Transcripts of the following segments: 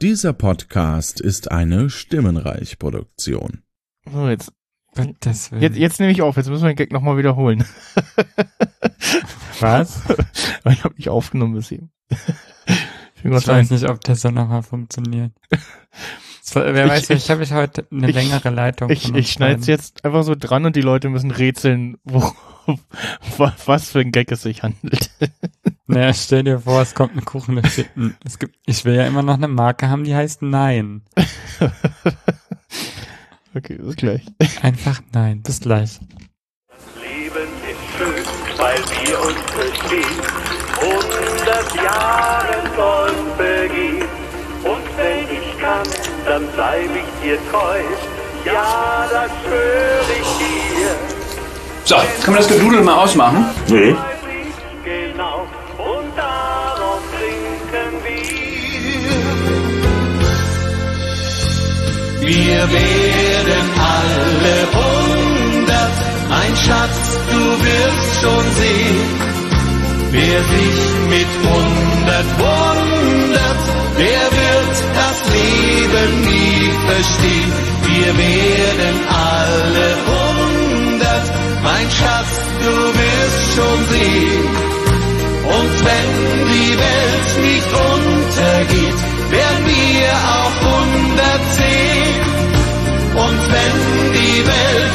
Dieser Podcast ist eine Stimmenreich-Produktion. So, jetzt, Willen. jetzt, jetzt nehme ich auf. Jetzt müssen wir den Gag nochmal wiederholen. Was? Weil ich habe nicht aufgenommen bis eben. Ich Ich weiß ein- nicht, ob das so nochmal funktioniert. War- Wer Ich- weiß, vielleicht habe ich heute eine ich- längere Leitung. Ich, ich schneide es jetzt einfach so dran und die Leute müssen rätseln, wo, was für ein Gag es sich handelt. Naja, stell dir vor, es kommt ein Kuchen, da steht es gibt, ich will ja immer noch eine Marke haben, die heißt Nein. Okay, bis gleich. Einfach Nein. Bis gleich. Leben ist schön, weil wir uns verstehen. Hundert Jahre sollen vergehen. Und wenn ich kann, dann bleib ich dir treu. Ja, das schwöre ich dir. So, kann man das Gedudel mal ausmachen? Nee. Wir. Wir werden alle hundert, mein Schatz, du wirst schon sehen. Wer sich mit hundert wundert, der wird das Leben nie verstehen. Wir werden alle hundert, mein Schatz, du wirst schon sehen. Und wenn die Welt nicht untergeht, werden wir auch 110. Und wenn die Welt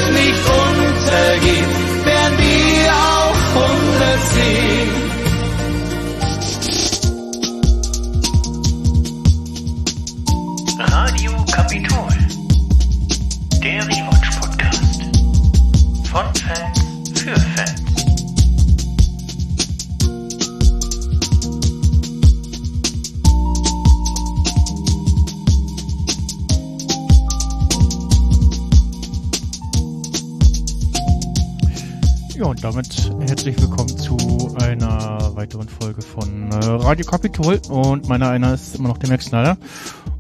Ja, und damit herzlich willkommen zu einer weiteren Folge von äh, Radio Kapitol. Und meiner einer ist immer noch der Max Schneider.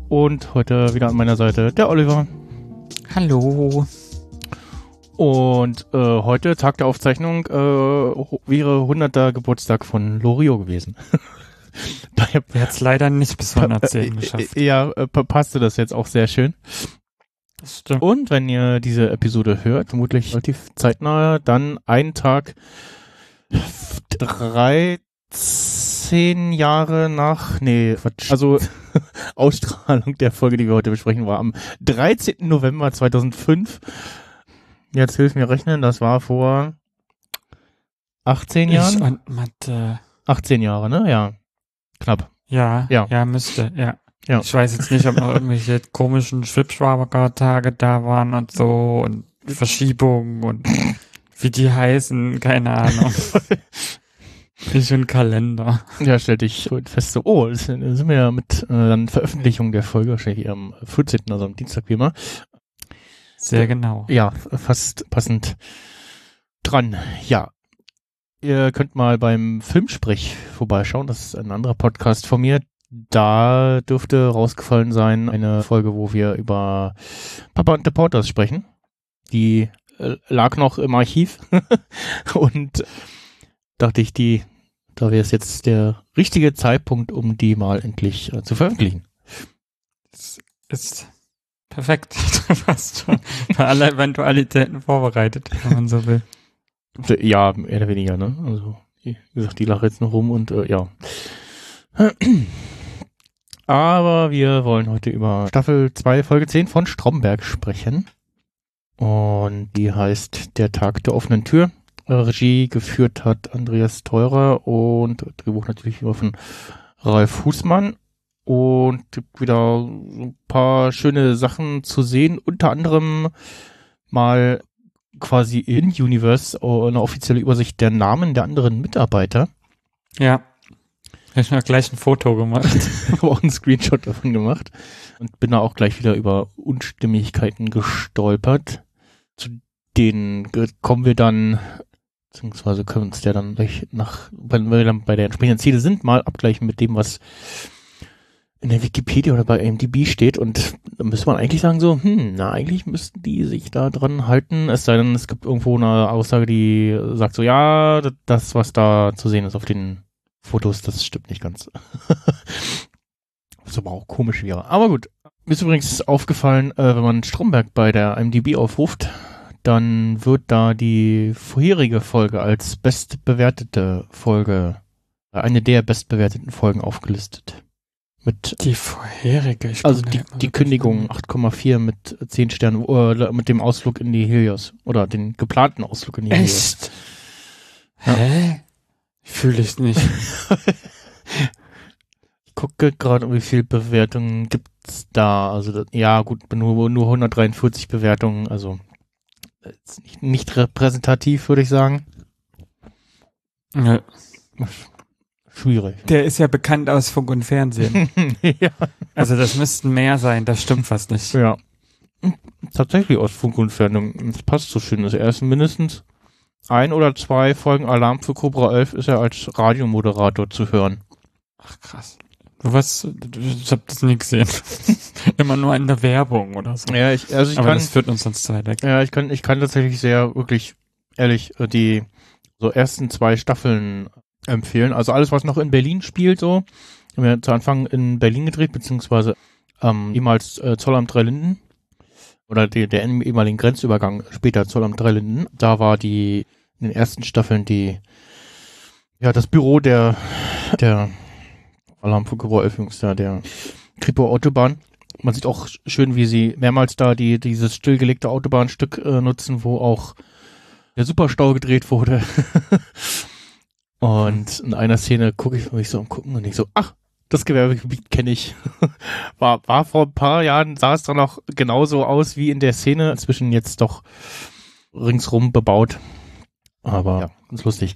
Und heute wieder an meiner Seite der Oliver. Hallo. Und äh, heute, Tag der Aufzeichnung, äh, wäre 100. Geburtstag von Lorio gewesen. Daher hat es leider nicht bis 110 äh, geschafft. äh, ja, äh, pa- passte das jetzt auch sehr schön. Das stimmt. Und wenn ihr diese Episode hört, vermutlich relativ zeitnah, dann einen Tag 13 Jahre nach, nee, Quatsch, also Ausstrahlung der Folge, die wir heute besprechen, war am 13. November 2005. Jetzt hilf mir rechnen, das war vor 18 Ich Jahren? und Mathe. 18 Jahre, ne? Ja. Knapp. Ja, Ja. ja, müsste, ja. Ja. Ich weiß jetzt nicht, ob noch irgendwelche komischen Schwibschwager-Tage da waren und so und Verschiebungen und wie die heißen, keine Ahnung. Ich und Kalender. Ja, stell dich fest so, oh, das sind wir ja mit äh, dann Veröffentlichung der Folge, wahrscheinlich am 14., also am Dienstag wie immer. Sehr genau. Ja, fast passend dran. Ja. Ihr könnt mal beim Filmsprech vorbeischauen. Das ist ein anderer Podcast von mir. Da dürfte rausgefallen sein eine Folge, wo wir über Papa und the Porters sprechen. Die äh, lag noch im Archiv. und dachte ich, die, da wäre es jetzt der richtige Zeitpunkt, um die mal endlich äh, zu veröffentlichen. Es ist perfekt. Fast schon. Bei aller Eventualitäten vorbereitet, wenn man so will. Ja, mehr oder weniger, ne? Also, wie gesagt, die lache jetzt noch rum und äh, ja. Aber wir wollen heute über Staffel 2, Folge 10 von Stromberg sprechen. Und die heißt Der Tag der offenen Tür. Regie geführt hat Andreas Teurer und Drehbuch natürlich immer von Ralf Husmann. Und gibt wieder ein paar schöne Sachen zu sehen. Unter anderem mal quasi in Universe äh, eine offizielle Übersicht der Namen der anderen Mitarbeiter. Ja. Ich habe gleich ein Foto gemacht. Ich habe auch einen Screenshot davon gemacht und bin da auch gleich wieder über Unstimmigkeiten gestolpert. Zu denen kommen wir dann, beziehungsweise können wir uns der dann gleich nach, wenn wir dann bei der entsprechenden Ziele sind, mal abgleichen mit dem, was in der Wikipedia oder bei AMDB steht und da müsste man eigentlich sagen so, hm, na eigentlich müssten die sich da dran halten, es sei denn, es gibt irgendwo eine Aussage, die sagt so, ja, das, was da zu sehen ist auf den Fotos, das stimmt nicht ganz. Was aber auch komisch wäre. Aber gut. Mir ist übrigens aufgefallen, äh, wenn man Stromberg bei der IMDb aufruft, dann wird da die vorherige Folge als bestbewertete Folge, äh, eine der bestbewerteten Folgen aufgelistet. Mit, Die vorherige. Ich also die, die Kündigung nicht. 8,4 mit 10 Sternen, äh, mit dem Ausflug in die Helios. Oder den geplanten Ausflug in die Helios. Echt? Ja. Hä? Fühle ich nicht. Ich gucke gerade, wie viel Bewertungen gibt's da. Also das, ja, gut, nur, nur 143 Bewertungen, also ist nicht, nicht repräsentativ, würde ich sagen. Ja. Schwierig. Der ist ja bekannt aus Funk und Fernsehen. ja. Also das müssten mehr sein, das stimmt fast nicht. ja. Tatsächlich aus Funk und Fernsehen. Das passt so schön. Also er ist mindestens ein oder zwei Folgen Alarm für Cobra 11 ist er als Radiomoderator zu hören. Ach krass. Du was? Ich hab das nie gesehen. Immer nur in der Werbung oder so. Ja, ich, also ich Aber kann, das führt uns sonst weit weg. Ja, ich kann, ich kann tatsächlich sehr, wirklich, ehrlich, äh, die so ersten zwei Staffeln empfehlen. Also alles, was noch in Berlin spielt, so. Wir haben ja zu Anfang in Berlin gedreht, beziehungsweise ähm, ehemals äh, Zollamt Dreilinden. Oder die, der ehemaligen Grenzübergang, später Zollamt Dreilinden. Da war die, in den ersten Staffeln die, ja, das Büro der, der Alarm für da, der Kripo Autobahn. Man sieht auch schön, wie sie mehrmals da die, dieses stillgelegte Autobahnstück äh, nutzen, wo auch der Superstau gedreht wurde. und in einer Szene gucke ich mich so und gucken und ich so, ach, das Gewerbegebiet kenne ich. war, war vor ein paar Jahren, sah es dann auch genauso aus wie in der Szene. Inzwischen jetzt doch ringsrum bebaut. Aber ja, ganz lustig.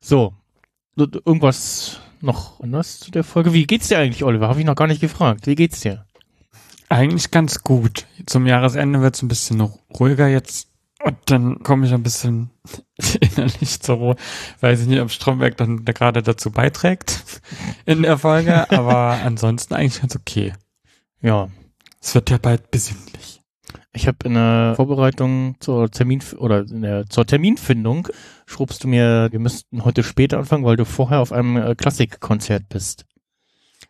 So, irgendwas noch anders zu der Folge? Wie geht's dir eigentlich, Oliver? Habe ich noch gar nicht gefragt. Wie geht's dir? Eigentlich ganz gut. Zum Jahresende wird es ein bisschen ruhiger jetzt. Und dann komme ich ein bisschen innerlich zur Ruhe. Weiß ich nicht, ob Stromberg dann da gerade dazu beiträgt in der Folge, aber ansonsten eigentlich ganz okay. Ja, Es wird ja bald besinnlich. ich habe in der Vorbereitung zur Termin oder der, zur Terminfindung schrubst du mir, wir müssten heute später anfangen, weil du vorher auf einem äh, Klassikkonzert bist.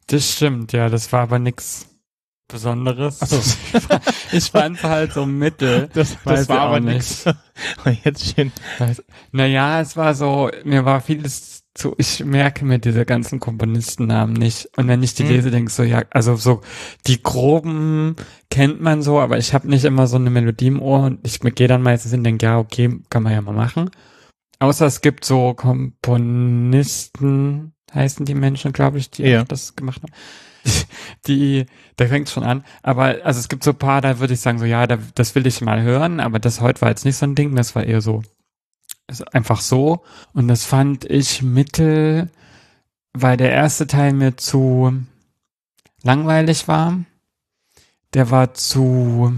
Das stimmt, ja, das war aber nix Besonderes. Ach so. ich fand halt so mittel. Das, das war aber nicht. nichts. Jetzt schon. Naja, es war so, mir war vieles zu, ich merke mir diese ganzen Komponistennamen nicht. Und wenn ich die Hm. lese, denke ich so, ja, also so, die groben kennt man so, aber ich habe nicht immer so eine Melodie im Ohr und ich gehe dann meistens hin und denke, ja, okay, kann man ja mal machen. Außer es gibt so Komponisten, heißen die Menschen, glaube ich, die Ja. auch das gemacht haben. Die, da fängt schon an. Aber also es gibt so ein paar, da würde ich sagen, so ja, da, das will ich mal hören, aber das heute war jetzt nicht so ein Ding, das war eher so einfach so. Und das fand ich mittel, weil der erste Teil mir zu langweilig war. Der war zu,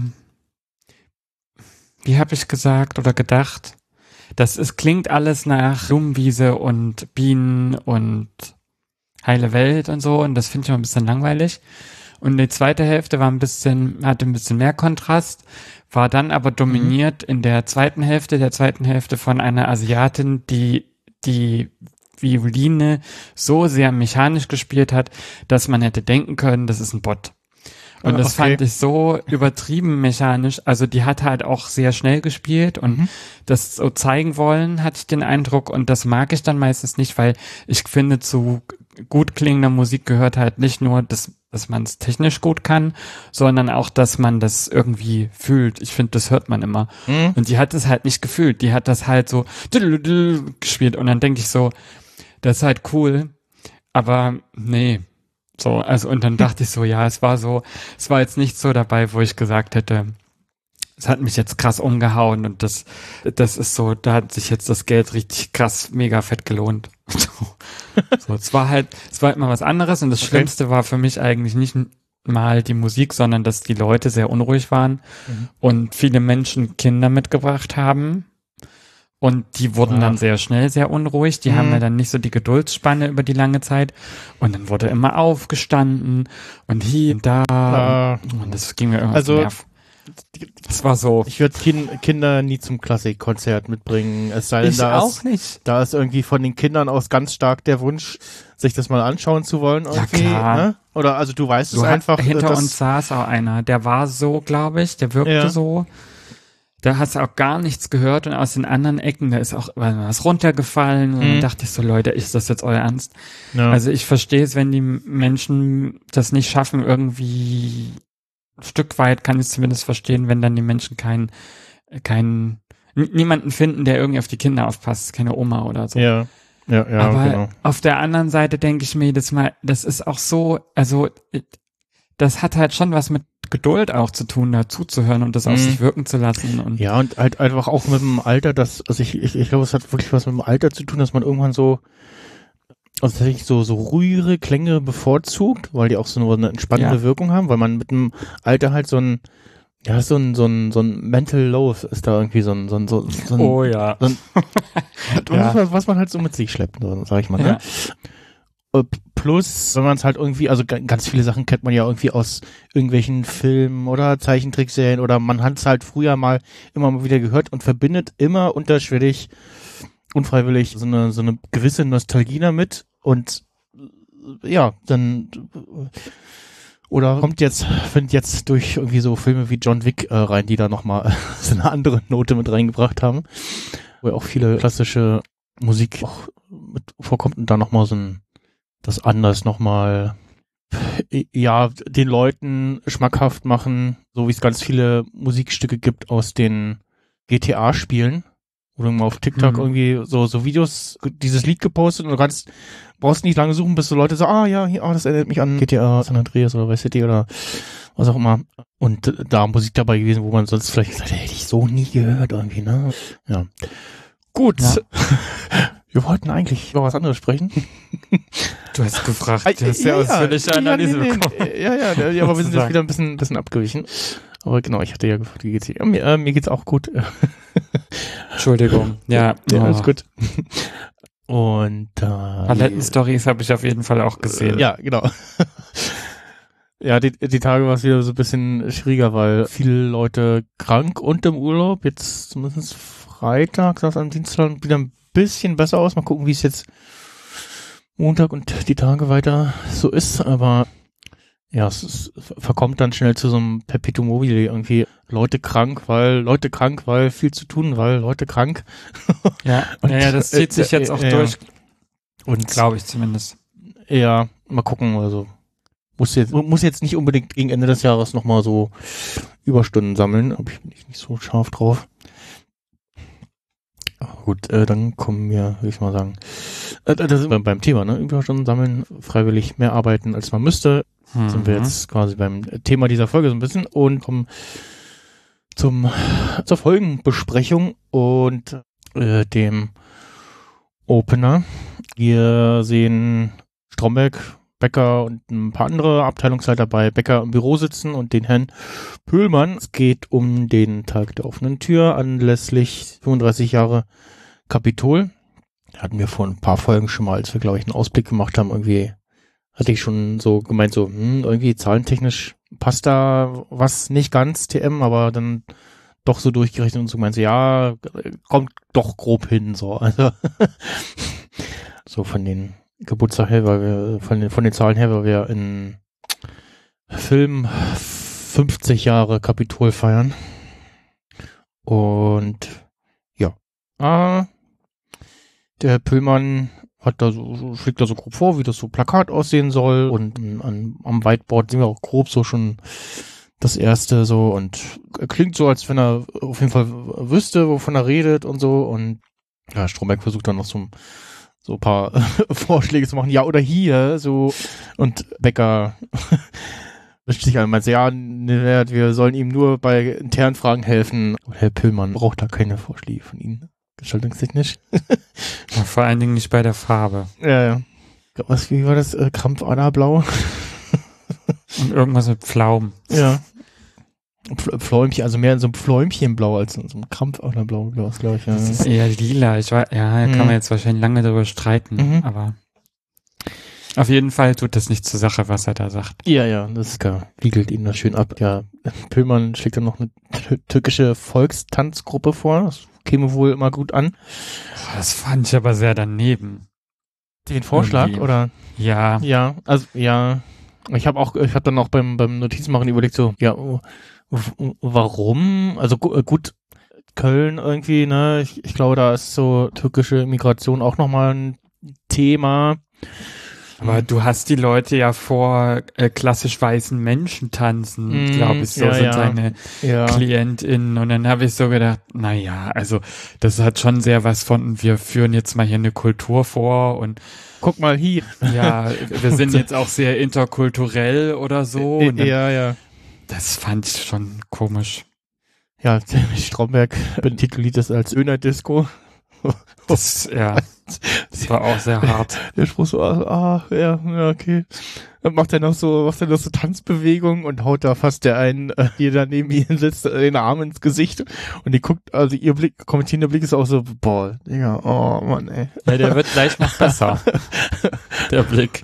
wie habe ich gesagt oder gedacht? Das ist, klingt alles nach Blumenwiese und Bienen und heile Welt und so. Und das finde ich immer ein bisschen langweilig. Und die zweite Hälfte war ein bisschen, hatte ein bisschen mehr Kontrast, war dann aber dominiert in der zweiten Hälfte, der zweiten Hälfte von einer Asiatin, die die Violine so sehr mechanisch gespielt hat, dass man hätte denken können, das ist ein Bot. Und das okay. fand ich so übertrieben mechanisch. Also die hat halt auch sehr schnell gespielt und Mhm. das so zeigen wollen, hatte ich den Eindruck. Und das mag ich dann meistens nicht, weil ich finde, zu gut klingender Musik gehört halt nicht nur, dass, dass man es technisch gut kann, sondern auch, dass man das irgendwie fühlt. Ich finde, das hört man immer. Hm? Und die hat es halt nicht gefühlt. Die hat das halt so gespielt. Und dann denke ich so, das ist halt cool. Aber nee. So, also, und dann dachte ich so, ja, es war so, es war jetzt nicht so dabei, wo ich gesagt hätte, es hat mich jetzt krass umgehauen und das, das ist so, da hat sich jetzt das Geld richtig krass mega fett gelohnt. So, es war halt, es war halt mal was anderes und das Okay. Schlimmste war für mich eigentlich nicht mal die Musik, sondern dass die Leute sehr unruhig waren Mhm. und viele Menschen Kinder mitgebracht haben. Und die wurden Ah. dann sehr schnell sehr unruhig. Die Mhm. haben ja dann nicht so die Geduldsspanne über die lange Zeit. Und dann wurde immer aufgestanden und hier und da. Ah. Und das ging mir irgendwann Also, Nerv. Das war so. Ich würde kind, Kinder nie zum Klassikkonzert mitbringen. Es sei denn, Ich da auch ist, nicht. da ist irgendwie von den Kindern aus ganz stark der Wunsch, sich das mal anschauen zu wollen. Irgendwie, klar. Ne? Oder also du weißt es Du einfach. hinter uns saß auch einer, der war so, glaube ich, der wirkte Ja. so. Da hast du auch gar nichts gehört und aus den anderen Ecken, da ist auch was runtergefallen und Mhm. dann dachte ich so, Leute, ist das jetzt euer Ernst? Ja. Also ich verstehe es, wenn die Menschen das nicht schaffen, irgendwie ein Stück weit kann ich es zumindest verstehen, wenn dann die Menschen keinen, keinen, niemanden finden, der irgendwie auf die Kinder aufpasst, keine Oma oder so. ja. Ja, ja, Aber genau. auf der anderen Seite denke ich mir jedes Mal, das ist auch so, also das hat halt schon was mit Geduld auch zu tun, da zuzuhören und das auf Mhm. sich wirken zu lassen. Und Ja, und halt einfach auch mit dem Alter, dass, also ich, ich, ich glaube, es hat wirklich was mit dem Alter zu tun, dass man irgendwann so, also tatsächlich so, so ruhigere Klänge bevorzugt, weil die auch so eine entspannende Ja. Wirkung haben, weil man mit dem Alter halt so ein, ja, so ein, so ein, so ein Mental Low ist da irgendwie so ein, so ein, so, so ein, oh ja. so ein Ja. was, was man halt so mit sich schleppt, so, sag ich mal, Ja. ne? Äh, Plus, wenn man es halt irgendwie, also ga- ganz viele Sachen kennt man ja irgendwie aus irgendwelchen Filmen oder Zeichentrickserien oder man hat es halt früher mal immer mal wieder gehört und verbindet immer unterschwellig, unfreiwillig so eine, so eine gewisse Nostalgie damit und äh, ja, dann äh, oder kommt jetzt, findet jetzt durch irgendwie so Filme wie John Wick äh, rein, die da nochmal so eine andere Note mit reingebracht haben, wo ja auch viele klassische Musik auch mit vorkommt und da nochmal so ein, das anders nochmal, ja, den Leuten schmackhaft machen, so wie es ganz viele Musikstücke gibt aus den GTA-Spielen, du mal auf TikTok Mhm. irgendwie so, so Videos, dieses Lied gepostet und du kannst, brauchst nicht lange suchen, bis so Leute sagen, ah ja, hier, ah, das erinnert mich an GTA San Andreas oder Vice City oder was auch immer. Und äh, da Musik dabei gewesen, wo man sonst vielleicht gesagt hätte, hätte ich so nie gehört irgendwie, ne? Ja. Gut. Ja. Wir wollten eigentlich über was anderes sprechen. Du hast gefragt, Äh, du hast ja, ausführliche Analyse nee, nee, bekommen. nee. Ja, ja, ja, ja, aber wir sind jetzt wieder ein bisschen, ein bisschen abgewichen. Aber genau, ich hatte ja gefragt, wie geht's dir? Ja, mir, äh, mir geht's auch gut. Entschuldigung. Ja, ja oh. alles gut. Und äh, Palettenstories habe ich auf jeden Fall auch gesehen. Äh, ja, genau. ja, die, die Tage war es wieder so ein bisschen schwieriger, weil viele Leute krank und im Urlaub. Jetzt zumindest Freitag, es am Dienstag wieder ein bisschen besser aus. Mal gucken, wie es jetzt Montag und die Tage weiter so ist. Aber ja, es ist, verkommt dann schnell zu so einem Perpetuum mobile irgendwie. Leute krank, weil Leute krank, weil viel zu tun, weil Leute krank. Ja, Und, ja, ja, das zieht sich äh, jetzt auch äh, durch, Und glaube ich zumindest. Ja, mal gucken, also muss jetzt muss jetzt nicht unbedingt gegen Ende des Jahres noch mal so Überstunden sammeln, aber ich bin nicht nicht so scharf drauf. Gut, äh, dann kommen wir, würde ich mal sagen, äh, da sind wir beim Thema, ne? Überstunden sammeln, freiwillig mehr arbeiten, als man müsste. Sind wir Mhm. jetzt quasi beim Thema dieser Folge so ein bisschen und kommen zum zur Folgenbesprechung und äh, dem Opener. Wir sehen Stromberg, Becker und ein paar andere Abteilungsleiter bei Becker im Büro sitzen und den Herrn Pöhlmann. Es geht um den Tag der offenen Tür anlässlich 35 Jahre Kapitol. Hatten wir vor ein paar Folgen schon mal, als wir, glaube ich, einen Ausblick gemacht haben, irgendwie hatte ich schon so gemeint, so, hm, irgendwie zahlentechnisch passt da was nicht ganz, TM, aber dann doch so durchgerechnet und so gemeint, so, ja, kommt doch grob hin, so. Also, so von den Geburtstag her, weil wir, von den, von den Zahlen her, weil wir in Film 50 Jahre Kapitol feiern. Und ja. Ah, der Herr Püllmann hat da so, schlägt da so grob vor, wie das so Plakat aussehen soll. Und an, am Whiteboard sehen wir auch grob so schon das erste so und er klingt so, als wenn er auf jeden Fall wüsste, wovon er redet und so. Und ja, Stromberg versucht dann noch so, so ein paar Vorschläge zu machen. Ja, oder hier, so. Und Becker wischt sich so, ja, wir sollen ihm nur bei internen Fragen helfen. Und Herr Pillmann braucht da keine Vorschläge von Ihnen. Gestaltungstechnisch. Vor allen Dingen nicht bei der Farbe. Ja, ja. Was, wie war das? Äh, Krampfaderblau? Und irgendwas mit Pflaumen. Ja. Pf- Pfläumchen, also mehr in so einem Pfläumchenblau als in so einem Krampfaderblau, glaube ich. Ja. Das ist eher lila. Ich war, ja, da kann Mhm. man jetzt wahrscheinlich lange darüber streiten, Mhm. aber Auf jeden Fall tut das nicht zur Sache, was er da sagt. Ja, ja, das wiegelt ihn das schön ab. Ja, Pillmann schlägt dann noch eine tü- türkische Volkstanzgruppe vor. Das käme wohl immer gut an. Das fand ich aber sehr daneben. Den Vorschlag, Irgendwie. oder? Ja, Ja, also, ja. Ich habe auch, ich habe dann auch beim, beim Notizenmachen überlegt, so, ja, w- warum? Also äh, gut, Köln irgendwie, ne? Ich, ich glaube, da ist so türkische Migration auch nochmal ein Thema. aber du hast die Leute ja vor äh, klassisch weißen Menschen tanzen, Mm, glaube ich, so ja, sind ja. seine Ja. KlientInnen. Und dann habe ich so gedacht, na ja, also das hat schon sehr was von, wir führen jetzt mal hier eine Kultur vor und Guck mal hier. ja, wir sind jetzt auch sehr interkulturell oder so. Ja, ja. Das fand ich schon komisch. Ja, Stromberg betitelt das als Öner-Disco. Das, ja, das war auch sehr hart. Der Spruch so, ah, ja, ja, okay. Dann macht er noch so, macht er noch so Tanzbewegungen und haut da fast der einen, äh, die da neben ihm sitzt, äh, den Arm ins Gesicht. Und die guckt, also ihr Blick, kommentierender Blick ist auch so, boah, Digga, oh Mann, ey. Ja, der wird gleich noch besser. Der Blick.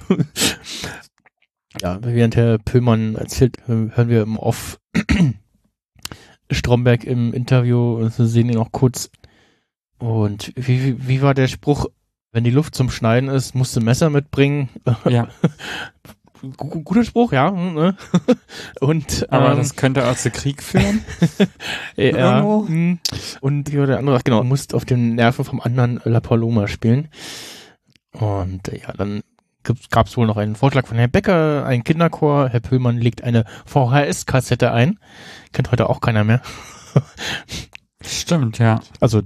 Ja, während Herr Pöllmann erzählt, äh, hören wir im Off Stromberg im Interview, und sehen ihn auch kurz. Und wie, wie, wie war der Spruch? Wenn die Luft zum Schneiden ist, musst du ein Messer mitbringen. Ja, Gu- Guter Spruch, ja. Ne? Und aber ähm, das könnte auch zu Krieg führen. ja, irgendwo. mh. und wie war der andere? Ach, genau, musst auf den Nerven vom anderen La Paloma spielen. Und äh, ja, dann gab es wohl noch einen Vorschlag von Herrn Becker, ein Kinderchor. Herr Pöllmann legt eine VHS-Kassette ein. Kennt heute auch keiner mehr. Stimmt, ja. Also,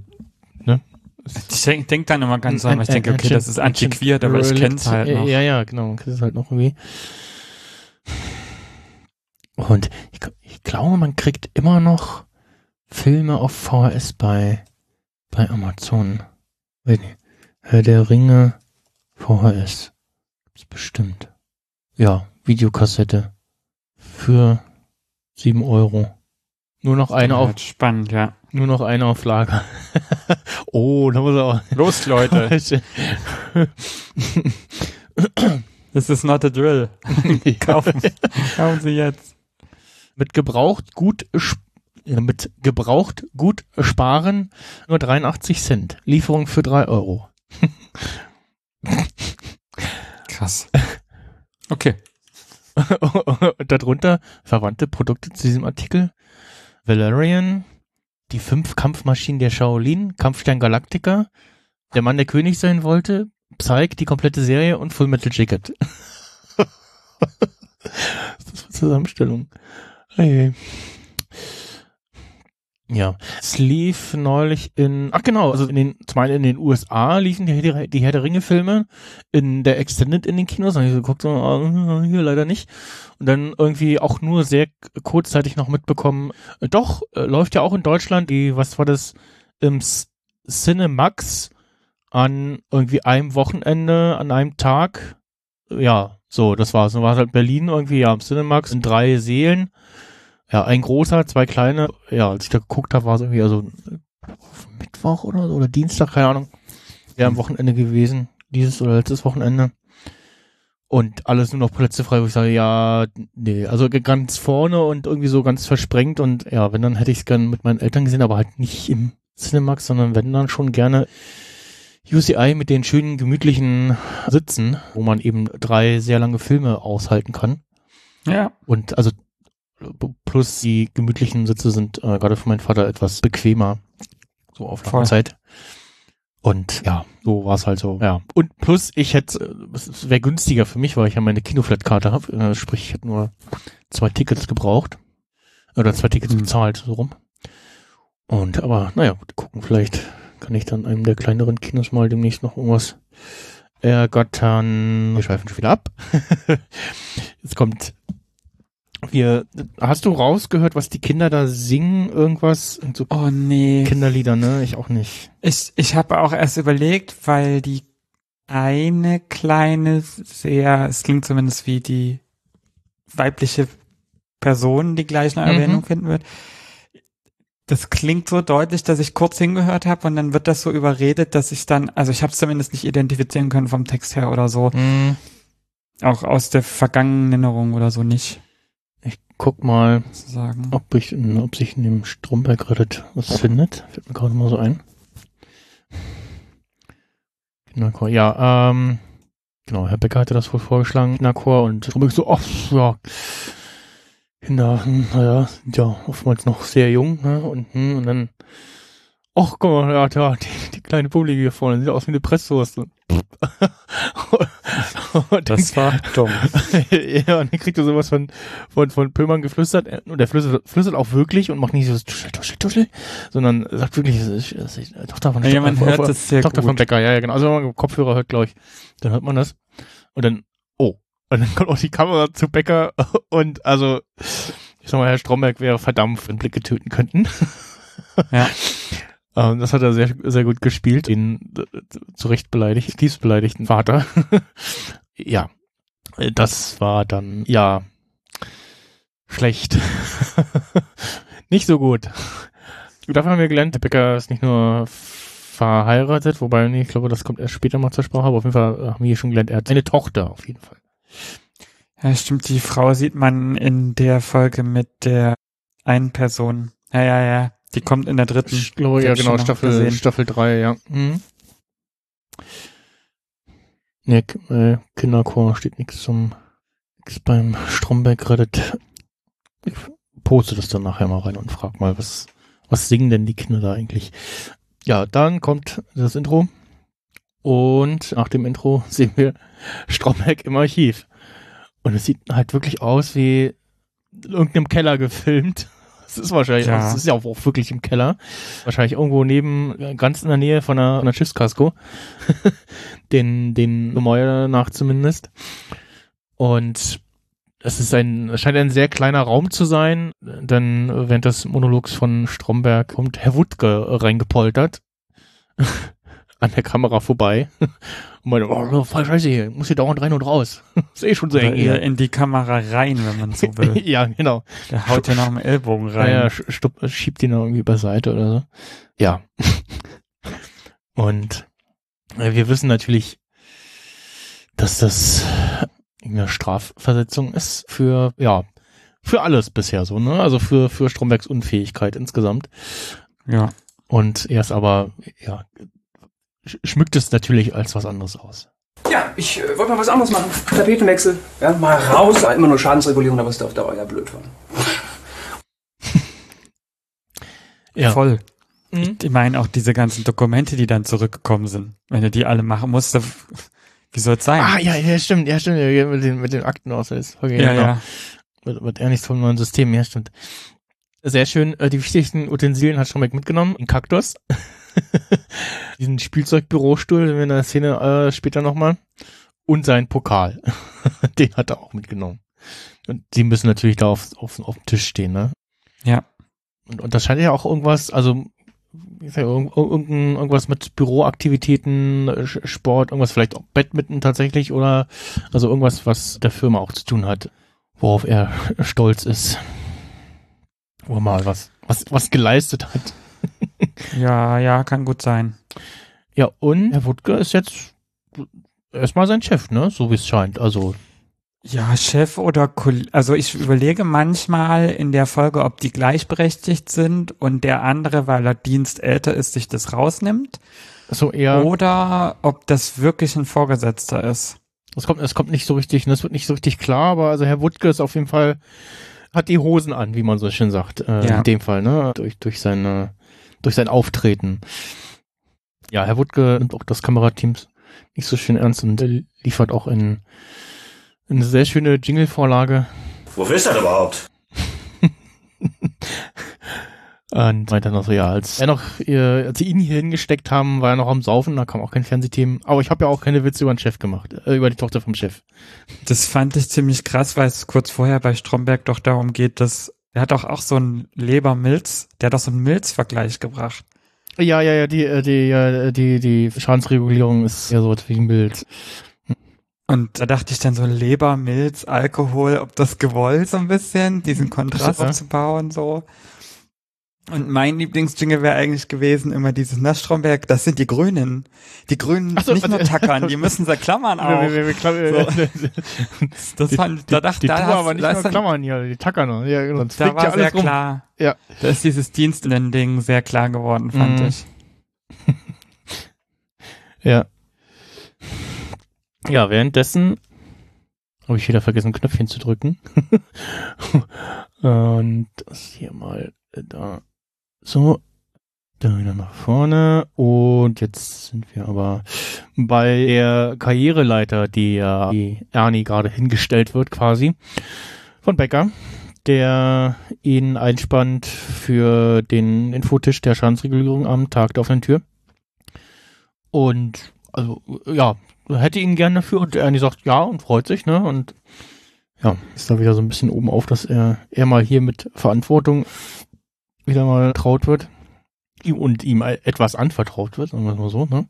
ne? Ich denke denk dann immer ganz Ein- ich denke, okay, das ist antiquiert, aber ich Relikt. kenn's halt noch. Ja, ja, genau, man kennt es halt noch irgendwie. Und ich, ich glaube, man kriegt immer noch Filme auf VHS bei, bei Amazon. Weiß nicht. Herr der Ringe VHS. Gibt's bestimmt. Ja, Videokassette. Für sieben Euro. Nur noch eine auf, Spannend, ja. nur noch eine auf Lager. oh, da muss er auch. Los, Leute. This is not a drill. Kaufen. Kaufen Sie jetzt. mit gebraucht gut mit gebraucht gut sparen nur 83 Cent. Lieferung für 3 Euro. Krass. Okay. Und darunter verwandte Produkte zu diesem Artikel. Valerian, die fünf Kampfmaschinen der Shaolin, Kampfstern Galactica, der Mann, der König sein wollte, Psyche, die komplette Serie und Full Metal Jacket. das eine Zusammenstellung. Hey. Ja, es lief neulich in, ach genau, also in den, zum einen in den USA liefen die, die, die Herr der Ringe Filme, in der Extended in den Kinos, und ich so geguckt, so, ah, hier leider nicht. Und dann irgendwie auch nur sehr kurzzeitig noch mitbekommen, äh, doch, äh, läuft ja auch in Deutschland die, was war das, im Cinemax an irgendwie einem Wochenende, an einem Tag. Ja, so, das war's. Dann war es halt Berlin irgendwie, ja, im Cinemax in drei Seelen. Ja, ein großer, zwei kleine. Ja, als ich da geguckt habe, war es irgendwie also Mittwoch oder so, oder Dienstag, keine Ahnung. Ja, am Wochenende gewesen. Dieses oder letztes Wochenende. Und alles nur noch Plätze frei, wo ich sage, ja, nee, also ganz vorne und irgendwie so ganz versprengt und ja, wenn, dann hätte ich es gern mit meinen Eltern gesehen, aber halt nicht im Cinemax, sondern wenn dann schon gerne UCI mit den schönen, gemütlichen Sitzen, wo man eben drei sehr lange Filme aushalten kann. Ja. Und also plus die gemütlichen Sitze sind äh, gerade für meinen Vater etwas bequemer. So auf lange Voll. Zeit. Und ja, so war es halt so. Ja. Und plus, ich hätte, äh, es wäre günstiger für mich, weil ich ja meine Kinoflat-Karte habe. Äh, sprich, ich hätte nur zwei Tickets gebraucht. Oder zwei Tickets Mhm. bezahlt, so rum. Und aber, naja, gut, gucken, vielleicht kann ich dann einem der kleineren Kinos mal demnächst noch irgendwas ergattern. Wir schweifen schon wieder ab. Jetzt kommt wir, hast du rausgehört, was die Kinder da singen? Irgendwas? Und so Oh nee. Kinderlieder, ne? Ich auch nicht. Ich, ich habe auch erst überlegt, weil die eine kleine, sehr, es klingt zumindest wie die weibliche Person, die gleich eine Mhm. Erwähnung finden wird. Das klingt so deutlich, dass ich kurz hingehört habe und dann wird das so überredet, dass ich dann, also ich habe es zumindest nicht identifizieren können vom Text her oder so. Auch aus der vergangenen Erinnerung oder so nicht, Guck mal, sozusagen. ob, ich, ob sich in dem Stromberg-Reddit was findet. Fällt mir gerade mal so ein. Kinderchor, ja, ähm, genau, Herr Becker hatte das wohl vorgeschlagen, Kinderchor, und Stromberg so, ach, ja, Kinder, naja, sind ja oftmals noch sehr jung, ne, und, hm, und dann, ach, guck mal, ja, ja die, die kleine Publike hier vorne, sieht aus wie eine Presswurst. Und, Das war dumm. ja, und dann kriegt er sowas von, von, von Pöllmann geflüstert. äh, Und der flüstert, flüstert auch wirklich und macht nicht so tuschel, tuschel, tuschel, sondern sagt wirklich, das ist, das ist die Tochter von Ja, man von- hört von- das sehr Tochter von gut. Becker, ja, ja, genau. Also wenn man Kopfhörer hört, glaube ich, dann hört man das. Und dann, oh. Und dann kommt auch die Kamera zu Becker und also, ich sag mal, Herr Stromberg wäre verdampft, wenn Blicke töten könnten. Ja. Ähm, das hat er sehr, sehr gut gespielt, den äh, zu Recht beleidigt, tiefst beleidigten Vater. Ja, äh, das war dann, ja, schlecht. nicht so gut. Dafür haben wir gelernt, der Becker ist nicht nur verheiratet, wobei, nee, ich glaube, das kommt erst später mal zur Sprache, aber auf jeden Fall äh, haben wir hier schon gelernt, er hat eine Tochter, auf jeden Fall. Ja, stimmt, die Frau sieht man in der Folge mit der einen Person. Ja, ja, ja. Die kommt in der dritten. Ich glaube, ja, genau, Staffel. Staffel 3, ja. Mhm. Nee, K- äh, Kinderchor steht nichts zum, nix beim Stromberg Reddit. Ich poste das dann nachher mal rein und frag mal, was, was singen denn die Kinder da eigentlich? Ja, dann kommt das Intro. Und nach dem Intro sehen wir Stromberg im Archiv. Und es sieht halt wirklich aus wie in irgendeinem Keller gefilmt. Es ist wahrscheinlich, Ja. es ist ja auch, wirklich im Keller. Wahrscheinlich irgendwo neben, äh, ganz in der Nähe von einer, von einer Schiffskasko. den, den Gemäuer nach zumindest. Und es ist ein, es scheint ein sehr kleiner Raum zu sein, denn während des Monologs von Stromberg kommt Herr Wuttke reingepoltert. an der Kamera vorbei. Und meinte, oh, voll scheiße hier, muss hier dauernd rein und raus. ist eh schon so Oder eng hier. in die Kamera rein, wenn man so will. ja, genau. Der haut ja noch im Ellbogen Ja, rein. ja, stupp, schiebt ihn noch irgendwie beiseite oder so. Ja. Und äh, wir wissen natürlich, dass das eine Strafversetzung ist für, ja, für alles bisher so, ne? Also für, für Strombergs Unfähigkeit insgesamt. ja. Und er ist aber, ja, schmückt es natürlich als was anderes aus. Ja, ich äh, wollte mal was anderes machen. Tapetenwechsel. Ja, mal raus. Immer nur Schadensregulierung, aber ist auf Dauer ja blöd von. Ja. Voll. Mhm. Ich meine auch diese ganzen Dokumente, die dann zurückgekommen sind. Wenn du die alle machen musst, wie soll es sein? Ah, ja, ja, stimmt, ja, stimmt, ja, mit den, mit den Aktenausweis. Okay, ja, genau. ja. Wird, wird eher nichts vom neuen System, ja, stimmt. Sehr schön, äh, die wichtigsten Utensilien hat Stromberg mitgenommen. Ein Kaktus. Diesen Spielzeugbürostuhl, in der Szene äh, später nochmal. Und sein Pokal. Den hat er auch mitgenommen. Und die müssen natürlich da auf, auf, auf dem Tisch stehen, ne? Ja. Und, und das scheint ja auch irgendwas, also gesagt, irg- irgendein, irgendwas mit Büroaktivitäten, äh, Sport, irgendwas vielleicht auch Badminton tatsächlich oder also irgendwas, was der Firma auch zu tun hat, worauf er stolz ist. Wo er mal was, was, was geleistet hat. Ja, ja, kann gut sein. Ja, und Herr Wuttke ist jetzt erstmal sein Chef, ne? So wie es scheint. Also, Ja, Chef oder Koll also ich überlege manchmal in der Folge, ob die gleichberechtigt sind und der andere, weil er dienstälter ist, sich das rausnimmt so eher, oder ob das wirklich ein Vorgesetzter ist. es kommt, es kommt nicht so richtig, ne? es wird nicht so richtig klar, aber also Herr Wuttke ist auf jeden Fall, hat die Hosen an, wie man so schön sagt, äh, Ja. in dem Fall, ne? Durch, durch seine, durch sein Auftreten. Ja, Herr Wuttke nimmt auch das Kamerateam nicht so schön ernst und äh, liefert auch in, eine sehr schöne Jingle-Vorlage. Wofür ist das überhaupt? Und meinte dann noch so, ja, als er noch, äh, als sie ihn hier hingesteckt haben, war er noch am Saufen, da kam auch kein Fernsehthemen. Aber ich habe ja auch keine Witze über den Chef gemacht, äh, über die Tochter vom Chef. Das fand ich ziemlich krass, weil es kurz vorher bei Stromberg doch darum geht, dass er hat auch auch so einen Lebermilz, der hat doch so einen Milzvergleich gebracht. Ja, ja, ja, die, äh, die, äh, die, die Schadensregulierung ist ja so wie ein Bild. Und da dachte ich dann so Leber, Milz, Alkohol, ob das gewollt so ein bisschen, diesen Kontrast Ja. aufzubauen so. Und mein Lieblingsjingle wäre eigentlich gewesen immer dieses Na Stromberg, das sind die Grünen. Die Grünen so, nicht nur tackern, die müssen sie klammern auch. Wir- wir- wir klam- So. Das die, fand, da dachte die da tun hast- aber nicht nur Klammern hier, die tackern nur. Ja, genau. sonst Da war ja alles sehr rum. klar. Ja. Da ist dieses Dienstenden-Ding sehr klar geworden, fand Mhm. ich. Ja. Ja, währenddessen habe ich wieder vergessen, Knöpfchen zu drücken. Und das hier mal äh, da. So. Da wieder nach vorne. Und jetzt sind wir aber bei der Karriereleiter, die ja die Ernie gerade hingestellt wird, quasi. Von Becker, der ihn einspannt für den Infotisch der Schadensregulierung am Tag der offenen Tür. Und also ja, hätte ihn gerne dafür und Ernie sagt ja und freut sich, ne? Und ja, ist da wieder so ein bisschen oben auf, dass er, er mal hier mit Verantwortung wieder mal traut wird. Und ihm etwas anvertraut wird, sagen wir mal so, ne?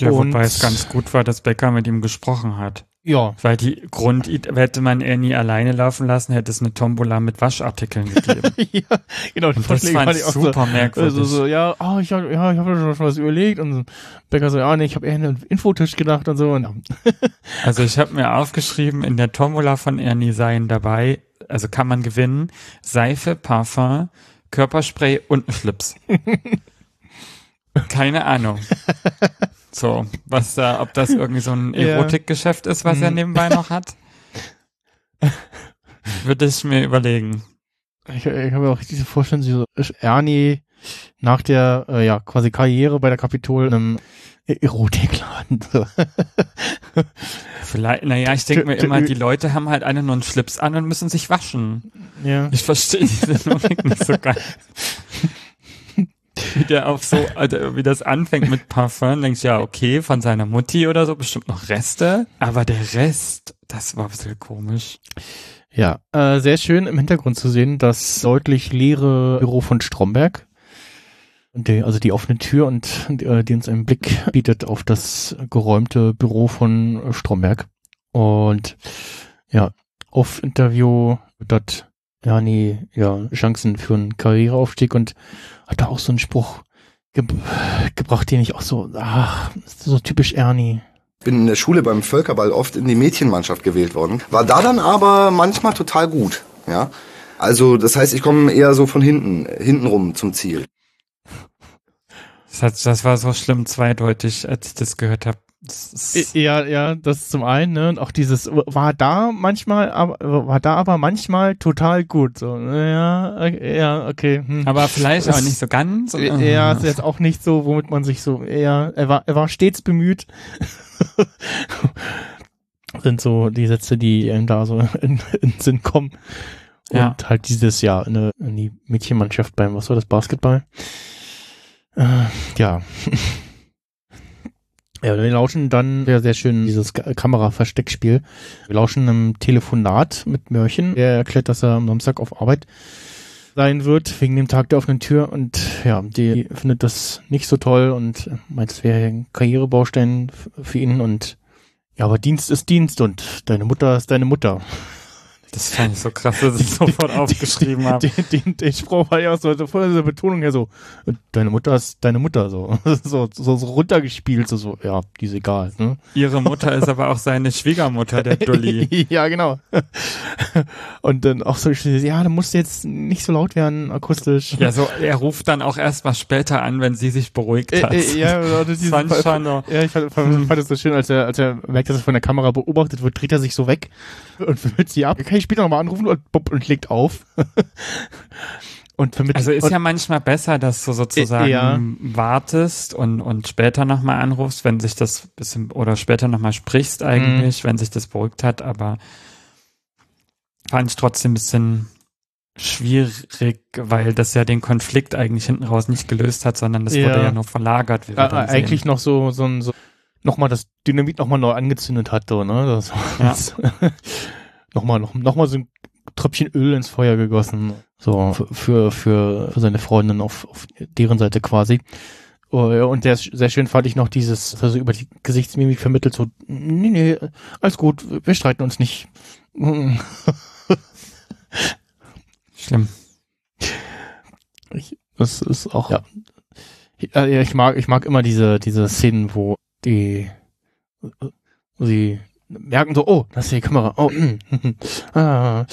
Ja, Und- wobei es ganz gut war, dass Becker mit ihm gesprochen hat. Ja, Weil die Grund, hätte man er nie alleine laufen lassen, hätte es eine Tombola mit Waschartikeln gegeben. ja, genau, Und das fand ich auch super so, merkwürdig. also so, ja, ah, ich hab, ja, ich habe schon was überlegt und Becker so, ja, nee, ich habe eher an einen Infotisch gedacht und so und. Also ich habe mir aufgeschrieben, in der Tombola von Ernie seien dabei, also kann man gewinnen, Seife, Parfum, Körperspray und ein Schlips. Keine Ahnung. So, was da, ob das irgendwie so ein. Erotikgeschäft ist, was er Mhm. nebenbei noch hat? Würde ich mir überlegen. Ich, ich habe mir auch diese Vorstellung, so Ernie nach der äh, ja quasi Karriere bei der Kapitol in einem E- Erotikladen. So. Vielleicht, naja, ich denke mir immer, die Leute haben halt alle nur einen Schlips an und müssen sich waschen. ja. Ich verstehe diese Logik nicht so geil. Wie der auf so, also wie das anfängt mit Parfum, denkst du, ja, okay, von seiner Mutti oder so, bestimmt noch Reste. Aber der Rest, das war ein bisschen komisch. Ja, äh, sehr schön im Hintergrund zu sehen, das deutlich leere Büro von Stromberg. Die, also die offene Tür und äh, die uns einen Blick bietet auf das geräumte Büro von äh, Stromberg. Und ja, auf Interview hat Jani ja Chancen für einen Karriereaufstieg und hat da auch so einen Spruch ge gebracht, den ich auch so, ach, so typisch Ernie. bin in der Schule beim Völkerball oft in die Mädchenmannschaft gewählt worden. War da dann aber manchmal total gut, ja. Also, das heißt, ich komme eher so von hinten, hintenrum zum Ziel. Das, hat, das war so schlimm zweideutig, als ich das gehört habe. Ja, ja, das zum einen, ne? Und auch dieses war da manchmal, aber war da aber manchmal total gut. So, ja, ja, okay. Hm. Aber vielleicht auch nicht so ganz. ja, ist jetzt auch nicht so, womit man sich so, ja, er war, er war stets bemüht. Sind so die Sätze, die einem da so in, in Sinn kommen. Und Ja. halt dieses Jahr in, in die Mädchenmannschaft beim, was war das, Basketball? Äh, ja. Ja, wir lauschen dann sehr, sehr schön dieses Ka- Kamera-Versteckspiel. Wir lauschen einem Telefonat mit Mörchen. Er erklärt, dass er am Samstag auf Arbeit sein wird, wegen dem Tag der offenen Tür. Und ja, die findet das nicht so toll und meint, es wäre ein Karrierebaustein für ihn. Und ja, aber Dienst ist Dienst und deine Mutter ist deine Mutter. Das fand ich so krass, dass ich sofort aufgeschrieben habe. Den, den, den Spruch war ja auch so, voll dieser Betonung her so, deine Mutter ist deine Mutter, so. So, so, so runtergespielt, so, so, ja, die ist egal, ne? Ihre Mutter ist aber auch seine Schwiegermutter, der Dulli. ja, genau. Und dann auch so, ja, du musst jetzt nicht so laut werden, akustisch. Ja, so, er ruft dann auch erst mal später an, wenn sie sich beruhigt Äh, hat. äh, ja, oder dieses- Das noch. Ja, ich fand, fand, fand es so schön, als er, als er merkt, dass er von der Kamera beobachtet wird, dreht er sich so weg und vermittelt sie ab. Kann später nochmal anrufen und, und legt auf. und vermittelt. Also ist ja manchmal besser, dass du sozusagen ja. wartest und, und später nochmal anrufst, wenn sich das bisschen, oder später nochmal sprichst eigentlich, Mhm. wenn sich das beruhigt hat, aber fand ich trotzdem ein bisschen schwierig, weil das ja den Konflikt eigentlich hinten raus nicht gelöst hat, sondern das Ja. wurde ja nur verlagert. Wie dann eigentlich sehen. noch so, so ein, so, nochmal das Dynamit nochmal neu angezündet hat, so, ne? Das, Ja. nochmal, noch, noch mal so ein Tröpfchen Öl ins Feuer gegossen. So, für, für, für, seine Freundin auf, auf deren Seite quasi. Oh, Und sehr, sehr schön fand ich noch dieses, also über die Gesichtsmimik vermittelt, so, nee, nee, alles gut, wir streiten uns nicht. Schlimm. Ich, Das ist auch, ja. Ja, ja, ich mag, ich mag immer diese, diese Szenen, wo die, wo sie merken so, oh, das ist die Kamera, oh, ah.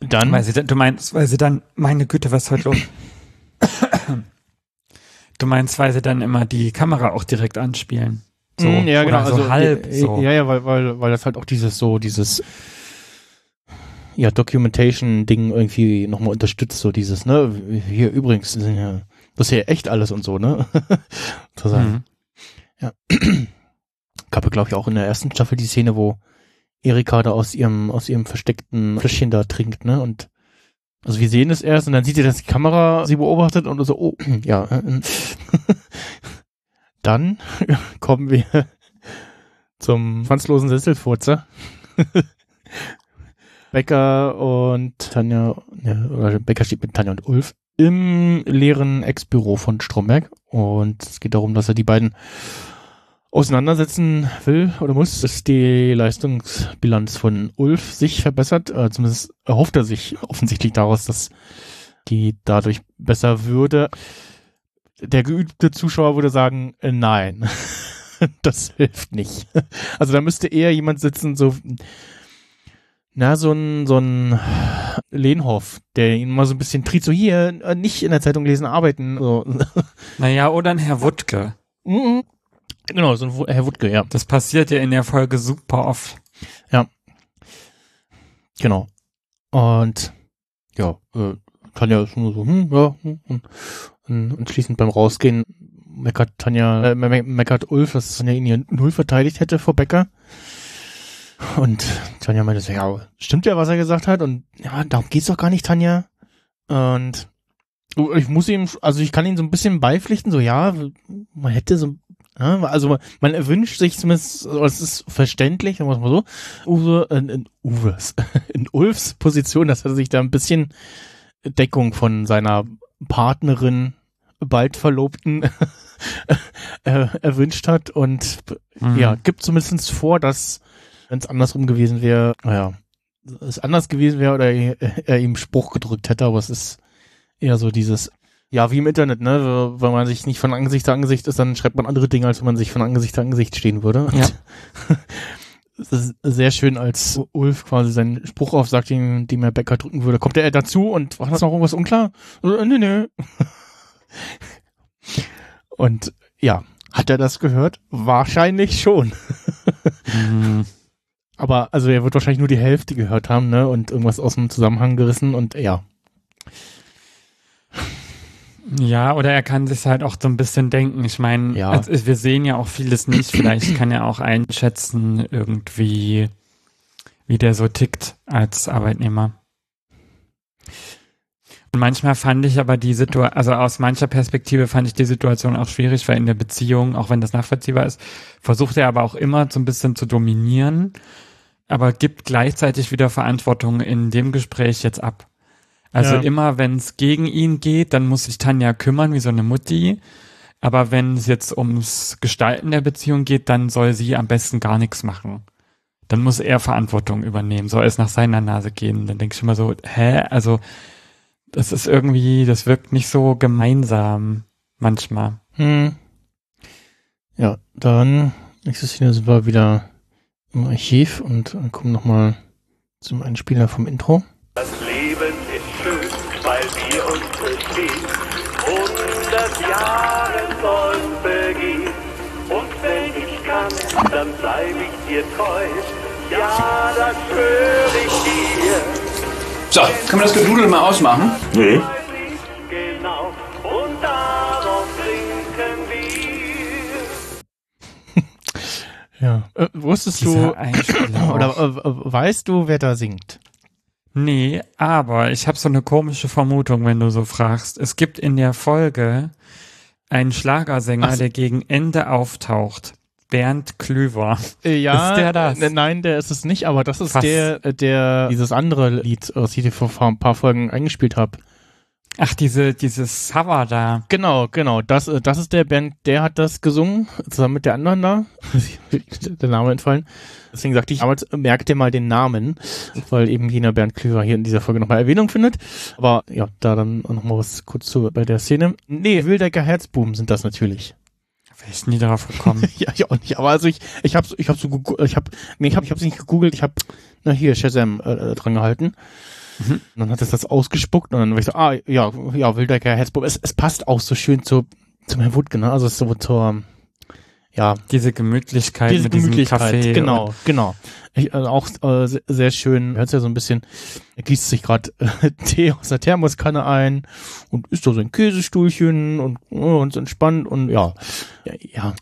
Dann, Weil sie, dann- du meinst, weil sie dann, meine Güte, was ist heute los? Du meinst, weil sie dann immer die Kamera auch direkt anspielen. So, Mm, ja, genau, so also halb. äh, so. Ja, ja, weil, weil, weil das halt auch dieses so, dieses ja, Documentation-Ding irgendwie nochmal unterstützt, so dieses, ne, hier übrigens, das ist ja echt alles und so, ne? Zu sagen. Mhm. Gab ja, glaube ich, auch in der ersten Staffel die Szene, wo Erika da aus ihrem, aus ihrem versteckten Fläschchen da trinkt, ne? Und also wir sehen es erst und dann sieht ihr, dass die Kamera sie beobachtet und so, oh, ja. dann kommen wir zum schwanzlosen Sesselfurzer. Becker und Tanja, ja, oder Becker steht mit Tanja und Ulf im leeren Ex-Büro von Stromberg und es geht darum, dass er die beiden auseinandersetzen will oder muss, dass die Leistungsbilanz von Ulf sich verbessert. Äh, zumindest erhofft er sich offensichtlich daraus, dass die dadurch besser würde. Der geübte Zuschauer würde sagen, äh, nein, das hilft nicht. Also da müsste eher jemand sitzen, so, na, so ein, so ein Lehnhoff, der ihn mal so ein bisschen tritt, so hier, äh, nicht in der Zeitung lesen, arbeiten. So. Naja, oder ein Herr Wuttke. Mhm. Genau, so ein Wu- Herr Wuttke, ja. Das passiert ja in der Folge super oft. Genau. Und ja, äh, Tanja ist nur so, hm, ja, hm, hm. Und anschließend beim Rausgehen meckert Tanja, äh, me- meckert Ulf, dass Tanja ihn hier null verteidigt hätte vor Becker. Und Tanja meinte so, ja, stimmt ja, was er gesagt hat. Und ja, darum geht's doch gar nicht, Tanja. Und ich muss ihm, also ich kann ihn so ein bisschen beipflichten, so ja, man hätte so, ja, also man, erwünscht sich zumindest, es ist verständlich, sagen wir es mal so, Uwe, in, in Uwes, in Ulfs Position, dass er sich da ein bisschen Deckung von seiner Partnerin, bald Verlobten, äh, erwünscht hat und Mhm. ja, gibt zumindest vor, dass wenn es andersrum gewesen wäre, naja, es anders gewesen wäre oder er, er ihm Spruch gedrückt hätte, aber es ist eher so dieses, ja, wie im Internet, ne, wenn man sich nicht von Angesicht zu Angesicht ist, dann schreibt man andere Dinge, als wenn man sich von Angesicht zu Angesicht stehen würde. Ja. Es ist sehr schön, als Ulf quasi seinen Spruch aufsagt, den, den er Becker drücken würde. Kommt er dazu und war das noch irgendwas unklar? Äh, Nö, nö. Und ja, hat er das gehört? Wahrscheinlich schon. Mhm. Aber also er wird wahrscheinlich nur die Hälfte gehört haben, ne? Und irgendwas aus dem Zusammenhang gerissen und ja. Ja, oder er kann sich halt auch so ein bisschen denken. Ich meine, Ja. also wir sehen ja auch vieles nicht. Vielleicht kann er auch einschätzen, irgendwie, wie der so tickt als Arbeitnehmer. Und manchmal fand ich aber die Situation, also aus mancher Perspektive fand ich die Situation auch schwierig, weil in der Beziehung, auch wenn das nachvollziehbar ist, versucht er aber auch immer so ein bisschen zu dominieren, aber gibt gleichzeitig wieder Verantwortung in dem Gespräch jetzt ab. Also Ja. immer, wenn es gegen ihn geht, dann muss sich Tanja kümmern, wie so eine Mutti. Aber wenn es jetzt ums Gestalten der Beziehung geht, dann soll sie am besten gar nichts machen. Dann muss er Verantwortung übernehmen, soll es nach seiner Nase gehen. Dann denke ich immer so, hä? Also, das ist irgendwie, das wirkt nicht so gemeinsam manchmal. Hm. Ja, dann nächste Szene sind wir wieder im Archiv und kommen nochmal zum Einspieler vom Intro. Das Sollen vergehen. Und wenn ich kann, dann bleib ich dir treu. Ja, das schwöre ich dir. So, kann man das Gedudel mal ausmachen? Nee. Genau. Und darauf trinken wir. Ja. Äh, wusstest du Dieser Einspieler oder äh, äh, weißt du, wer da singt? Nee, aber ich habe so eine komische Vermutung, wenn du so fragst. Es gibt in der Folge einen Schlagersänger, so. der gegen Ende auftaucht. Bernd Klüver. Äh, ja, Ist der das? äh, nein, der ist es nicht, aber das ist Fast. der, äh, der dieses andere Lied, was ich dir vor vor ein paar Folgen eingespielt habe. Ach, diese, dieses Cover da. Genau, genau. Das, äh, das ist der Band, der hat das gesungen, zusammen mit der anderen da. der Name entfallen. Deswegen sagte ich damals, merkt ihr mal den Namen, weil eben jener Bernd Klüver hier in dieser Folge nochmal Erwähnung findet. Aber ja, da dann nochmal was kurz zu bei der Szene. Nee, Wildecker Herzbuben sind das natürlich. Wäre ich nie darauf gekommen. ja, ich auch nicht. Aber also ich, ich hab's, ich hab's so ich hab, nee, ich hab, ich hab's nicht gegoogelt, ich hab, na hier, Shazam, äh, dran gehalten. Mhm. Und dann hat es das ausgespuckt und dann war ich so, ah, ja, ja, Wildecker Herzbub. Es, es passt auch so schön zu, zum Herrn Wutke, ne? Also es ist so zur, ja. Diese Gemütlichkeit Diese mit Gemütlichkeit, diesem Kaffee. genau, genau. Ich, also auch äh, sehr, sehr schön, hört ja so ein bisschen, er gießt sich gerade äh, Tee aus der Thermoskanne ein und isst da so ein Käsestuhlchen und, und ist entspannt und ja, ja, ja.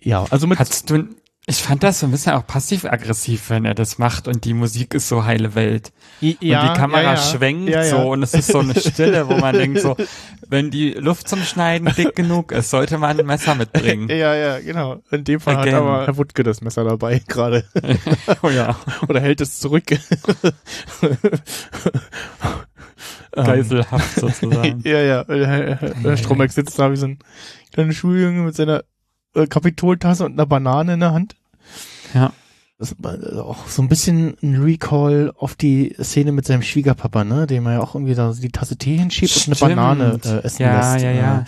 Ja, also mit Hattest du, ich fand das so ein bisschen auch passiv-aggressiv, wenn er das macht und die Musik ist so heile Welt. ja, und die Kamera ja, ja. schwenkt so und es ist so eine Stille, wo man denkt so, wenn die Luft zum Schneiden dick genug ist, sollte man ein Messer mitbringen. Ja, ja, genau. In dem Fall Again. hat aber Herr Wutke das Messer dabei gerade. oh ja, Oder hält es zurück. Geiselhaft sozusagen. ja, ja. Herr Stromberg sitzt da wie so ein kleiner Schuljunge mit seiner äh, Kapitoltasse und einer Banane in der Hand. Ja. Das war äh, auch so ein bisschen ein Recall auf die Szene mit seinem Schwiegerpapa, ne, dem er ja auch irgendwie da so die Tasse Tee hinschiebt und eine Stimmt. Banane äh, essen Ja, lässt. ja, ja. Äh,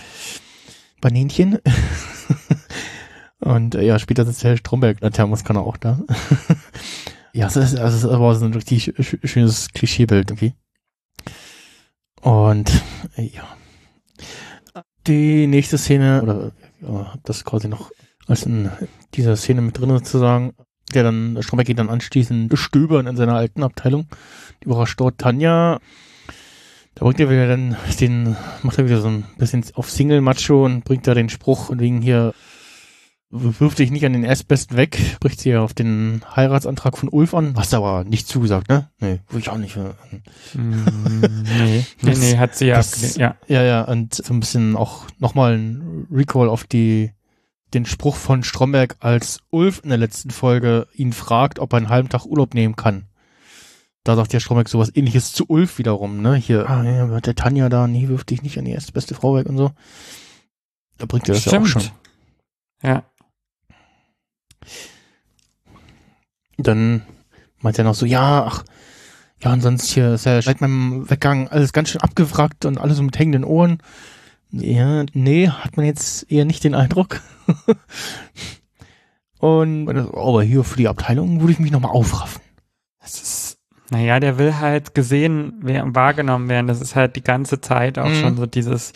Banänchen. und äh, ja, später sitzt Herr Stromberg der Thermoskanne auch da. ja, es ist, also es ist aber so ein richtig sch schönes Klischeebild irgendwie. Und äh, ja. Die nächste Szene, oder ja, hab das quasi noch als in dieser Szene mit drin sozusagen, der dann, Stromberg geht dann anschließend stöbern in seiner alten Abteilung. Die überrascht dort Tanja. Da bringt er wieder dann den, macht er wieder so ein bisschen auf Single-Macho und bringt da den Spruch und wegen hier, wirf dich nicht an den Erstbesten weg, bricht sie ja auf den Heiratsantrag von Ulf an. Hast du aber nicht zugesagt, ne? Nee, würde ich auch nicht. Mm, nee, nee, Das- nee, hat sie ja das-. Ja, Ja, ja, und so ein bisschen auch nochmal ein Recall auf die, den Spruch von Stromberg, als Ulf in der letzten Folge ihn fragt, ob er einen halben Tag Urlaub nehmen kann. Da sagt ja Stromberg sowas ähnliches zu Ulf wiederum, ne? Hier, ah, ja, der Tanja da, nee, wirf dich nicht an die erste beste Frau weg und so. Da bringt er das ja auch schon. Ja, Dann meint er noch so, ja, ach, ja, und sonst hier ist ja seit meinem Weggang alles ganz schön abgewrackt und alles so mit hängenden Ohren. Ja, nee, hat man jetzt eher nicht den Eindruck. und, aber hier für die Abteilung würde ich mich nochmal aufraffen. das ist, naja, der will halt gesehen werden, wahrgenommen werden. Das ist halt die ganze Zeit auch Mhm. schon so dieses,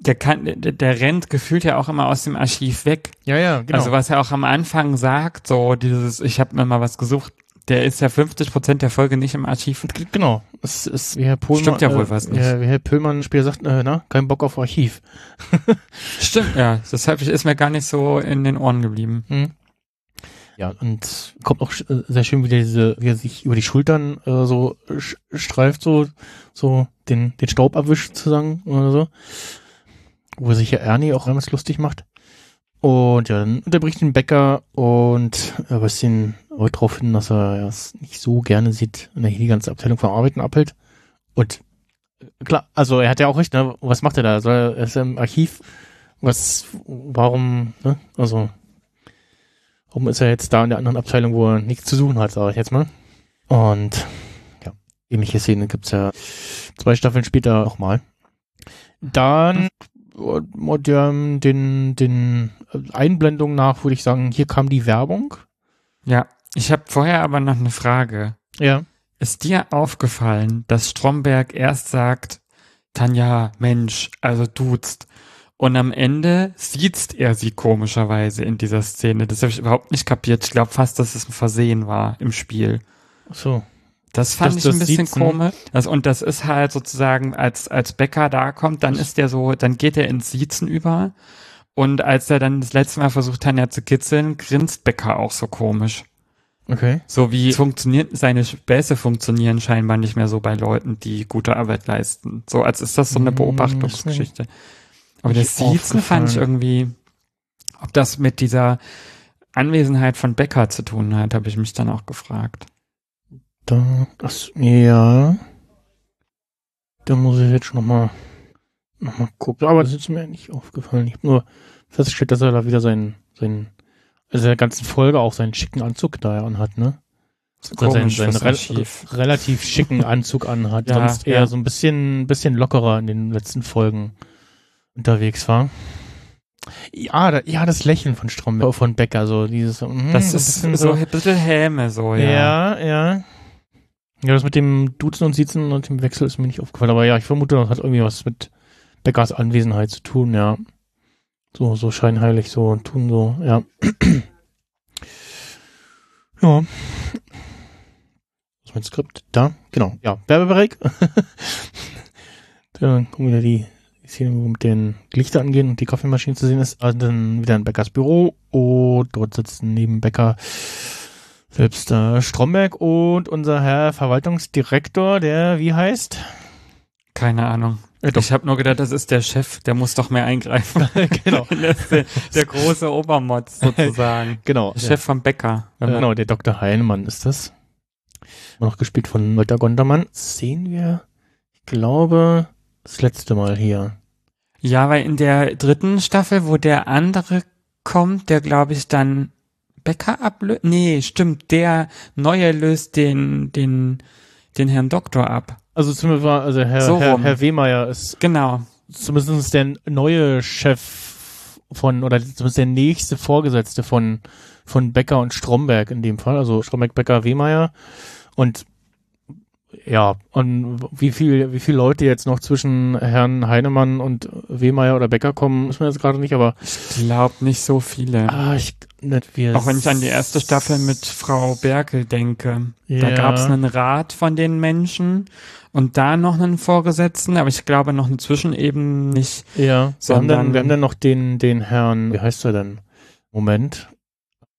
der kann, der, der rennt gefühlt ja auch immer aus dem Archiv weg. Ja, ja, genau. Also was er auch am Anfang sagt, so dieses, ich habe mir mal was gesucht, der ist ja 50 Prozent der Folge nicht im Archiv. genau. Es ist, wie Herr Pohlmann, Stimmt ja wohl äh, was nicht. Wie Herr Pöhlmann später sagt, äh, na, kein Bock auf Archiv. Stimmt, ja. Deshalb ist mir gar nicht so in den Ohren geblieben. Hm. Ja, und kommt auch äh, sehr schön, wie diese, wie er sich über die Schultern äh, so streift, so, so den, den Staub abwischt sozusagen oder so. Wo sich ja Ernie auch einmal lustig macht. Und ja, dann unterbricht den Bäcker und er weist ihn heute darauf hin, dass er es nicht so gerne sieht, wenn er hier die ganze Abteilung vom Arbeiten abhält. Und äh, klar, also er hat ja auch recht, ne? Was macht er da? Soll er, ist im Archiv. Was, warum, ne? Also, Warum ist er jetzt da in der anderen Abteilung, wo er nichts zu suchen hat, sage ich jetzt mal. Und ja, ähnliche Szene gibt's ja zwei Staffeln später nochmal. Dann äh, den, den Einblendungen nach würde ich sagen, hier kam die Werbung. Ja. Ich habe vorher aber noch eine Frage. Ja. Ist dir aufgefallen, dass Stromberg erst sagt, Tanja, Mensch, also duzt. Und am Ende sieht er sie komischerweise in dieser Szene. Das habe ich überhaupt nicht kapiert. Ich glaube fast, dass es ein Versehen war im Spiel. So. Das fand Das- ich ein bisschen komisch. Das, und das ist halt sozusagen, als, als Becker da kommt, dann ist der so, dann geht er ins Siezen über. Und als er dann das letzte Mal versucht, Tanja zu kitzeln, grinst Becker auch so komisch. Okay. So wie funktioniert, seine Späße funktionieren scheinbar nicht mehr so bei Leuten, die gute Arbeit leisten. So als ist das so eine Hm, Beobachtungsgeschichte. Aber das Siezen fand ich irgendwie, ob das mit dieser Anwesenheit von Becker zu tun hat, habe ich mich dann auch gefragt. Da, das, ja. Da muss ich jetzt noch mal, noch mal gucken. Aber das ist mir nicht aufgefallen. Ich habe nur festgestellt, dass er da wieder seinen, seinen, also der ganzen Folge auch seinen schicken Anzug da anhat, ne? Oder seinen, Komisch seinen fürs re relativ schicken Anzug anhat. Ja, sonst eher ja. so ein bisschen, bisschen lockerer in den letzten Folgen unterwegs war. Ja, da, ja, das Lächeln von Stromberg, von Becker, so dieses, mm, Das so ein ist bisschen so ein bisschen Häme, so, ja. ja, ja. Ja, das mit dem Duzen und Siezen und dem Wechsel ist mir nicht aufgefallen. Aber ja, ich vermute, das hat irgendwie was mit Beckers Anwesenheit zu tun, ja. So, so scheinheilig, so und tun so, ja. ja. Was ist mein Skript? Da, genau. Ja, Werbebreak. Dann kommen wieder die, Szene, wo mit den Lichter angehen und die Kaffeemaschine zu sehen ist. Also dann wieder in Beckers Büro und dort sitzen neben Becker selbst äh, Stromberg und unser Herr Verwaltungsdirektor, der wie heißt? Keine Ahnung. Äh, doch. Ich habe nur gedacht, das ist der Chef, der muss doch mehr eingreifen. genau, das ist der, der große Obermotz sozusagen. genau. Der Chef vom Bäcker. Äh, genau, der Dr. Heinemann ist das. Noch gespielt von Walter Gondermann. Sehen wir, ich glaube, das letzte Mal hier. Ja, weil in der dritten Staffel, wo der andere kommt, der glaube ich dann Bäcker ablöst. Nee, stimmt, der Neue löst den, den, den Herrn Doktor ab. Also zumindest war, also Herr, So Herr. Herr Wehmeier ist Genau. zumindest der neue Chef von, oder zumindest der nächste Vorgesetzte von, von Becker und Stromberg in dem Fall. Also Stromberg, Becker, Wehmeier. Und ja, und wie viel, wie viele Leute jetzt noch zwischen Herrn Heinemann und Wehmeier oder Becker kommen, wissen wir jetzt gerade nicht, aber Ich glaube nicht so viele. ah, ich nicht wir Auch wenn ich an die erste Staffel mit Frau Berkel denke. Da Ja. gab es einen Rat von den Menschen und da noch einen Vorgesetzten, aber ich glaube noch eine Zwischenebene nicht. Ja, wir haben, sondern- dann, wir haben dann noch den, den Herrn, wie heißt er denn? Moment.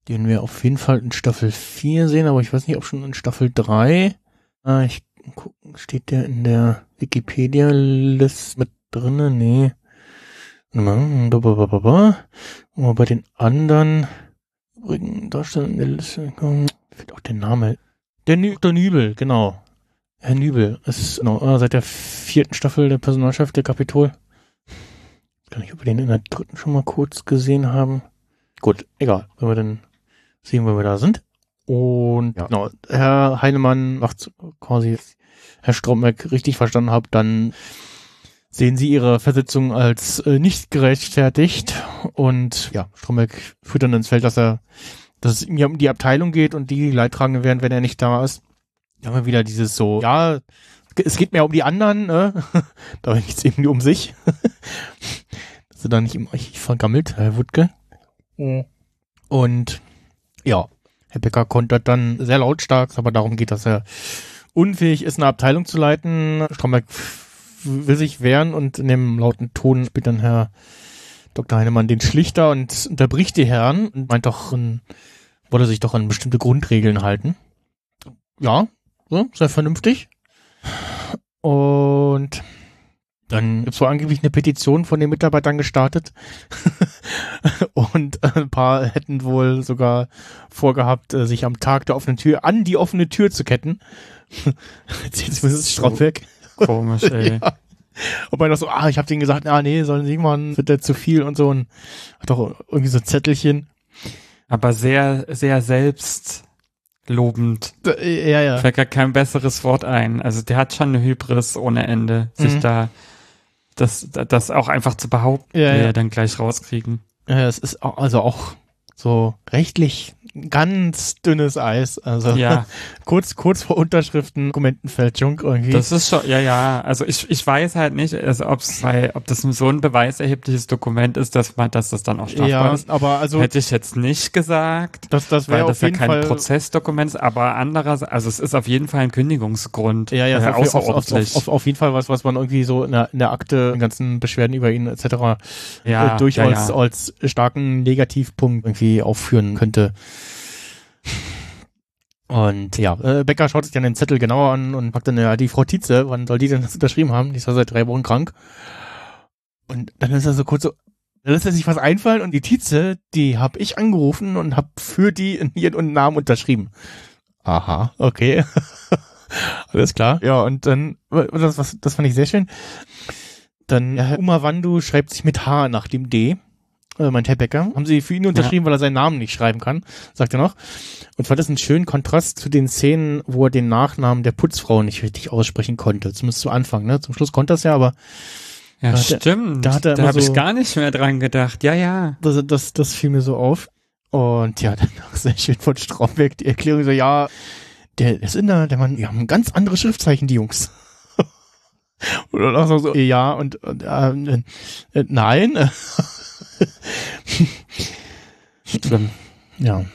Den wir auf jeden Fall in Staffel 4 sehen, aber ich weiß nicht, ob schon in Staffel 3. Ah, ich guck, steht der in der Wikipedia-List mit drinne? Nee. Und bei den anderen übrigen Darstellern in der Liste fehlt auch der Name. Der, Nü der Nübel, genau. Herr Nübel, ist genau, seit der vierten Staffel der Personalchef der Kapitol. Ich weiß nicht, ob wir den in der dritten schon mal kurz gesehen haben. Gut, egal, wenn wir dann sehen, wo wir da sind. Und Ja. genau, Herr Heinemann macht quasi, Herr Stromberg richtig verstanden habe, dann sehen Sie Ihre Versetzung als äh, nicht gerechtfertigt. Und ja, Stromberg führt dann ins Feld, dass er, dass es ihm ja um die Abteilung geht und die Leidtragende werden, wenn er nicht da ist. Da haben wir wieder dieses so, ja, es geht mehr um die anderen, ne? Dabei geht's eben nur um sich. Dass er da nicht immer richtig vergammelt, Herr Wuttke. Und ja, Herr Becker kontert dann sehr lautstark, aber darum geht, dass er unfähig ist, eine Abteilung zu leiten. Stromberg will sich wehren und in dem lauten Ton spielt dann Herr Dr. Heinemann den Schlichter und unterbricht die Herren und meint doch, wolle sich doch an bestimmte Grundregeln halten. Ja, sehr vernünftig. Und dann gibt's wohl angeblich eine Petition von den Mitarbeitern gestartet. und ein paar hätten wohl sogar vorgehabt, äh, sich am Tag der offenen Tür an die offene Tür zu ketten. Erzählt zumindest Stromberg. Komisch, ey. Ja. Und man doch so, ah, ich hab denen gesagt, ah nee, sollen sie machen, wird der zu viel und so und hat doch irgendwie so Zettelchen. Aber sehr, sehr selbstlobend. Äh, Ja, ja. Fällt gar kein besseres Wort ein. Also der hat schon eine Hybris ohne Ende, sich Mhm. da das, das auch einfach zu behaupten, Ja, ja. dann gleich rauskriegen. Ja, es ist auch, also auch so rechtlich ganz dünnes Eis. Also Ja, kurz, kurz vor Unterschriften, Dokumentenfälschung irgendwie. das ist schon, ja, ja. Also ich, ich weiß halt nicht, also ob's, weil, ob das so ein beweiserhebliches Dokument ist, dass man, dass das dann auch strafbar ja, ist. aber also Hätte ich jetzt nicht gesagt, das, das weil wäre das auf ja jeden kein Fall. Prozessdokument ist, aber andererseits, also es ist auf jeden Fall ein Kündigungsgrund. Ja, ja, äh, auf, auf, auf, außerordentlich. auf, auf jeden Fall was, was man irgendwie so in der, in der Akte, den ganzen Beschwerden über ihn etc. ja, äh, durchaus ja, ja. als starken Negativpunkt irgendwie aufführen könnte. Und ja, äh, Becker schaut sich dann den Zettel genauer an und fragt dann, ja, die Frau Tietze, wann soll die denn das unterschrieben haben? Die ist ja seit drei Wochen krank. Und dann ist er so kurz so, dann lässt er sich was einfallen und die Tietze, die hab ich angerufen und hab für die in ihren Namen unterschrieben. Aha, okay. Alles klar. Ja, und dann, das, was, das fand ich sehr schön. Dann, ja, Uma Wandu schreibt sich mit H nach dem D. Äh, mein Herr Becker. Haben sie für ihn unterschrieben, weil er seinen Namen nicht schreiben kann, sagt er noch. Und fand das einen schönen Kontrast zu den Szenen, wo er den Nachnamen der Putzfrau nicht richtig aussprechen konnte. Zumindest zu Anfang, ne? Zum Schluss konnte er es ja, aber Ja, Da er- stimmt. da er da immer habe so- ich gar nicht mehr dran gedacht. Ja, ja. das, das, das fiel mir so auf. Und ja, dann auch sehr schön von Stromberg die Erklärung so, ja, der, der ist Inder, der Mann, die haben ganz anderes Schriftzeichen, die Jungs. Dann auch so, so, ja, und, und äh, äh, nein. Schlimm. Ja.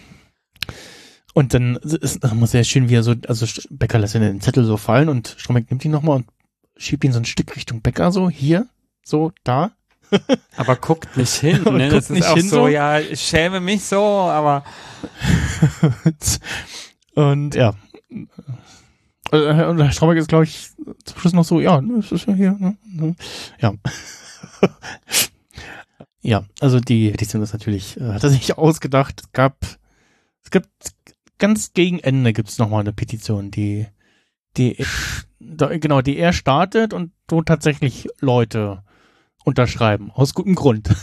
Und dann ist das muss sehr schön, wie er so, also Becker lässt den Zettel so fallen und Stromberg nimmt ihn nochmal und schiebt ihn so ein Stück Richtung Becker, so, hier, so, da. Aber guckt nicht hin, ne? guckt Das ist nicht auch hin so, so? ja, ich schäme mich so, aber Und ja. Und Herr Strauberg ist, glaube ich, zum Schluss noch so, ja, ne, es ist ja hier, ne, ne. Ja. ja, also die Petition ist natürlich, äh, hat er sich ausgedacht. Es gab, es gibt ganz gegen Ende gibt es nochmal eine Petition, die, die, da, genau, die er startet und wo tatsächlich Leute unterschreiben. Aus gutem Grund.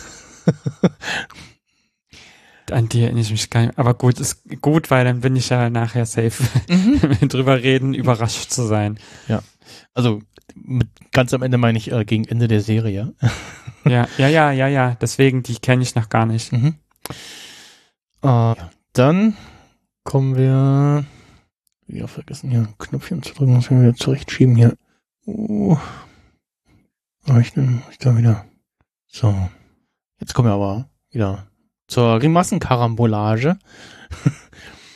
an die erinnere ich mich gar nicht. Aber gut, ist gut, weil dann bin ich ja nachher safe, wenn wir drüber reden, überrascht zu sein. Also mit ganz am Ende meine ich äh, gegen Ende der Serie. Ja, ja, ja, ja, ja. Deswegen, die kenne ich noch gar nicht. Mhm. Äh, ja. Dann kommen wir. Wieder vergessen, hier ein Knöpfchen zu drücken, muss ich mir wieder zurechtschieben hier. Oh, ich, ich da wieder. So. Jetzt kommen wir aber wieder zur Grimassenkarambolage.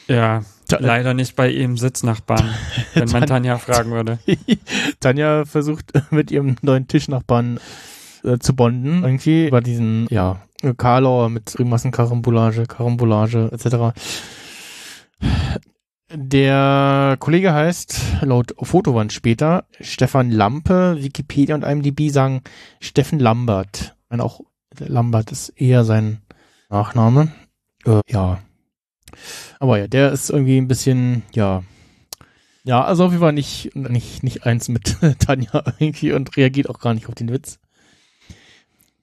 Ja, leider nicht bei ihrem Sitznachbarn, wenn man Tanja fragen würde. Tanja versucht mit ihrem neuen Tischnachbarn äh, zu bonden. Irgendwie über diesen, ja, Karlauer mit Grimassenkarambolage, Karambolage etc. Der Kollege heißt laut Fotowand später Stefan Lampe, Wikipedia und IMDb sagen Steffen Lambert. Ich meine auch Lambert ist eher sein Nachname. Äh, ja. Aber ja, der ist irgendwie ein bisschen, ja. Ja, also auf jeden Fall nicht, nicht, nicht eins mit Tanja irgendwie und reagiert auch gar nicht auf den Witz.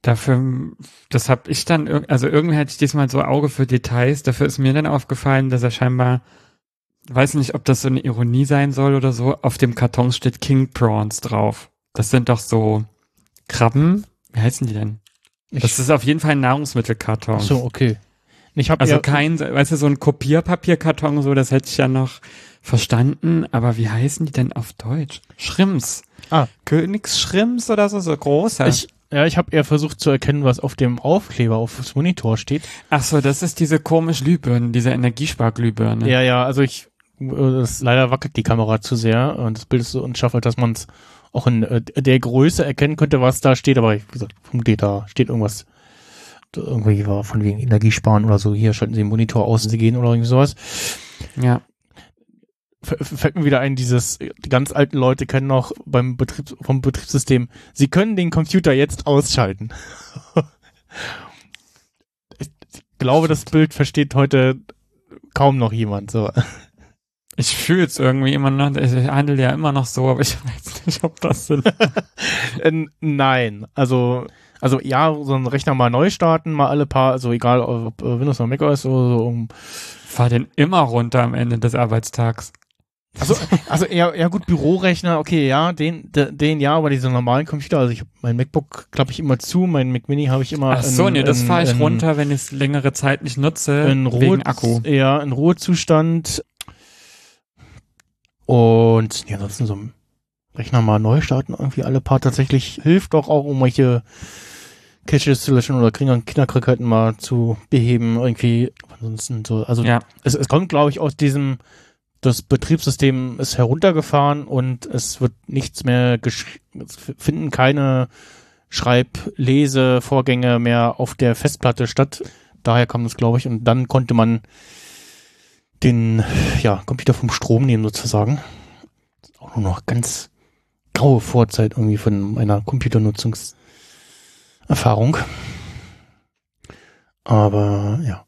Dafür, das habe ich dann, also irgendwie hatte ich diesmal so Auge für Details. Dafür ist mir dann aufgefallen, dass er scheinbar, weiß nicht, ob das so eine Ironie sein soll oder so, auf dem Karton steht King Prawns drauf. Das sind doch so Krabben. Wie heißen die denn? Das ist auf jeden Fall ein Nahrungsmittelkarton. Ach so, okay. Ich habe Also kein, weißt du, so ein Kopierpapierkarton, so, das hätte ich ja noch verstanden. Aber wie heißen die denn auf Deutsch? Schrimps. Ah. Königsschrimps oder so, so großer. ich, ja, ich habe eher versucht zu erkennen, was auf dem Aufkleber auf das Monitor steht. Ach so, das ist diese komische Glühbirne, diese Energiesparglühbirne. Ja, ja, also ich, das, leider wackelt die Kamera zu sehr und das Bild ist so unscharf, dass man es auch in äh, der Größe erkennen könnte, was da steht, aber ich, wie gesagt, vermute, da steht irgendwas, irgendwie war von wegen Energiesparen oder so, hier schalten Sie den Monitor aus, Sie gehen oder irgendwie sowas. ja. F- fällt mir wieder ein, dieses, die ganz alten Leute kennen noch beim Betrieb, vom Betriebssystem, sie können den Computer jetzt ausschalten. ich glaube, das Bild versteht heute kaum noch jemand, so. Ich fühle es irgendwie immer noch, ich handle ja immer noch so, aber ich weiß nicht, ob das Sinn nein, also, also ja, so einen Rechner mal neu starten, mal alle paar, also egal ob äh, Windows oder macOS oder so, um, Fahr den immer runter am Ende des Arbeitstags. also, also eher, eher gut Bürorechner, okay, ja, den, de, den ja, aber diese normalen Computer, also ich hab, mein MacBook klappe ich immer zu, mein Mac Mini habe ich immer Ach so, in- nee, das fahre ich in- runter, wenn ich es längere Zeit nicht nutze, in Ruhe, wegen Akku. Ja, in Ruhezustand. Und ja, ansonsten so ein Rechner mal neu starten, irgendwie alle paar tatsächlich hilft doch auch, um welche Caches zu löschen oder Kinder- Kinderkrankheiten mal zu beheben, irgendwie. Ansonsten so, also Ja, es, es kommt, glaube ich, aus diesem, das Betriebssystem ist heruntergefahren und es wird nichts mehr finden keine Schreib-Lese-Vorgänge mehr auf der Festplatte statt. Daher kam das, glaube ich, und dann konnte man den ja, Computer vom Strom nehmen, sozusagen. Auch nur noch ganz graue Vorzeit irgendwie von meiner Computernutzungserfahrung. Aber ja,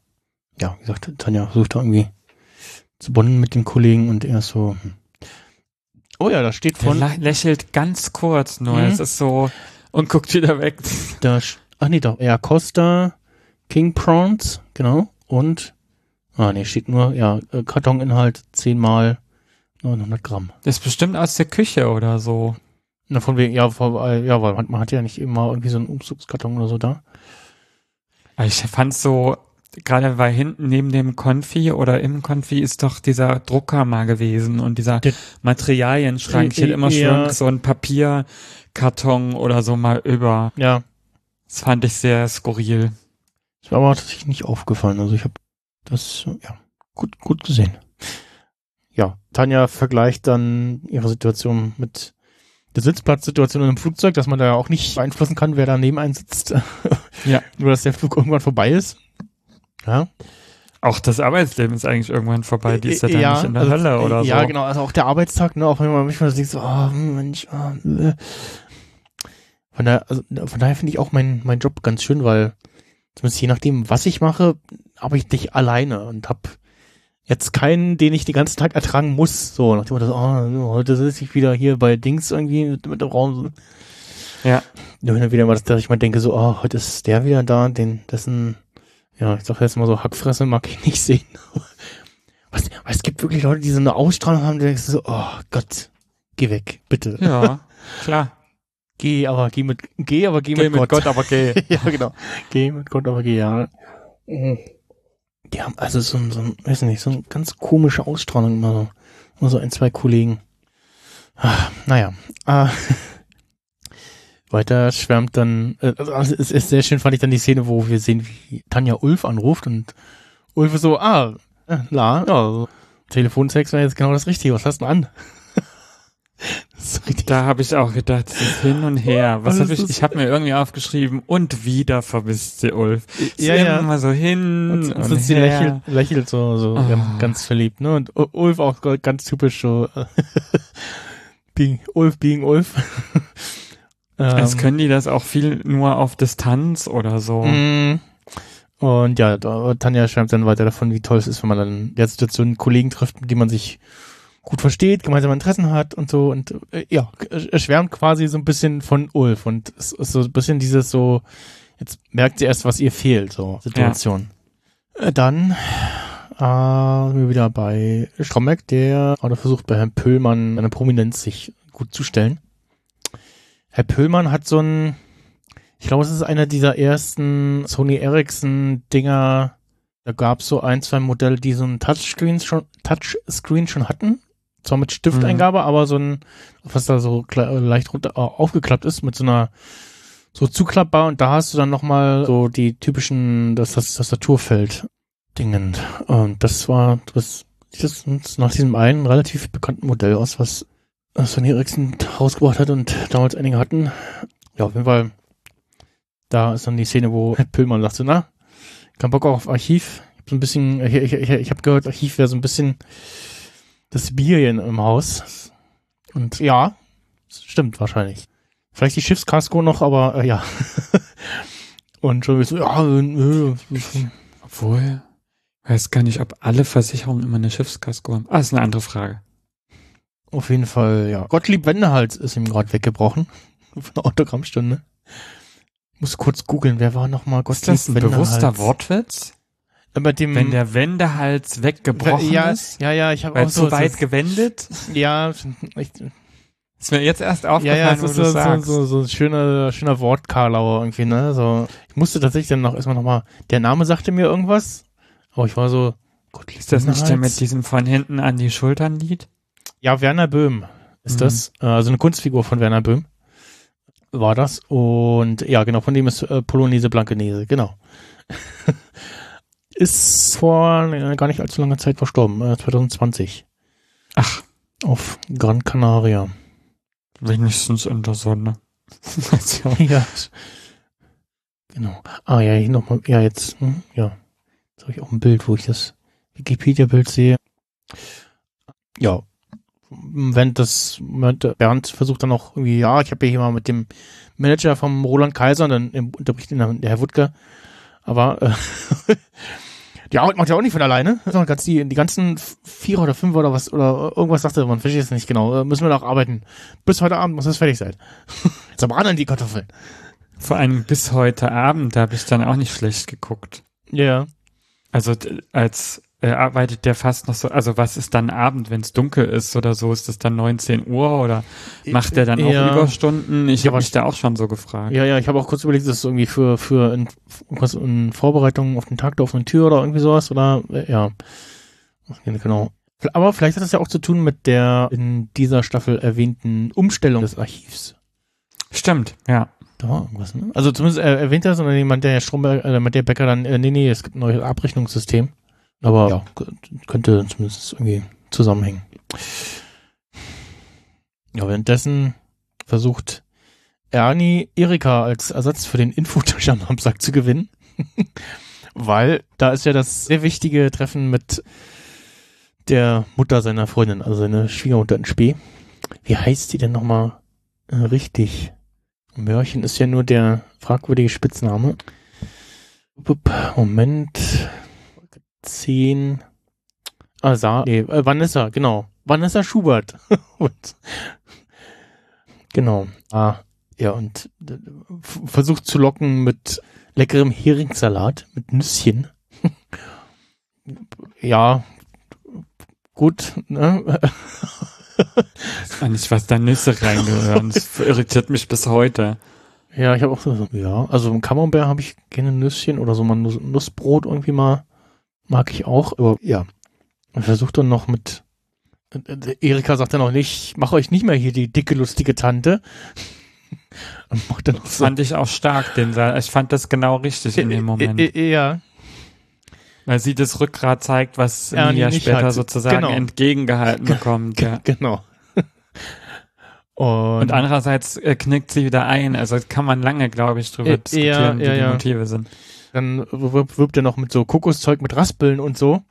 ja, wie gesagt, Tanja versucht da irgendwie zu bonden mit dem Kollegen und er ist so, hm. Oh ja, da steht Der von, lä- lächelt ganz kurz nur. Mhm. Es ist so und guckt wieder weg. da, ach nee, doch, ja, Costa, King Prawns, genau, und, ah nee, steht nur, ja, äh, Kartoninhalt 10 mal 900 Gramm. Das ist bestimmt aus der Küche oder so. Na, von wegen, ja, von, äh, ja, weil man, man hat ja nicht immer irgendwie so einen Umzugskarton oder so da. Ich fand's so, gerade weil hinten neben dem Konfi oder im Konfi ist doch dieser Drucker mal gewesen und dieser Der- Materialienschrank. Ich hätte immer Ja. schon so einen Papierkarton oder so mal über. Ja, Das fand ich sehr skurril. ist mir aber tatsächlich nicht aufgefallen. Also ich habe das, ja, gut, gut gesehen. Ja, Tanja vergleicht dann ihre Situation mit der Sitzplatzsituation in einem Flugzeug, dass man da ja auch nicht beeinflussen kann, wer da neben einem sitzt. Ja. Nur, dass der Flug irgendwann vorbei ist. Ja. Auch das Arbeitsleben ist eigentlich irgendwann vorbei. Die ist ja, dann ja, nicht in der also, Hölle oder ja, so. genau, also auch der Arbeitstag, ne, auch wenn man manchmal denkt so, oh, Mensch, oh, äh. Von daher, also, von daher finde ich auch meinen mein Job ganz schön, weil zumindest je nachdem, was ich mache, habe ich dich alleine und habe jetzt keinen, den ich den ganzen Tag ertragen muss. So, nach dem Motto, oh, heute sitze ich wieder hier bei Dings irgendwie mit, mit dem Raum. Ja. Nur hin und wieder mal, dass, ich mal denke, so, oh, heute ist der wieder da, den, dessen, ja, ich sag jetzt mal so, Hackfresse mag ich nicht sehen. Was, was, es gibt wirklich Leute, die so eine Ausstrahlung haben, die denkst du so, oh Gott, geh weg, bitte. Ja, klar. Geh, aber geh mit, geh, aber geh, Geh mit, mit Gott. Gott, aber geh. ja, genau. Geh mit Gott, aber geh, ja. Die haben also so ein, so ein, weiß nicht, so eine ganz komische Ausstrahlung immer so. Nur so ein, zwei Kollegen. Ah, naja. Ah. Weiter schwärmt dann, äh, also es ist sehr schön, fand ich dann die Szene, wo wir sehen, wie Tanja Ulf anruft und Ulf ist so, ah, äh, la, ja. Telefonsex wäre jetzt genau das Richtige, was hast du denn an? Da habe ich auch gedacht, hin und her. Was habe es ich? Ich habe mir irgendwie aufgeschrieben und wieder vermisst sie Ulf. Ist Ja, ja. Immer so hin Und, und, und sie lächelt, lächelt so, so Ah. ganz, verliebt, ne? Und Ulf auch ganz typisch so, äh, being, Ulf being Ulf. Als Ähm, können die das auch viel nur auf Distanz oder so. mm. Und ja, Tanja schreibt dann weiter davon, wie toll es ist, wenn man dann in der Situation Kollegen trifft, mit denen man sich gut versteht, gemeinsame Interessen hat und so. Und äh, ja, er schwärmt quasi so ein bisschen von Ulf. Und es ist so ein bisschen dieses so, jetzt merkt sie erst, was ihr fehlt, so Situation. Äh, Dann äh, sind wir wieder bei Stromberg, der gerade versucht, bei Herrn Pöllmann eine Prominenz sich gut zu stellen. Herr Pöllmann hat so ein, ich glaube, es ist einer dieser ersten Sony Ericsson Dinger. Da gab es so ein, zwei Modelle, die so ein Touchscreen schon, Touchscreen schon hatten. Zwar mit Stifteingabe, aber so ein, was da so leicht runter aufgeklappt ist, mit so einer so zuklappbar und da hast du dann nochmal so die typischen, das, das Tastaturfeld Dingen. Und das war, das sieht das nach diesem einen relativ bekannten Modell aus, was Sony Ericsson rausgebracht hat und damals einige hatten. Ja, auf jeden Fall. Da ist dann die Szene, wo Pillmann sagt so, na, kein Bock auf Archiv. Ich hab so ein bisschen, ich, ich, ich, ich habe gehört, Archiv wäre so ein bisschen das Bierchen im Haus. Und ja, das stimmt wahrscheinlich. Vielleicht die Schiffskasko noch, aber äh, ja. Und schon so, ja, äh, Obwohl, weiß gar nicht, ob alle Versicherungen immer eine Schiffskasko haben. Ah, ist eine andere Frage. Auf jeden Fall, ja. Gottlieb Wendehals ist ihm gerade weggebrochen. Von der Autogrammstunde. Muss kurz googeln, wer war nochmal Ist Gottlieb das ein bewusster Wortwitz? Bei dem, Wenn der Wendehals weggebrochen ja, ist? ja, ja, ich habe auch zu so, weit so gewendet? ja, ich, Ist mir jetzt erst ja, aufgefallen, ja, es wo ist du so, so, sagst. so, so ein schöner, schöner Wortkarlauer irgendwie, ne? So, ich musste tatsächlich dann noch erstmal nochmal, der Name sagte mir irgendwas, aber ich war so, Gottlieb Ist das nicht der mit diesem von hinten an die Schultern Lied? Ja, Werner Böhm ist Mhm. das. Äh, Also eine Kunstfigur von Werner Böhm war das. Und ja, genau, von dem ist äh, Polonaise Blankenese, genau. ist vor äh, gar nicht allzu langer Zeit verstorben, äh, 2020. Ach, Auf Gran Canaria. wenigstens in der Sonne. ja. Genau. Ah ja, hier nochmal, ja, jetzt, hm, ja. Jetzt habe ich auch ein Bild, wo ich das Wikipedia-Bild sehe. Ja. Wenn das Bernd versucht dann noch irgendwie, ja, ich habe ja hier mal mit dem Manager vom Roland Kaiser, dann unterbricht ihn der Herr Wuttke, aber äh, Die Arbeit macht ja auch nicht von alleine. sondern ganz die, die ganzen Vierer oder Fünfer oder was, oder irgendwas sagte, man versteht es nicht genau. Äh, Müssen wir noch arbeiten. Bis heute Abend muss das fertig sein. Jetzt aber an die Kartoffeln. Vor allem bis heute Abend, da habe ich dann auch nicht schlecht geguckt. Ja. Also d- als äh, arbeitet der fast noch so, also was ist dann Abend, wenn es dunkel ist oder so, ist das dann 19 Uhr oder macht der dann auch Ja. Überstunden? Ich Ja, habe mich da auch schon so gefragt. Ja, ja, ich habe auch kurz überlegt, das ist irgendwie für, für in, was in Vorbereitung auf den Tag der offenen Tür oder irgendwie sowas, oder, äh, ja. Genau. Aber vielleicht hat das ja auch zu tun mit der in dieser Staffel erwähnten Umstellung des Archivs. Stimmt, ja. Da war irgendwas, ne? Also zumindest äh, erwähnt das und dann jemand der Stromberg, äh, meint der Bäcker dann, äh, nee, nee, es gibt ein neues Abrechnungssystem. Aber ja, könnte zumindest irgendwie zusammenhängen. Ja, währenddessen versucht Ernie Erika als Ersatz für den Infotisch am Samstag zu gewinnen. Weil da ist ja das sehr wichtige Treffen mit der Mutter seiner Freundin, also seine Schwiegermutter in Spee. Wie heißt die denn nochmal äh, richtig? Mörchen ist ja nur der fragwürdige Spitzname. Moment. 10. Ah, Sa nee, äh, Vanessa, genau. Vanessa Schubert. und, genau. Ah, ja, und versucht zu locken mit leckerem Heringssalat mit Nüsschen. ja, gut, ne? Ich weiß nicht, was da Nüsse reingehören. Das irritiert mich bis heute. Ja, ich habe auch so, ja, also im Camembert habe ich gerne Nüsschen oder so mal Nuss, Nussbrot irgendwie mal, mag ich auch, aber ja. Versucht dann noch mit, äh, Erika sagt dann auch nicht, ich mache euch nicht mehr hier die dicke, lustige Tante. Und macht dann noch so. Fand ich auch stark, den Sa Ich fand das genau richtig in dem Moment. Äh, äh, Ja, Weil sie das Rückgrat zeigt, was Ja, nicht später hat. sozusagen Genau. entgegengehalten bekommt. Ja. genau. Und, Und andererseits knickt sie wieder ein. Also kann man lange, glaube ich, drüber Äh, diskutieren, ja, ja, wie die ja. Motive sind. Dann wirbt, er noch mit so Kokoszeug mit Raspeln und so.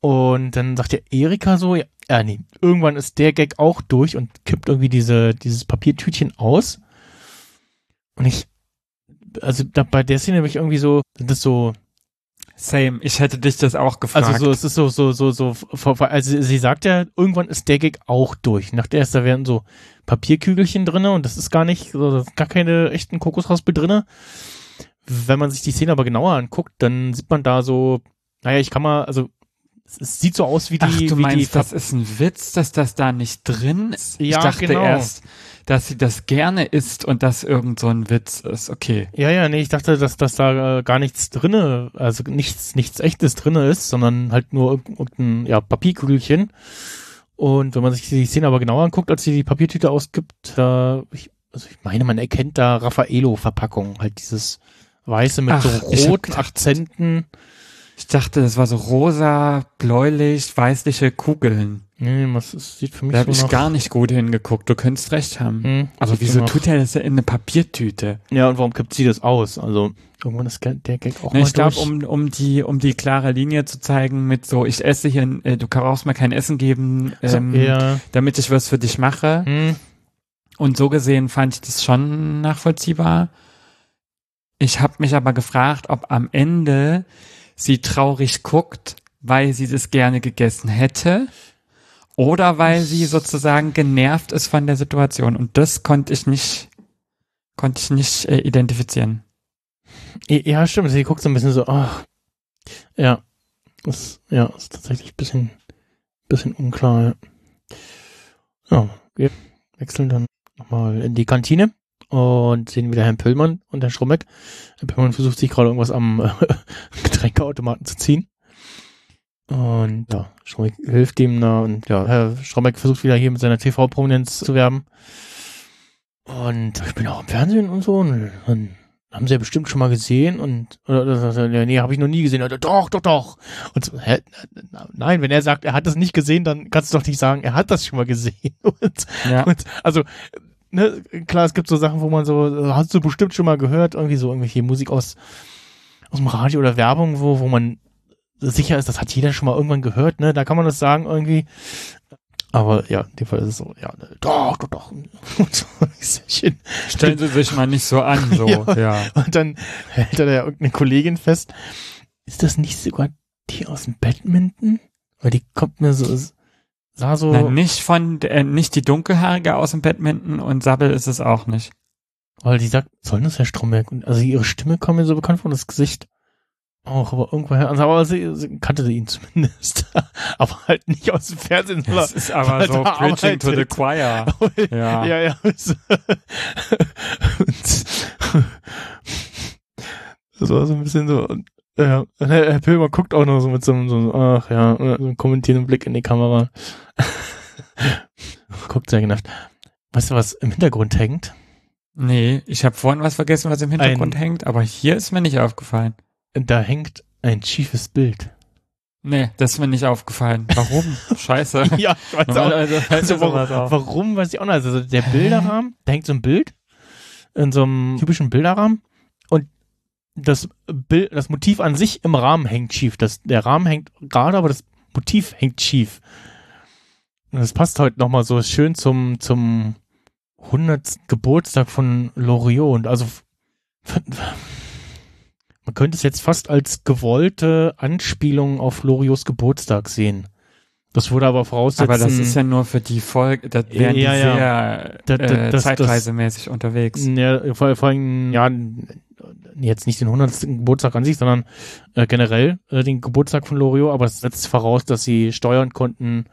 Und dann sagt ja Erika so, ja, ja, nee, irgendwann ist der Gag auch durch und kippt irgendwie diese, dieses Papiertütchen aus. Und ich, also da, bei der Szene habe ich irgendwie so, sind das so, Same. Ich hätte dich das auch gefragt. also so, es ist so, so, so, so, also sie sagt ja, irgendwann ist der Gag auch durch. Nach der ist, da werden so Papierkügelchen drinne und das ist gar nicht, so, da ist gar keine echten Kokosraspel drinne. Wenn man sich die Szene aber genauer anguckt, dann sieht man da so, naja, ich kann mal, also es, sieht so aus wie die, Ach, du meinst, die das ist ein Witz, dass das da nicht drin ist? Ja, ich dachte genau. erst, dass sie das gerne isst und das irgend so ein Witz ist. Okay. Ja, ja, nee, ich dachte, dass, dass da äh, gar nichts drinne, also nichts, nichts echtes drinne ist, sondern halt nur irg- irgendein, ja, Papierkügelchen. Und wenn man sich die Szene aber genauer anguckt, als sie die Papiertüte ausgibt, äh, ich, also ich meine, man erkennt da Raffaello-Verpackung, halt dieses weiße mit Ach, so ich roten gedacht- Akzenten. Ich dachte, das war so rosa, bläulich, weißliche Kugeln. Nee, was es sieht für mich Da habe so ich nach, gar nicht gut hingeguckt. Du könntest recht haben. Hm, Aber sieht so wieso tut er das in eine Papiertüte? Ja, und warum kippt sie das aus? Also, irgendwann ist der Gag auch Ne, mal ich glaube, um, um die, um die klare Linie zu zeigen mit so, ich esse hier, äh, du brauchst mir kein Essen geben, So, ähm, ja, damit ich was für dich mache. hm, Und so gesehen fand ich das schon nachvollziehbar. Ich habe mich aber gefragt, ob am Ende sie traurig guckt, weil sie das gerne gegessen hätte oder weil sie sozusagen genervt ist von der Situation. Und das konnte ich nicht, konnte ich nicht äh, identifizieren. Ja, stimmt. Sie guckt so ein bisschen so, ach. Ja. Das, ja, ist tatsächlich ein bisschen, bisschen unklar. Ja. ja, wir wechseln dann nochmal in die Kantine und sehen wieder Herrn Pöllmann und Herrn Schrummeck. Herr Pöllmann versucht sich gerade irgendwas am äh, Getränkeautomaten zu ziehen. Und ja, Schrummeck hilft ihm da und ja, Herr Schrummeck versucht wieder hier mit seiner TV-Prominenz zu werben. Und ich bin auch im Fernsehen und so und dann haben sie ja bestimmt schon mal gesehen und oder, er, nee, habe ich noch nie gesehen. Oder, doch, doch, doch. Und so, hä? Nein, wenn er sagt, er hat das nicht gesehen, dann kannst du doch nicht sagen, er hat das schon mal gesehen. Und, Ja. und also ne, klar, es gibt so Sachen, wo man so hast du bestimmt schon mal gehört, irgendwie so irgendwelche Musik aus aus dem Radio oder Werbung, wo wo man sicher ist, das hat jeder schon mal irgendwann gehört, ne? Da kann man das sagen irgendwie. Aber ja, in dem Fall ist es so, ja, ne, doch, doch, doch. Stellen Sie sich mal nicht so an, so, Ja. ja. Und dann hält er da ja irgendeine Kollegin fest. ist das nicht sogar die aus dem Badminton? Weil die kommt mir so, sah so, Nein, nicht von, äh, nicht die dunkelhaarige aus dem Badminton und Sabbel ist es auch nicht. weil die sagt, soll das Herr Stromberg? Und also ihre Stimme kommt mir so bekannt vor, das Gesicht auch, aber irgendwoher, also, aber sie, sie kannte ihn zumindest. aber halt nicht aus dem Fernsehen, Das ist aber so da preaching to the choir. Ja. ja, ja. Das das war so ein bisschen so. Und, ja, und Herr, Herr Pilmer guckt auch noch so mit so einem, so, ach ja, so einem kommentierenden Blick in die Kamera. guckt sehr genervt. Weißt du, was im Hintergrund hängt? Nee, ich habe vorhin was vergessen, was im Hintergrund Ein- hängt, aber hier ist mir nicht aufgefallen. Da hängt ein schiefes Bild. Nee, das ist mir nicht aufgefallen. Warum? Scheiße. Ja, ich weiß auch. Normalerweise fällt Also warum, warum weiß ich auch nicht. Also der Bilderrahmen, da hängt so ein Bild in so einem typischen Bilderrahmen das Bild, das Motiv an sich im Rahmen hängt schief. Das, der Rahmen hängt gerade, aber das Motiv hängt schief. Und das passt heute nochmal so schön zum, zum 100. Geburtstag von Loriot. Und also man könnte es jetzt fast als gewollte Anspielung auf Loriots Geburtstag sehen. Das wurde aber voraussetzen. Aber das ist ja nur für die Folge, da wären Ja, die ja. sehr Da- da- äh, das- das- zeitreisemäßig unterwegs. Ja, vor, vor allem, ja, jetzt nicht den 100. Geburtstag an sich, sondern äh, generell äh, den Geburtstag von Loriot, aber es setzt voraus, dass sie steuern konnten,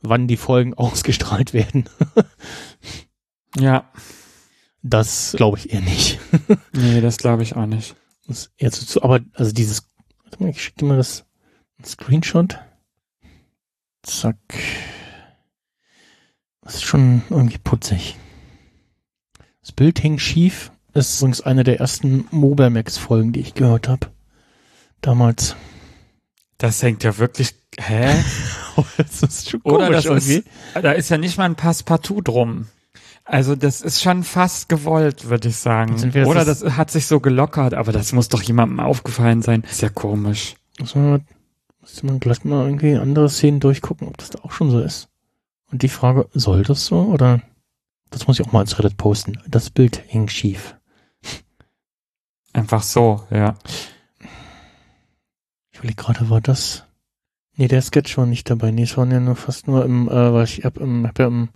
wann die Folgen ausgestrahlt werden. Ja, Das glaube ich eher nicht. nee, das glaube ich auch nicht. Das ist eher zu, zu, aber also dieses, warte mal, ich schicke dir mal das Screenshot. Zack. Das ist schon irgendwie putzig. Das Bild hängt schief. Das ist übrigens eine der ersten Mobermax-Folgen, die ich gehört habe. Damals. Das hängt ja wirklich, hä? das ist schon Oder komisch das ist, irgendwie. da ist ja nicht mal ein Passepartout drum. Also das ist schon fast gewollt, würde ich sagen. Jetzt entweder Oder das das hat sich so gelockert, aber das muss doch jemandem aufgefallen sein. Ist ja komisch. Muss man, müsste man gleich mal irgendwie andere Szenen durchgucken, ob das da auch schon so ist. Und die Frage, soll das so oder? Das muss ich auch mal als Reddit posten. Das Bild hing schief. Einfach so, ja. Ich überlege gerade, war das? Nee, der Sketch war nicht dabei. Nee, es waren ja nur fast nur im, äh, weil ich hab im, hab ja im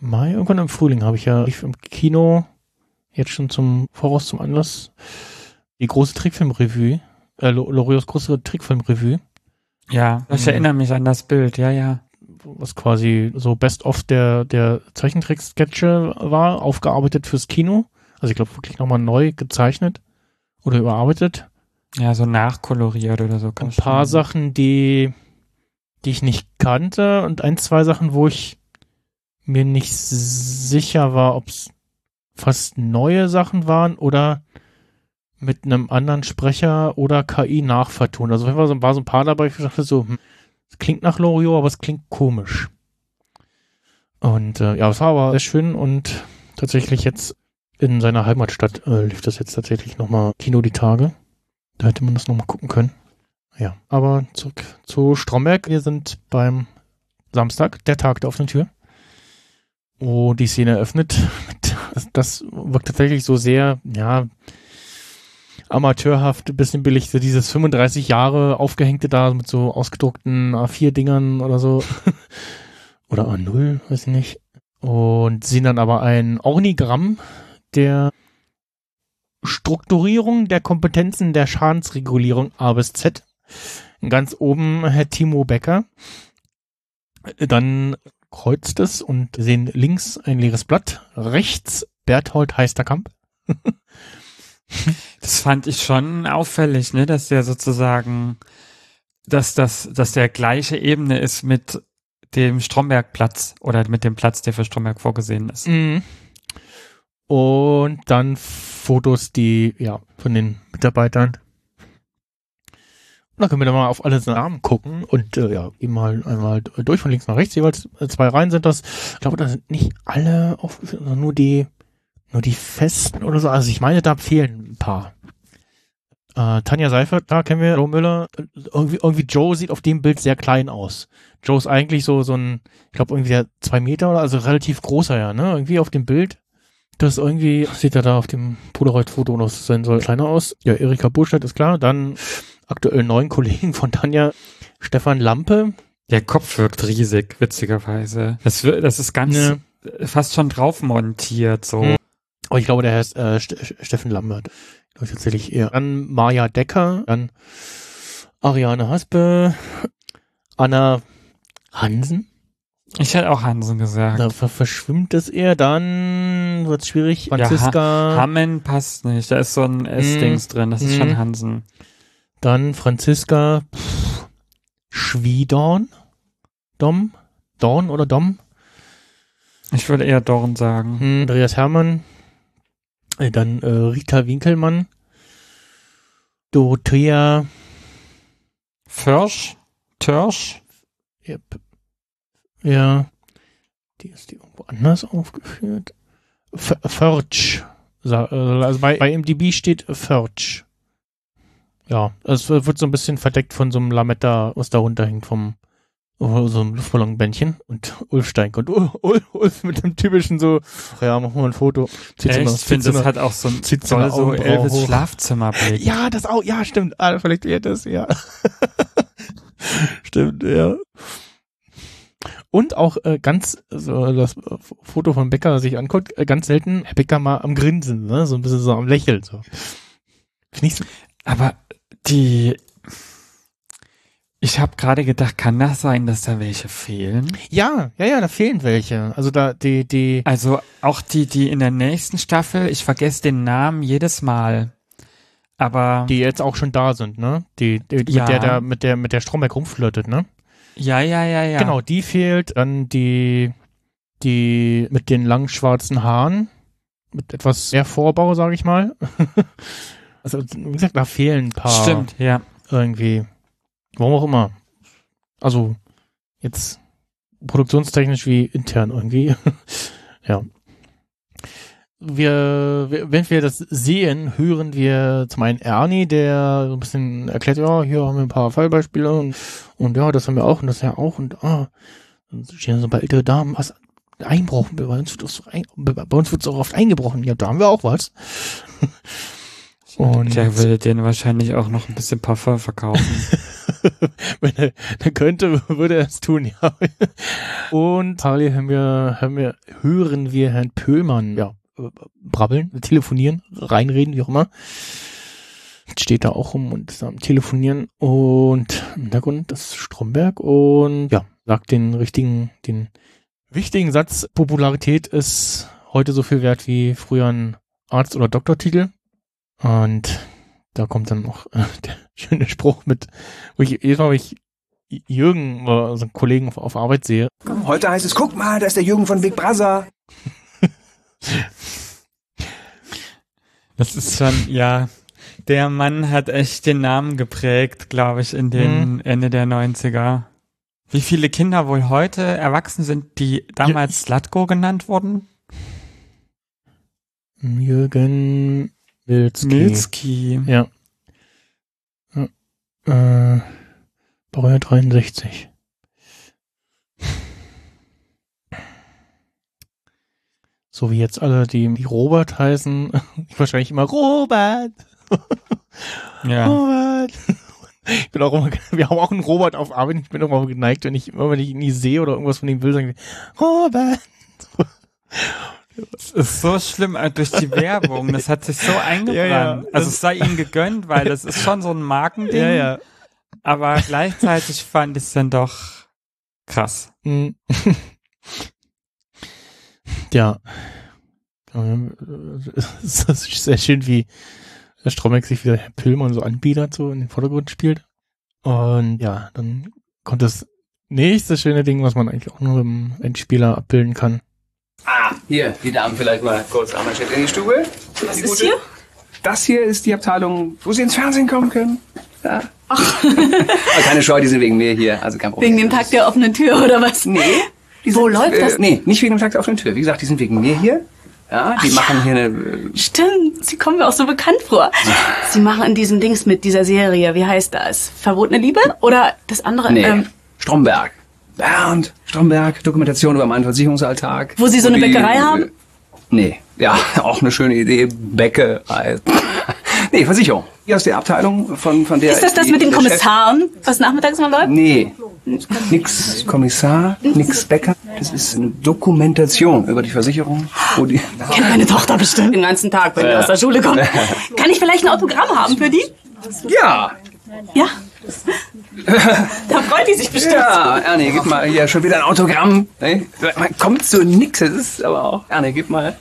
Mai, irgendwann im Frühling habe ich ja lief im Kino jetzt schon zum Voraus zum Anlass die große Trickfilmrevue, äh, Lo- Loriots große Trickfilmrevue, Ja, ich Mhm. erinnere mich an das Bild, ja, ja. was quasi so Best of der der Zeichentrick-Sketche war, aufgearbeitet fürs Kino. Also ich glaube wirklich nochmal neu gezeichnet oder überarbeitet. Ja, so nachkoloriert oder so. ein paar sagen. Sachen, die, die ich nicht kannte und ein, zwei Sachen, wo ich mir nicht sicher war, ob es fast neue Sachen waren oder mit einem anderen Sprecher oder KI nachvertont. Also auf jeden war so ein paar dabei, ich dachte so, hm, klingt nach Loriot, aber es klingt komisch. Und äh, ja, es war aber sehr schön und tatsächlich jetzt in seiner Heimatstadt äh, lief das jetzt tatsächlich nochmal Kino die Tage. Da hätte man das nochmal gucken können. Ja, aber zurück zu Stromberg. Wir sind beim Samstag, der Tag der offenen Tür. Wo die Szene eröffnet. Das wirkt tatsächlich so sehr, ja, amateurhaft, ein bisschen billig. So dieses 35 Jahre aufgehängte da mit so ausgedruckten A4-Dingern oder so. oder A0, weiß ich nicht. Und sehen dann aber ein Ornigramm der Strukturierung der Kompetenzen der Schadensregulierung A bis Z. Ganz oben Herr Timo Becker. Dann kreuzt es und sehen links ein leeres Blatt, rechts Berthold Heisterkamp. Das fand ich schon auffällig, ne, dass der sozusagen, dass das, dass der gleiche Ebene ist mit dem Strombergplatz oder mit dem Platz, der für Stromberg vorgesehen ist. Mhm. Und dann Fotos, die, ja, von den Mitarbeitern. Und dann können wir dann mal auf alle Namen gucken und äh, ja, eben mal einmal durch von links nach rechts, jeweils äh, zwei Reihen sind das. Ich glaube, da sind nicht alle aufgeführt, sondern nur die, nur die festen oder so. Also ich meine, da fehlen ein paar. Äh, Tanja Seifert, da kennen wir, Joe Müller. Irgendwie, irgendwie Joe sieht auf dem Bild sehr klein aus. Joe ist eigentlich so, so ein, ich glaube irgendwie der zwei Meter oder, also relativ großer ja, ne? Irgendwie auf dem Bild. Das irgendwie, sieht er da auf dem Polaroid-Foto noch sein soll, kleiner aus. Ja, Erika Burstedt ist klar. Dann aktuell neuen Kollegen von Tanja, Stefan Lampe. Der Kopf wirkt riesig, witzigerweise. Das, das ist ganz Ne. fast schon drauf montiert, so. Hm. Aber ich glaube, der heißt äh, Ste Steffen Lambert. Glaube ich tatsächlich eher. Dann Maja Decker, dann Ariane Haspe, Anna Hansen. Ich hätte auch Hansen gesagt. Da ver verschwimmt es eher. Dann wird's schwierig. Franziska. Hammen passt nicht. Da ist so ein S-Dings drin. Das ist Mhm. schon Hansen. Dann Franziska pff, Schwiedorn. Dom. Dorn oder Dom. Ich würde eher Dorn sagen. Hm, Andreas Hermann. Äh, Dann äh, Rita Winkelmann. Dorothea. Försch? Törsch? Ja, p- ja. Die ist die irgendwo anders aufgeführt. F Förtsch. Äh, Also bei, bei MDB steht Förtsch. Ja, es wird so ein bisschen verdeckt von so einem Lametta, was da runterhängt vom oh, so einem Luftballonbändchen und Ulf Steink und Ul- Ul- Ulf mit dem typischen so, ja, machen wir ein Foto. Zieht Echt? Ich finde, so das hat auch so ein zieht so so Elvis. Schlafzimmerblick. Ja, das auch, ja, stimmt. Ah, vielleicht wird das, ja. stimmt, ja. Und auch äh, ganz, so das Foto von Becker sich anguckt, äh, ganz selten Herr Becker mal am Grinsen, ne? so ein bisschen so am Lächeln. So. Finde ich so. Aber die. Ich habe gerade gedacht, kann das sein, dass da welche fehlen? Ja, ja, ja, da fehlen welche. Also da, die, die, Also auch die, die in der nächsten Staffel, ich vergesse den Namen jedes Mal. Aber die jetzt auch schon da sind, ne? Die, die Ja. mit der, der, mit der, mit der Stromberg rumflirtet, ne? ja, ja, ja, ja. Genau, die fehlt. Dann die, die mit den langen schwarzen Haaren. Mit etwas mehr Vorbau, sage ich mal. also, wie gesagt, da fehlen ein paar. Stimmt, ja. Irgendwie. Warum auch immer. Also, jetzt produktionstechnisch wie intern irgendwie. ja. Wir, wenn wir das sehen, hören wir zum einen Ernie, der so ein bisschen erklärt, ja, hier haben wir ein paar Fallbeispiele und, und ja, das haben wir auch und das ja auch und ah, dann stehen so ein paar ältere Damen, was Einbruch, bei uns wird ein, bei uns wird so oft eingebrochen, ja, da haben wir auch was. und Der würde denen wahrscheinlich auch noch ein bisschen Parfum verkaufen. Wenn er, er könnte, würde er es tun, ja. Und parallel haben wir, haben wir, hören wir Herrn Pöhlmann, ja, äh, brabbeln, telefonieren, reinreden, wie auch immer. Steht da auch rum und ist am Telefonieren und im Hintergrund das Stromberg und ja, sagt den richtigen, den wichtigen Satz, Popularität ist heute so viel wert wie früher ein Arzt- oder Doktortitel. Und da kommt dann noch äh, der schöne Spruch mit, wo ich jedes Mal, wenn ich Jürgen, äh, so einen Kollegen auf, auf Arbeit sehe, Heute heißt es, guck mal, da ist der Jürgen von Big Brother. Das ist schon, ja. Der Mann hat echt den Namen geprägt, glaube ich, in den Ende der 90er. Wie viele Kinder wohl heute erwachsen sind, die damals Slatko genannt wurden? Jürgen Milzki. Milski. Ja. ja. Äh, Baujahr 63. So wie jetzt alle, die, die Robert heißen, wahrscheinlich immer Robert. Ja. Robert. Ich bin auch immer, wir haben auch einen Robert auf Arbeit. Ich bin immer geneigt, wenn ich immer, wenn ich ihn nie sehe oder irgendwas von ihm will, sagen wir, Robert. Das ist so schlimm äh, durch die Werbung. Das hat sich so eingebrannt. Ja, ja. Also es sei ihm gegönnt, weil das ist schon so ein Markending. Ja. Aber gleichzeitig fand ich es dann doch krass. Hm. ja. Es ist sehr schön, wie der Stromberg sich wieder Herr Pillmann so anbietet, so in den Vordergrund spielt. Und ja, dann kommt das nächste schöne Ding, was man eigentlich auch nur im Endspieler abbilden kann. Ah, hier, die Damen vielleicht mal kurz einmal in die Stube. Was Die ist gute- hier? Das hier ist die Abteilung, wo Sie ins Fernsehen kommen können. Ja. Ach. keine Scheu, die sind wegen mir hier, also kein Problem. Wegen dem Tag der offenen Tür oder was? Nee. Die Wo sind, läuft das? Äh, nee, nicht wegen dem Tag der offenen Tür. Wie gesagt, die sind wegen mir hier. Ja, die Ach machen ja. hier eine. äh, Stimmt, Sie kommen mir auch so bekannt vor. Sie machen in diesem Dings mit dieser Serie, wie heißt das? Verbotene Liebe? Oder das andere? Nee, Ähm, Stromberg. Bernd Stromberg, Dokumentation über meinen Versicherungsalltag. Wo Sie so eine die- Bäckerei haben? Nee, ja, auch eine schöne Idee. Bäckerei. Nee, Versicherung. Hier aus der Abteilung von, von der... Ist das das die- mit den Kommissaren, was nachmittags mal läuft? Nee, nix Kommissar, nix Bäcker. Das ist eine Dokumentation über die Versicherung, wo die... Kennt meine Tochter bestimmt den ganzen Tag, wenn die aus der Schule kommt. Kann ich vielleicht ein Autogramm haben für die? Ja, Ja. Da freut die sich bestimmt. ja, Ernie, gib mal hier schon wieder ein Autogramm. Man kommt zu nix, es ist aber auch... Ernie, gib mal.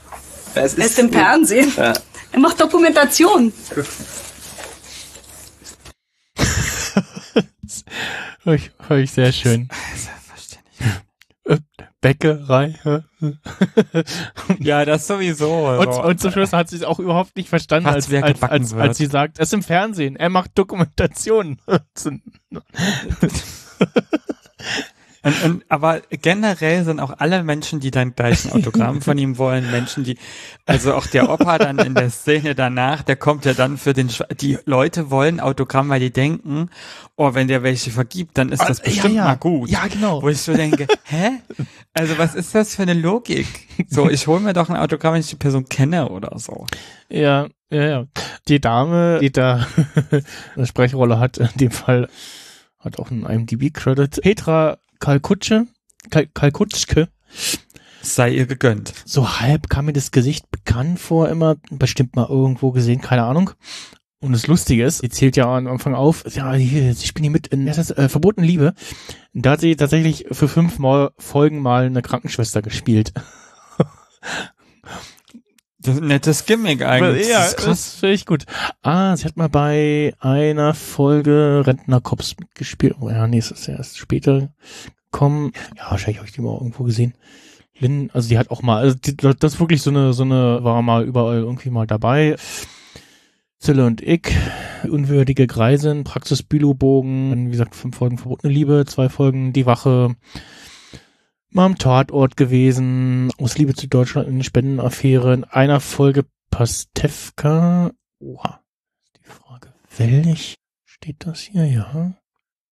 Es Er ist im Fernsehen. Ja. Er macht Dokumentation. Hör ich, hör ich sehr schön. Bäckerei. Ja, das sowieso. Und, so. und zum Schluss hat sie es auch überhaupt nicht verstanden, als, als, als, als sie sagt, er ist im Fernsehen, er macht Dokumentation. Und, und, aber generell sind auch alle Menschen, die dann gleich ein Autogramm von ihm wollen, Menschen, die, also auch der Opa dann in der Szene danach, der kommt ja dann für den, die Leute wollen Autogramm, weil die denken, oh, wenn der welche vergibt, dann ist das Ah, ja, bestimmt ja. mal gut. Ja, genau. Wo ich so denke, hä? Also was ist das für eine Logik? So, ich hole mir doch ein Autogramm, wenn ich die Person kenne oder so. Ja, ja, ja. Die Dame, die da eine Sprechrolle hat, in dem Fall hat auch einen IMDb-Credit. Petra Kalkutsche, Kal Kalkutschke. Sei ihr gegönnt. So halb kam mir das Gesicht bekannt vor, immer bestimmt mal irgendwo gesehen, keine Ahnung. Und das Lustige ist, sie zählt ja am Anfang auf, ja, hier, ich bin hier mit in das äh, Verboten Liebe. Da hat sie tatsächlich für fünf Mal Folgen mal eine Krankenschwester gespielt. Das ist ein nettes Gimmick eigentlich. ja, das ist krass. das finde ich gut. Ah, sie hat mal bei einer Folge Rentnercops mitgespielt. Oh ja, nee, es ist erst später gekommen. Ja, wahrscheinlich habe ich die mal irgendwo gesehen. Lynn, also die hat auch mal, also die, das ist wirklich so eine, so eine, war mal überall irgendwie mal dabei. Zille und ich, unwürdige Greisin, Praxis Bülowbogen, dann, wie gesagt, fünf Folgen Verbotene Liebe, zwei Folgen Die Wache, mal am Tatort gewesen, aus Liebe zu Deutschland in Spendenaffäre, in einer Folge Pastewka. Oha, die Frage, welch steht das hier, ja?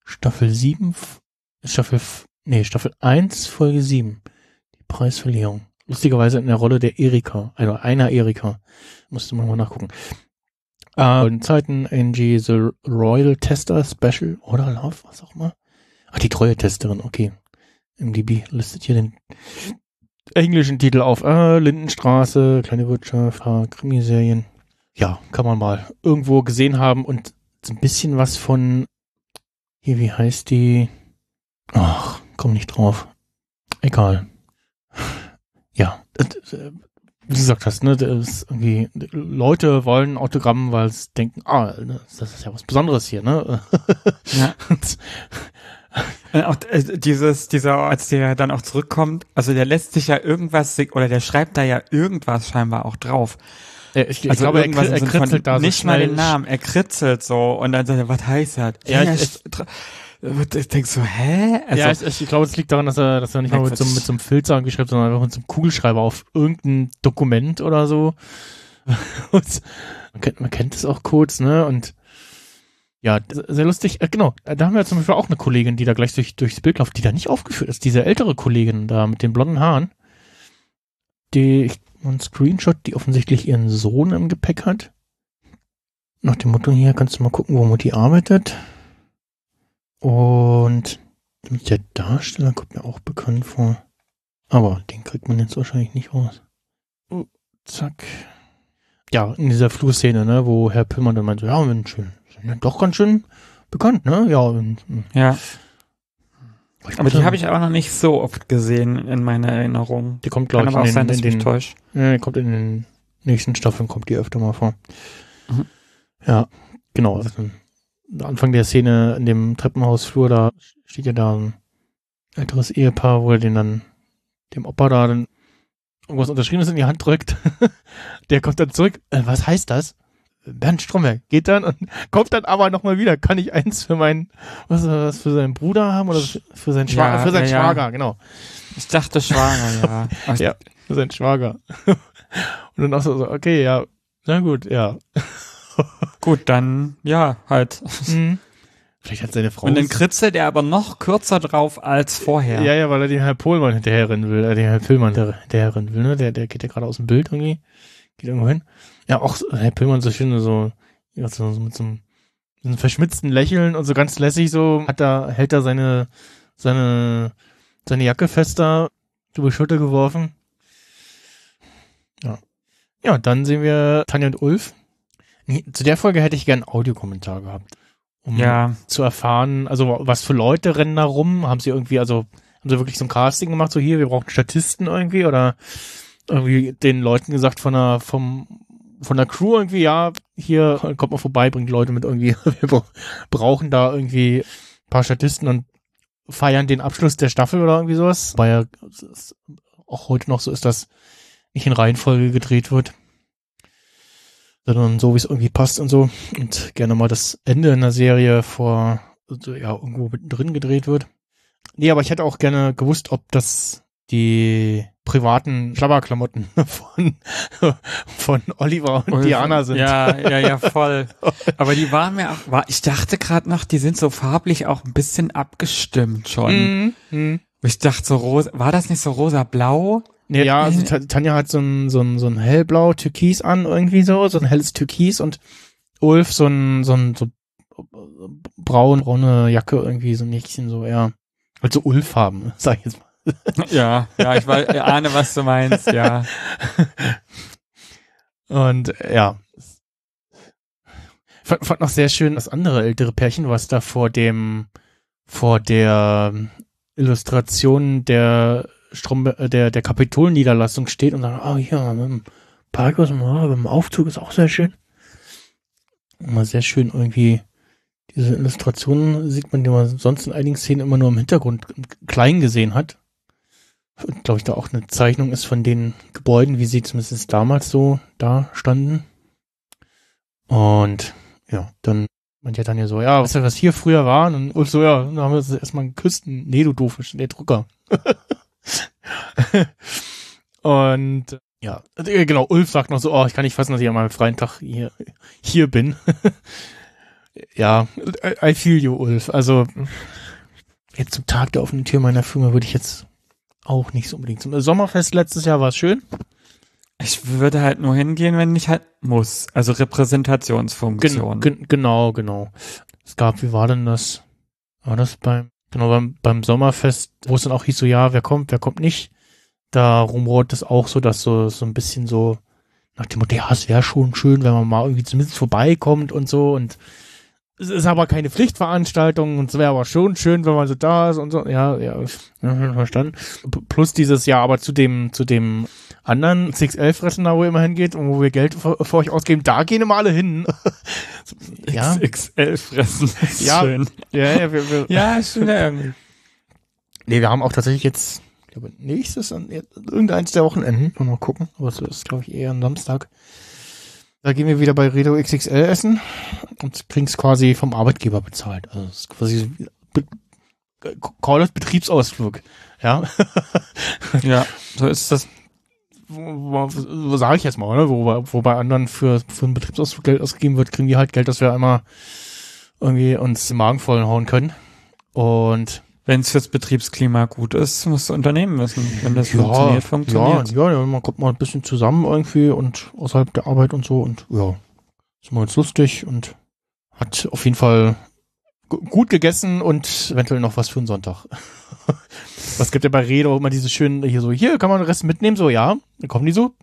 Staffel 7, F- Staffel, nee, Staffel 1, Folge 7. Die Preisverleihung. Lustigerweise in der Rolle der Erika, also einer Erika. Musste man mal nachgucken. Äh, in Zeiten Angie The Royal Tester Special oder Love, was auch immer. Ach, die treue Testerin, okay. MDB listet hier den englischen Titel auf. Äh, Lindenstraße, kleine Wirtschaft, äh, Krimiserien. Ja, kann man mal irgendwo gesehen haben und so ein bisschen was von hier, wie heißt die? Ach, komm nicht drauf. Egal. Ja, wie du gesagt hast, ne, das irgendwie, Leute wollen Autogramm, weil sie denken, ah, das ist ja was Besonderes hier, ne? Ja. Äh, Auch äh, dieses, dieser, als der dann auch zurückkommt, also der lässt sich ja irgendwas, oder der schreibt da ja irgendwas scheinbar auch drauf. Ja, ich, ich also glaube, er, irgendwas kri- er von kritzelt da so nicht mal den Namen, er kritzelt so und dann sagt er, was heißt das? Ja, Ja, ich- ich, ich denk so, hä? Also, ja, ich, ich glaube, es liegt daran, dass er, dass er nicht mal mit so, einem- mit so einem Filzer schreibt, sondern einfach mit so einem Kugelschreiber auf irgendein Dokument oder so. Man kennt, man kennt es auch kurz, ne? Und ja, sehr lustig. Äh, genau, da haben wir zum Beispiel auch eine Kollegin, die da gleich durch, durchs Bild läuft, die da nicht aufgeführt ist. Diese ältere Kollegin da mit den blonden Haaren. Die, ich, ein Screenshot, die offensichtlich ihren Sohn im Gepäck hat. Nach dem Motto hier, kannst du mal gucken, wo Mutti arbeitet. Und der Darsteller kommt mir auch bekannt vor. Aber den kriegt man jetzt wahrscheinlich nicht raus. Oh, zack. Ja, in dieser Flurszene, ne, wo Herr Pillmann dann meint, so, ja, wenn schön, doch ganz schön bekannt, ne? Ja, und, ja. Aber die habe ich auch noch nicht so oft gesehen in meiner Erinnerung. Die kommt, glaube ich, aber auch in sein, den, dass in ich mich den, täusche. ja, die kommt in den nächsten Staffeln, kommt die öfter mal vor. Mhm. Ja, genau. Also, Anfang der Szene in dem Treppenhausflur, da steht ja da ein älteres Ehepaar, wo er den dann, dem Opa da dann irgendwas Unterschriebenes in die Hand drückt. der kommt dann zurück. Äh, was heißt das? Bernd Stromberg geht dann und kommt dann aber nochmal wieder. Kann ich eins für meinen, was, was für seinen Bruder haben oder für seinen, Schwa Ja, für seinen ja, ja. Schwager, genau. Ich dachte schwanger, ja. Ja. Für seinen Schwager. und dann auch so, okay, ja, na gut, ja. Gut, dann, ja, halt. Mhm. Vielleicht hat seine Frau. Und dann kritzelt er aber noch kürzer drauf als vorher. ja, ja, weil er den Herr Pohlmann hinterherrennen will, äh, den Herr Pillmann hinter- hinterherrennen will, ne? Der, der geht ja gerade aus dem Bild irgendwie. Geht irgendwo hin. Ja, auch Herr Pillmann so schön so, ja, so, mit so einem, so einem verschmitzten Lächeln und so ganz lässig so, hat da, hält da seine, seine, seine Jacke fester über die Schulter geworfen. Ja. Ja, dann sehen wir Tanja und Ulf. Nee, zu der Folge hätte ich gern einen Audiokommentar gehabt. Um Ja. zu erfahren, also was für Leute rennen da rum? Haben sie irgendwie, also haben sie wirklich so ein Casting gemacht, so hier, wir brauchen Statisten irgendwie oder irgendwie den Leuten gesagt von der, vom, von der Crew irgendwie, ja, hier kommt mal vorbei, bringt Leute mit irgendwie, wir bra- brauchen da irgendwie ein paar Statisten und feiern den Abschluss der Staffel oder irgendwie sowas. Weil ja auch heute noch so ist, dass nicht in Reihenfolge gedreht wird, sondern so, wie es irgendwie passt und so. Und gerne mal das Ende in der Serie vor, so, ja, irgendwo mittendrin gedreht wird. Nee, aber ich hätte auch gerne gewusst, ob das die privaten Schlabberklamotten von, von Oliver und Diana sind. Ja, ja, ja, voll. Aber die waren mir auch, war, ich dachte gerade noch, die sind so farblich auch ein bisschen abgestimmt schon. Mhm. Mhm. Ich dachte so rosa, war das nicht so rosa-blau? Nee, ja, also Ta- Tanja hat so ein, so ein, so ein hellblau Türkis an, irgendwie so, so ein helles Türkis und Ulf so ein, so ein, so braun, braune Jacke, irgendwie so ein Nächchen, so, ja. Halt so Ulf-Farben, sag ich jetzt mal. Ja, ja, ich ich ahne, was du meinst, ja. Und ja. Fand, fand noch sehr schön das andere ältere Pärchen, was da vor dem, vor der Illustration der Strombe äh, der, der Kapitolniederlassung steht und sagt, ah ja, mit dem Parkhaus, mit dem Aufzug ist auch sehr schön. Immer sehr schön irgendwie diese Illustrationen sieht man, die man sonst in einigen Szenen immer nur im Hintergrund klein gesehen hat. Glaube ich, da auch eine Zeichnung ist von den Gebäuden, wie sie zumindest damals so da standen. Und ja, dann meint ja dann ja so, ja, du, was hier früher war? Und Ulf so, ja, dann haben wir uns erstmal geküsst. Nee, du doofisch, der Drucker. Und ja, äh, genau, Ulf sagt noch so, oh, ich kann nicht fassen, dass ich an meinem freien Tag hier, hier bin. ja, I feel you, Ulf. Also jetzt zum Tag der offenen Tür meiner Firma würde ich jetzt auch nicht so unbedingt. Zum Sommerfest letztes Jahr war es schön. Ich würde halt nur hingehen, wenn ich halt muss. Also Repräsentationsfunktion. Gen, gen, genau, genau. Es gab, wie war denn das? War das beim, genau, beim, beim Sommerfest, wo es dann auch hieß so, ja, wer kommt, wer kommt nicht. Da rumort es auch so, dass so, so ein bisschen so nach dem Motto, ja, es wäre schon schön, wenn man mal irgendwie zumindest vorbeikommt und so und es ist aber keine Pflichtveranstaltung und es wäre aber schon schön, wenn man so da ist und so. Ja, ja, verstanden. Plus dieses Jahr aber zu dem, zu dem anderen 611-Fressen da, wo ihr immer hingeht und wo wir Geld für, für euch ausgeben, da gehen immer alle hin. ja. XXL fressen. Ist Ja. Schön. Ja, ja, wir, wir, Ja, schön irgendwie. Nee, wir haben auch tatsächlich jetzt, ich glaube, nächstes an irgendeins der Wochenenden, mal gucken, aber es ist, glaube ich, eher ein Samstag. Da gehen wir wieder bei Redo XXL essen und kriegen es quasi vom Arbeitgeber bezahlt. Also es ist quasi Be Call it Betriebsausflug. Ja. Ja, so ist das. sage ich jetzt mal, ne? wo, bei- wo bei anderen für, für einen Betriebsausflug Geld ausgegeben wird, kriegen wir halt Geld, dass wir einmal irgendwie uns den Magen vollen hauen können. Und Wenn es fürs Betriebsklima gut ist, muss das Unternehmen wissen. Wenn das funktioniert, funktioniert. Ja, ja, man kommt mal ein bisschen zusammen irgendwie und außerhalb der Arbeit und so und ja, ist mal ganz lustig und hat auf jeden Fall gu- gut gegessen und eventuell noch was für einen Sonntag. was gibt ja bei Rede auch immer diese schönen, hier so, hier kann man den Rest mitnehmen, so, ja, dann kommen die so.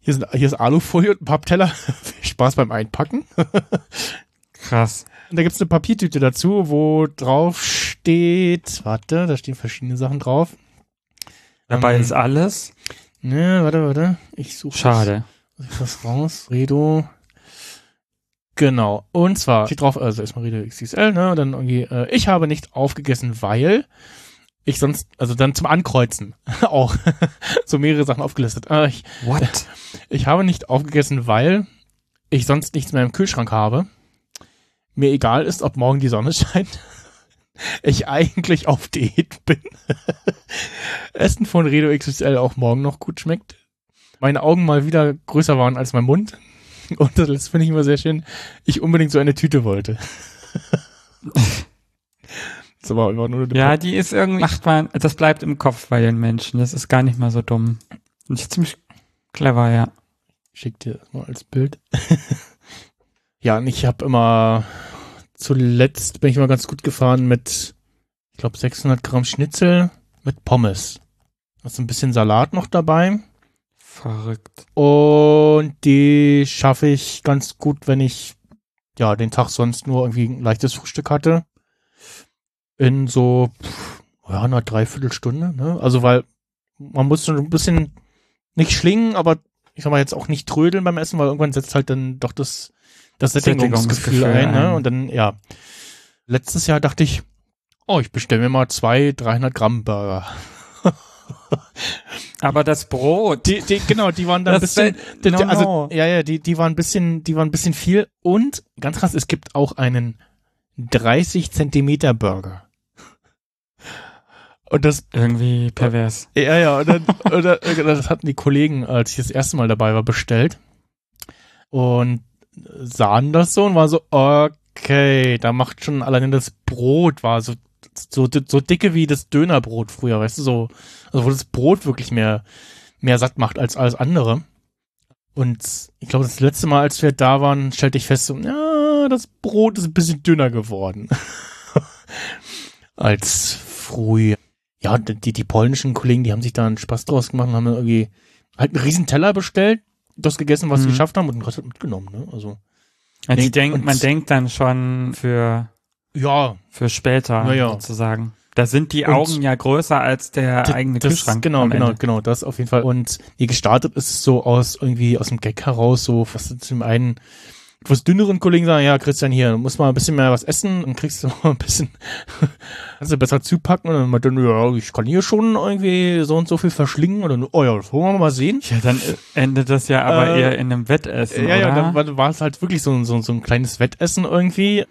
Hier, sind, hier ist Alufolie und ein Pappteller. Viel Spaß beim Einpacken. Krass. Und da gibt's eine Papiertüte dazu, wo drauf steht, warte, da stehen verschiedene Sachen drauf. Dabei Ähm, ist alles. Ne, warte, warte. Ich suche Schade. such das raus. Redo. Genau. Und zwar steht drauf, also erstmal Redo XXL, ne? Und dann irgendwie, äh, ich habe nicht aufgegessen, weil ich sonst, also dann zum Ankreuzen auch so mehrere Sachen aufgelistet. Äh, ich, What? ich habe nicht aufgegessen, weil ich sonst nichts mehr im Kühlschrank habe. Mir egal ist, ob morgen die Sonne scheint. Ich eigentlich auf Diät bin. Essen von Redo XXL auch morgen noch gut schmeckt. Meine Augen mal wieder größer waren als mein Mund. Und das finde ich immer sehr schön. Ich unbedingt so eine Tüte wollte. das war einfach nur Ja, die ist irgendwie, macht man, das bleibt im Kopf bei den Menschen. Das ist gar nicht mal so dumm. Und ziemlich clever, ja. Schick dir das mal als Bild. Ja, und ich habe immer zuletzt bin ich immer ganz gut gefahren mit, ich glaube, 600 Gramm Schnitzel mit Pommes. Da ist ein bisschen Salat noch dabei. Verrückt. Und die schaffe ich ganz gut, wenn ich ja den Tag sonst nur irgendwie ein leichtes Frühstück hatte. In so pff, ja, einer Dreiviertelstunde. Ne? Also weil man muss schon ein bisschen nicht schlingen, aber ich sag mal jetzt auch nicht trödeln beim Essen, weil irgendwann setzt halt dann doch das, das Sättigungsgefühl ein, ne? Und dann, ja. Letztes Jahr dachte ich, oh, ich bestelle mir mal zwei 300 Gramm Burger. Aber das Brot. Die, die, genau, die waren dann ein bisschen, die, no, die, also, no. ja, ja, die, die waren ein bisschen, die waren ein bisschen viel und ganz krass, es gibt auch einen 30 Zentimeter Burger. Und das, Irgendwie pervers. ja, ja, und dann, oder, das hatten die Kollegen, als ich das erste Mal dabei war, bestellt und sahen das so und war so, okay, da macht schon alleine das Brot war so, so, so dicke wie das Dönerbrot früher, weißt du, so, also wo das Brot wirklich mehr, mehr satt macht als alles andere. Und ich glaube, das letzte Mal, als wir da waren, stellte ich fest, so, ja, das Brot ist ein bisschen dünner geworden. als früher. Ja, die, die polnischen Kollegen, die haben sich da einen Spaß draus gemacht und haben irgendwie halt einen riesen Teller bestellt, das gegessen, was sie Mhm. geschafft haben und den Rest halt mitgenommen, ne? Also, Also denk, und- man denkt dann schon für, ja, für später Ja, ja. sozusagen. Da sind die Und- Augen ja größer als der eigene das, Kühlschrank. Genau, genau, genau, das auf jeden Fall. Und ihr gestartet ist es so aus irgendwie aus dem Gag heraus, so fast zum einen etwas dünneren Kollegen sagen, ja, Christian, hier, du musst mal ein bisschen mehr was essen und kriegst du mal ein bisschen, kannst du besser zupacken und dann meint er, ja, ich kann hier schon irgendwie so und so viel verschlingen dann, oh ja, das wollen wir mal sehen. Ja, dann äh, endet das ja aber Äh, eher in einem Wettessen, ja, ja, oder? dann war, war es halt wirklich so, ein- so, ein- so ein kleines Wettessen irgendwie.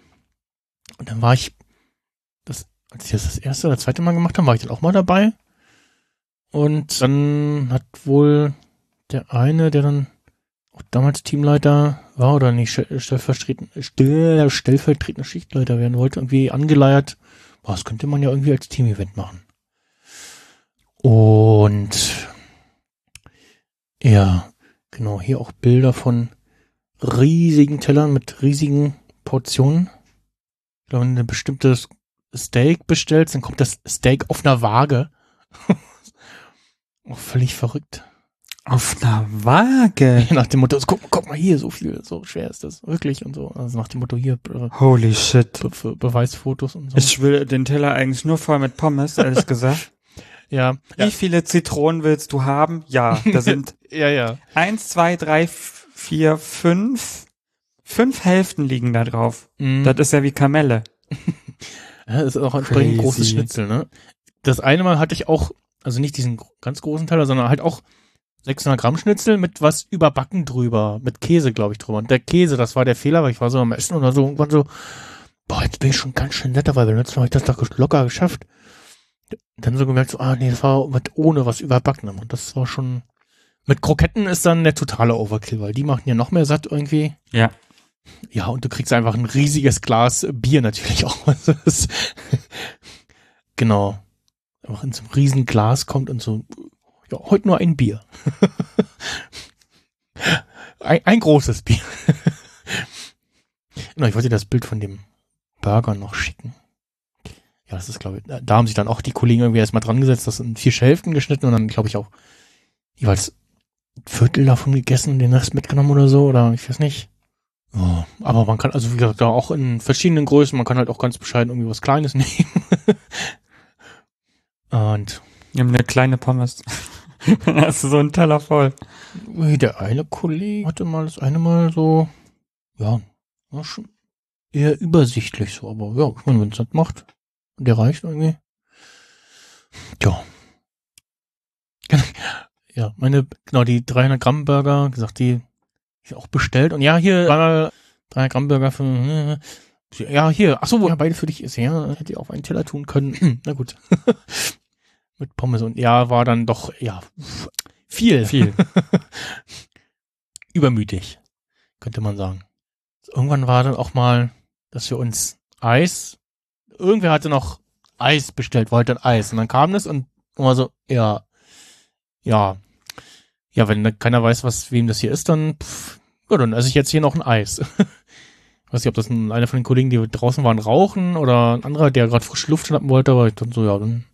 Und dann war ich, das, als ich das das erste oder zweite Mal gemacht habe, war ich dann auch mal dabei. Und dann hat wohl der eine, der dann damals Teamleiter war oder nicht stell- stellvertretend, stell, stellvertretender Schichtleiter werden wollte, irgendwie angeleiert, boah, das könnte man ja irgendwie als Team-Event machen. Und ja, genau, hier auch Bilder von riesigen Tellern mit riesigen Portionen. Ich glaube, wenn du ein bestimmtes Steak bestellst, dann kommt das Steak auf einer Waage. auch völlig verrückt. Auf einer Waage. Nach dem Motto, guck, guck mal hier, so viel, so schwer ist das wirklich und so. Also nach dem Motto hier Be Holy shit. Be Beweisfotos und so. Ich will den Teller eigentlich nur voll mit Pommes, ehrlich gesagt. ja, Wie ja, viele Zitronen willst du haben? Ja, da sind ja, ja. eins, zwei, drei, vier, fünf. Fünf Hälften liegen da drauf. Mhm. Das ist ja wie Kamelle. Ja, das ist auch entsprechend ein großes Schnitzel, ne? Das eine Mal hatte ich auch, also nicht diesen ganz großen Teller, sondern halt auch 600 Gramm Schnitzel mit was überbacken drüber, mit Käse, glaube ich, drüber. Und der Käse, das war der Fehler, weil ich war so am Essen und war so irgendwann so, boah, jetzt bin ich schon ganz schön netter, weil beim letzten Mal habe ich das doch locker geschafft. Dann so gemerkt, so, ah, nee, das war mit ohne was überbacken. Und das war schon, mit Kroketten ist dann der totale Overkill, weil die machen ja noch mehr satt irgendwie. Ja. Ja, und du kriegst einfach ein riesiges Glas Bier natürlich auch. Also genau. Einfach in so einem riesen Glas kommt und so, ja, heute nur ein Bier. ein, ein großes Bier. genau, ich wollte dir das Bild von dem Burger noch schicken. Ja, das ist, glaube ich, da- haben sich dann auch die Kollegen irgendwie erstmal dran gesetzt, das in vier Hälften geschnitten und dann, glaube ich, auch jeweils ein Viertel davon gegessen und den Rest mitgenommen oder so, oder ich weiß nicht. Ja, aber man kann, also wie gesagt, da auch in verschiedenen Größen, man kann halt auch ganz bescheiden irgendwie was Kleines nehmen. Und Nimm eine kleine Pommes. Dann hast du so einen Teller voll. der eine Kollege hatte mal das eine Mal so, ja, war schon eher übersichtlich so, aber ja, ich meine, wenn es das macht, der reicht irgendwie. Tja. Ja, meine, genau, die 300 Gramm Burger, gesagt, die ich auch bestellt. Und ja, hier einmal 300 Gramm Burger für, ja, hier, ach so, ja, beide für dich ist, ja, hätte ich auf einen Teller tun können. Na gut. Mit Pommes und ja, war dann doch, ja, viel. Viel. Übermütig, könnte man sagen. Irgendwann war dann auch mal, dass wir uns Eis, irgendwer hatte noch Eis bestellt, wollte ein Eis. Und dann kam das und war so, ja, ja, ja, wenn keiner weiß, was, wem das hier ist, dann, pff, ja, dann esse ich jetzt hier noch ein Eis. Ich weiß nicht, ob das ein, einer von den Kollegen, die draußen waren, rauchen oder ein anderer, der gerade frische Luft schnappen wollte, aber ich dachte so, ja, dann,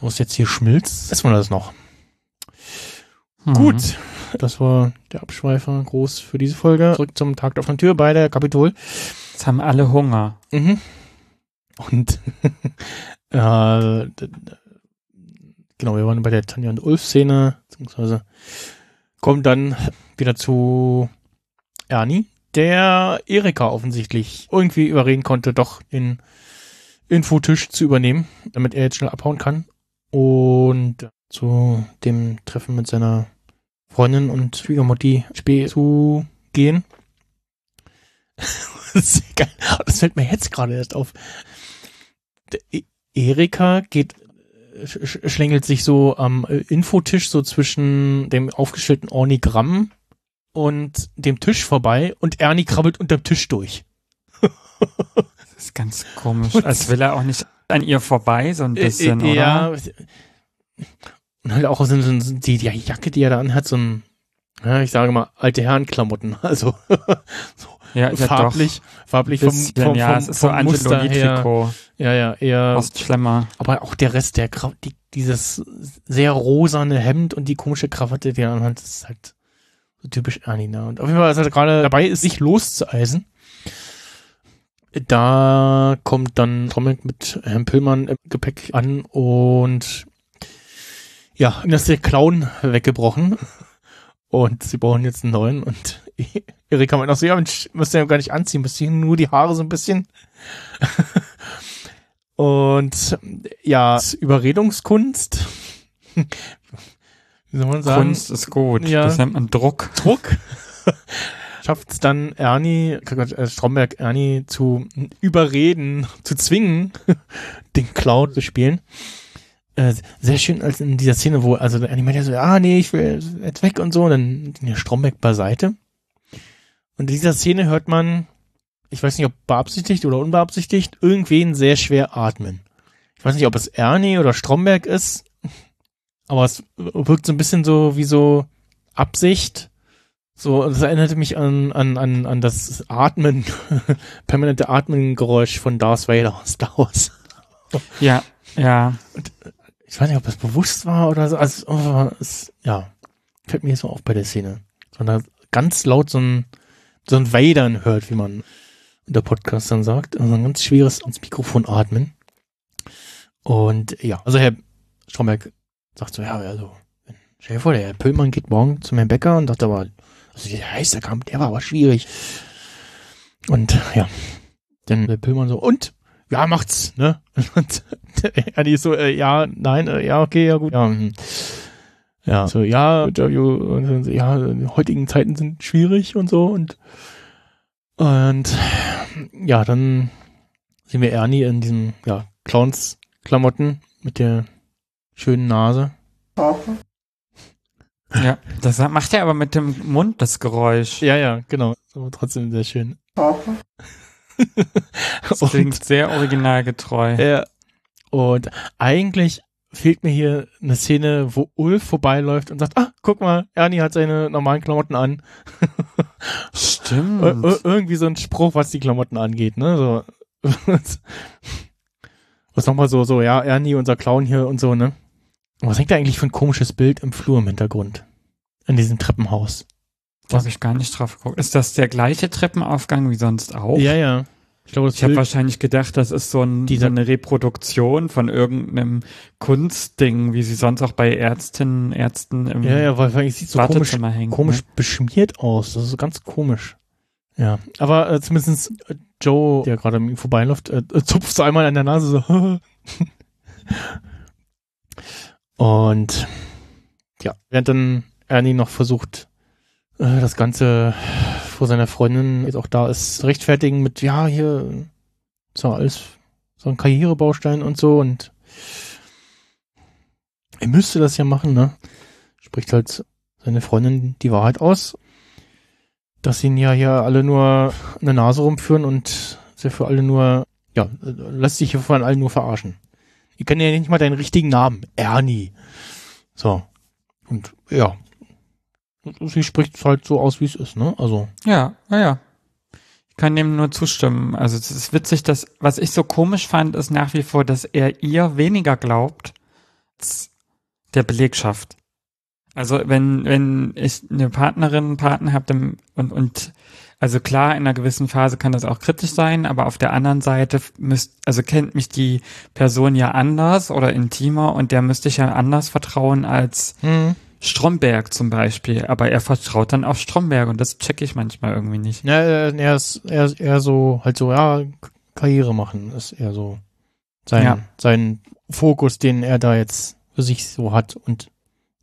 wo es jetzt hier schmilzt, essen wir das noch. Mhm. Gut, das war der Abschweifer groß für diese Folge. Zurück zum Tag der offenen Tür bei der Kapitol. Jetzt haben alle Hunger. Mhm. Und äh, genau, wir waren bei der Tanja und Ulf-Szene, beziehungsweise kommen dann wieder zu Ernie, der Erika offensichtlich irgendwie überreden konnte, doch den Infotisch zu übernehmen, damit er jetzt schnell abhauen kann. Und zu dem Treffen mit seiner Freundin und Schwiegermutti Spee zu gehen. das, das fällt mir jetzt gerade erst auf. E- Erika geht, sch sch- schlängelt sich so am äh, Infotisch so zwischen dem aufgestellten Ornigramm und dem Tisch vorbei und Ernie krabbelt unterm Tisch durch. Das ist ganz komisch. Als will er auch nicht an ihr vorbei, so ein bisschen, Äh, äh, oder? Ja. Und halt auch so, so, so die, die Jacke, die er da anhat, so ein, ja, ich sage mal, alte Herrenklamotten. Also so Ja, ja, farblich, farblich vom, Bisschen, vom, ja, vom, es ist so vom Muster Angelo her. Ja, ja, eher. Ostschlemmer. Aber auch der Rest, der die, dieses sehr rosane Hemd und die komische Krawatte, die er anhat, ist halt so typisch Ernie. Ne? Und auf jeden Fall, als er gerade dabei ist, sich loszueisen, da kommt dann Tomek mit Herrn Pillmann im Gepäck an und ja, ihm ist der Clown weggebrochen und sie brauchen jetzt einen neuen und Erika meint auch so, ja Mensch, müsst ihr ja gar nicht anziehen, müsst ihr nur die Haare so ein bisschen und ja, Überredungskunst. Wie soll man sagen? Kunst ist gut. Ja. Das nennt man Druck. Druck. Schafft es dann Ernie, äh, Stromberg Ernie zu überreden, zu zwingen, den Clown zu spielen. Äh, sehr schön als in dieser Szene, wo also Ernie meint ja so, ah nee, ich will jetzt weg und so, und dann der Stromberg beiseite. Und in dieser Szene hört man, ich weiß nicht, ob beabsichtigt oder unbeabsichtigt, irgendwen sehr schwer atmen. Ich weiß nicht, ob es Ernie oder Stromberg ist, aber es wirkt so ein bisschen so wie so Absicht. So, das erinnerte mich an, an, an, an das Atmen, permanente Atmengeräusch von Darth Vader aus Star Wars. Ja, ja. Ich weiß nicht, ob das bewusst war oder so. Also, oh, es, ja, fällt mir so auf bei der Szene. Sondern ganz laut so ein, so ein Vadern hört, wie man unter Podcast dann sagt. Also ein ganz schweres ans Mikrofon atmen. Und ja, also Herr Stromberg sagt so, ja, also, stell dir vor, der Herr Pöllmann geht morgen zu meinem Bäcker und sagt aber, der heiße Kampf, der war aber schwierig. Und ja, dann der Pöllmann so, und? Ja, macht's, ne? Und er die so, äh, ja, nein, äh, ja, okay, ja, gut. Ja, hm. ja so, ja, Interview, so, ja, die heutigen Zeiten sind schwierig und so und und ja, dann sehen wir Ernie in diesem, ja, Clowns-Klamotten mit der schönen Nase. Ja, das macht er aber mit dem Mund das Geräusch. Ja, ja, genau. Aber trotzdem sehr schön. Das klingt sehr originalgetreu. Ja. Und eigentlich fehlt mir hier eine Szene, wo Ulf vorbeiläuft und sagt, ah, guck mal, Ernie hat seine normalen Klamotten an. Stimmt. Ir- ir- irgendwie so ein Spruch, was die Klamotten angeht, ne? So. Was nochmal so, so, ja, Ernie, unser Clown hier und so, ne? Was hängt da eigentlich für ein komisches Bild im Flur im Hintergrund? In diesem Treppenhaus. Da habe ich gar nicht drauf geguckt. Ist das der gleiche Treppenaufgang wie sonst auch? Ja, ja. Ich glaube, Ich habe wahrscheinlich gedacht, das ist so, ein, so eine Reproduktion von irgendeinem Kunstding, wie sie sonst auch bei Ärztinnen, Ärzten im ja, ja, weil, es sieht so komisch, hängt. komisch Ne? beschmiert aus. Das ist so ganz komisch. Ja, aber äh, zumindest äh, Joe, der gerade vorbeiläuft, äh, äh, zupft so einmal an der Nase so. Und ja, während dann Ernie noch versucht, äh, das Ganze vor seiner Freundin jetzt auch da ist, zu rechtfertigen mit, ja, hier, so alles, so ein Karrierebaustein und so und er müsste das ja machen, ne? Spricht halt seine Freundin die Wahrheit aus, dass ihn ja hier alle nur der Nase rumführen und sie für alle nur, ja, lässt sich hier von allen nur verarschen. Die kennen ja nicht mal deinen richtigen Namen. Ernie. So. Und ja. Sie spricht halt so aus, wie es ist, ne? Also. Ja, naja. kann dem nur zustimmen. Also es ist witzig, dass, was ich so komisch fand, ist nach wie vor, dass er ihr weniger glaubt als der Belegschaft. Also wenn, wenn ich eine Partnerin, einen Partner habe und, und also klar, in einer gewissen Phase kann das auch kritisch sein, aber auf der anderen Seite müsst, also kennt mich die Person ja anders oder intimer und der müsste ich ja anders vertrauen als Mhm. Stromberg zum Beispiel. Aber er vertraut dann auf Stromberg und das checke ich manchmal irgendwie nicht. Ja, er, ist er, ist eher so, halt so, ja, Karriere machen ist eher so sein, Ja. sein Fokus, den er da jetzt für sich so hat und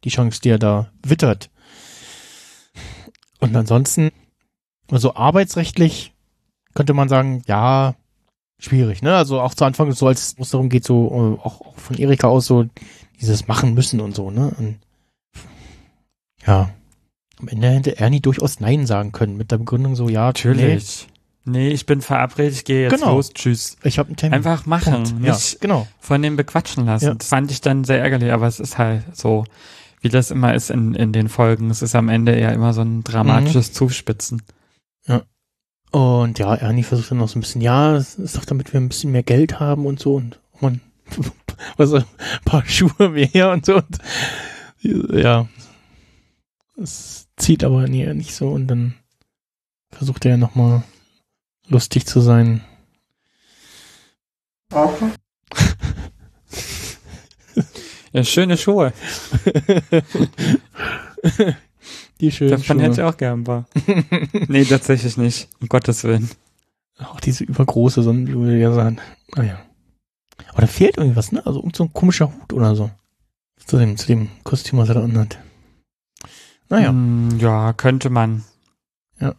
die Chance, die er da wittert. Und ansonsten, also arbeitsrechtlich könnte man sagen, ja, schwierig, ne? Also auch zu Anfang so, als es darum geht, so äh, auch, auch von Erika aus so dieses machen müssen und so, ne? Und, ja. Am Ende hätte Ernie durchaus Nein sagen können mit der Begründung so, ja, Natürlich. Nee, ich bin verabredet, ich gehe jetzt Genau. los, tschüss. Nee, ich habe einen Termin. Einfach machen, Punkt. Ja, nicht genau. von dem bequatschen lassen. Ja. Das fand ich dann sehr ärgerlich, aber es ist halt so, wie das immer ist in, in den Folgen. Es ist am Ende ja immer so ein dramatisches Zuspitzen. Und ja, Ernie versucht dann noch so ein bisschen, ja, es ist doch damit wir ein bisschen mehr Geld haben und so. Und man, was, ein paar Schuhe mehr und so. Und ja, es zieht aber nie, nicht so. Und dann versucht er ja nochmal lustig zu sein. Ja, schöne Schuhe. Die schönen Davon hätte ich Schuhe. auch gern ein paar. nee, tatsächlich nicht. Um Gottes Willen. Auch diese übergroße Sonnenblume, ja, sagen. Naja. Aber da fehlt irgendwie was, ne? Also irgend so ein komischer Hut oder so. Zu dem, zu dem Kostüm, was er da anhat. Naja. Mm, ja, könnte man. Ja.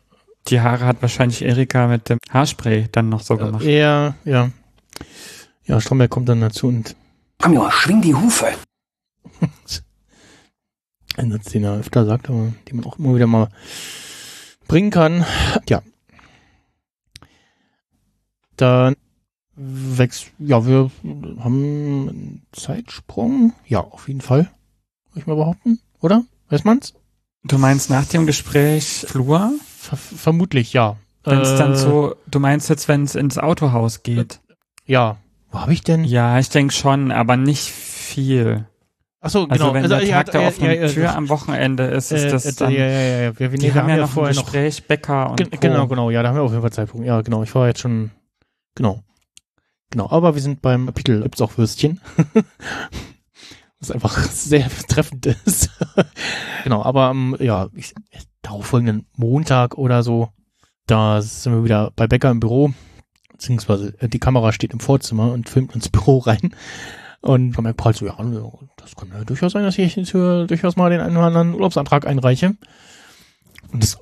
Die Haare hat wahrscheinlich Erika mit dem Haarspray dann noch so gemacht. Äh, ja, ja. Ja, Stromberg kommt dann dazu und Komm, Junge, schwing die Hufe. ein Satz, den er öfter sagt, aber den man auch immer wieder mal bringen kann. Ja. Dann wächst, ja, wir haben einen Zeitsprung. Ja, auf jeden Fall. Würde ich mal behaupten, oder? Weiß man's? Du meinst nach dem Gespräch Flur? Ver vermutlich, ja. Wenn es dann Äh, so, du meinst jetzt, wenn es ins Autohaus geht? Ja. Wo habe ich denn? Ja, ich denke schon, aber nicht viel. Achso, Also genau. wenn der ja, Tag der ja, offenen ja, ja, Tür am Wochenende ist, ist äh, das äh, dann, ja, ja, ja. Wir, wir, die wir haben ja noch ein vorher Gespräch, Bäcker und Co. Genau, genau, ja, da haben wir auf jeden Fall Zeitpunkt. Ja, genau, ich war jetzt schon, genau. Genau, aber wir sind beim Kapitel, gibt's auch Würstchen. Was einfach sehr treffend ist. genau, aber am, ja, ich, darauffolgenden Montag oder so, da sind wir wieder bei Becker im Büro, beziehungsweise äh, die Kamera steht im Vorzimmer und filmt ins Büro rein. Und man merkt halt so, ja, das kann ja durchaus sein, dass ich jetzt hier durchaus mal den einen oder anderen Urlaubsantrag einreiche. Und das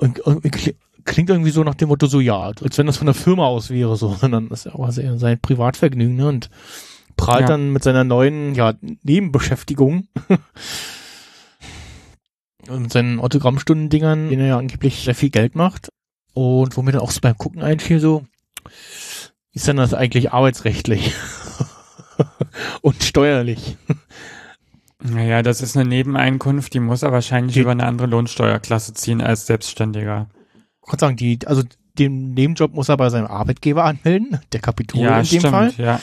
klingt irgendwie so nach dem Motto so, ja, als wenn das von der Firma aus wäre, so, sondern das ist ja auch sehr sein Privatvergnügen, ne, und prahlt Ja. dann mit seiner neuen, ja, Nebenbeschäftigung und seinen Autogrammstundendingern, denen er ja angeblich sehr viel Geld macht und wo mir dann auch so beim Gucken einfiel, so, ist denn das eigentlich arbeitsrechtlich und steuerlich? Naja, das ist eine Nebeneinkunft, die muss er wahrscheinlich Die- über eine andere Lohnsteuerklasse ziehen als Selbstständiger. Ich kann sagen, die, also den Nebenjob muss er bei seinem Arbeitgeber anmelden, der Kapitol ja, in dem stimmt, Fall. ja.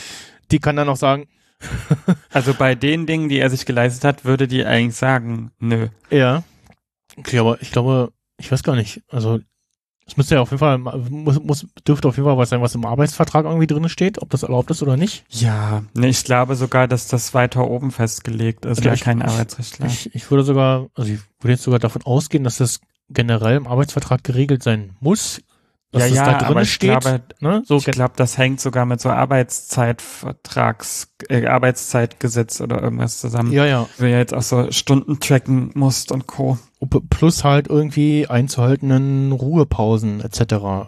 Die kann dann auch sagen, Also bei den Dingen, die er sich geleistet hat, würde die eigentlich sagen, nö. Ja. Okay, aber ich glaube, ich weiß gar nicht. Also, es müsste ja auf jeden Fall, muss, muss, dürfte auf jeden Fall was sein, was im Arbeitsvertrag irgendwie drin steht, ob das erlaubt ist oder nicht. Ja, ich glaube sogar, dass das weiter oben festgelegt ist, Also ja ich- kein Arbeitsrechtler. Ich, ich würde sogar, also ich würde jetzt sogar davon ausgehen, dass das generell im Arbeitsvertrag geregelt sein muss. Dass ja, ja, da drin aber ich steht. glaube, ne? So ich glaube, das hängt sogar mit so Arbeitszeitvertrags, äh, Arbeitszeitgesetz oder irgendwas zusammen. ja, ja. Du ja jetzt auch so Stunden tracken musst und Co. Plus halt irgendwie einzuhaltenden Ruhepausen etc.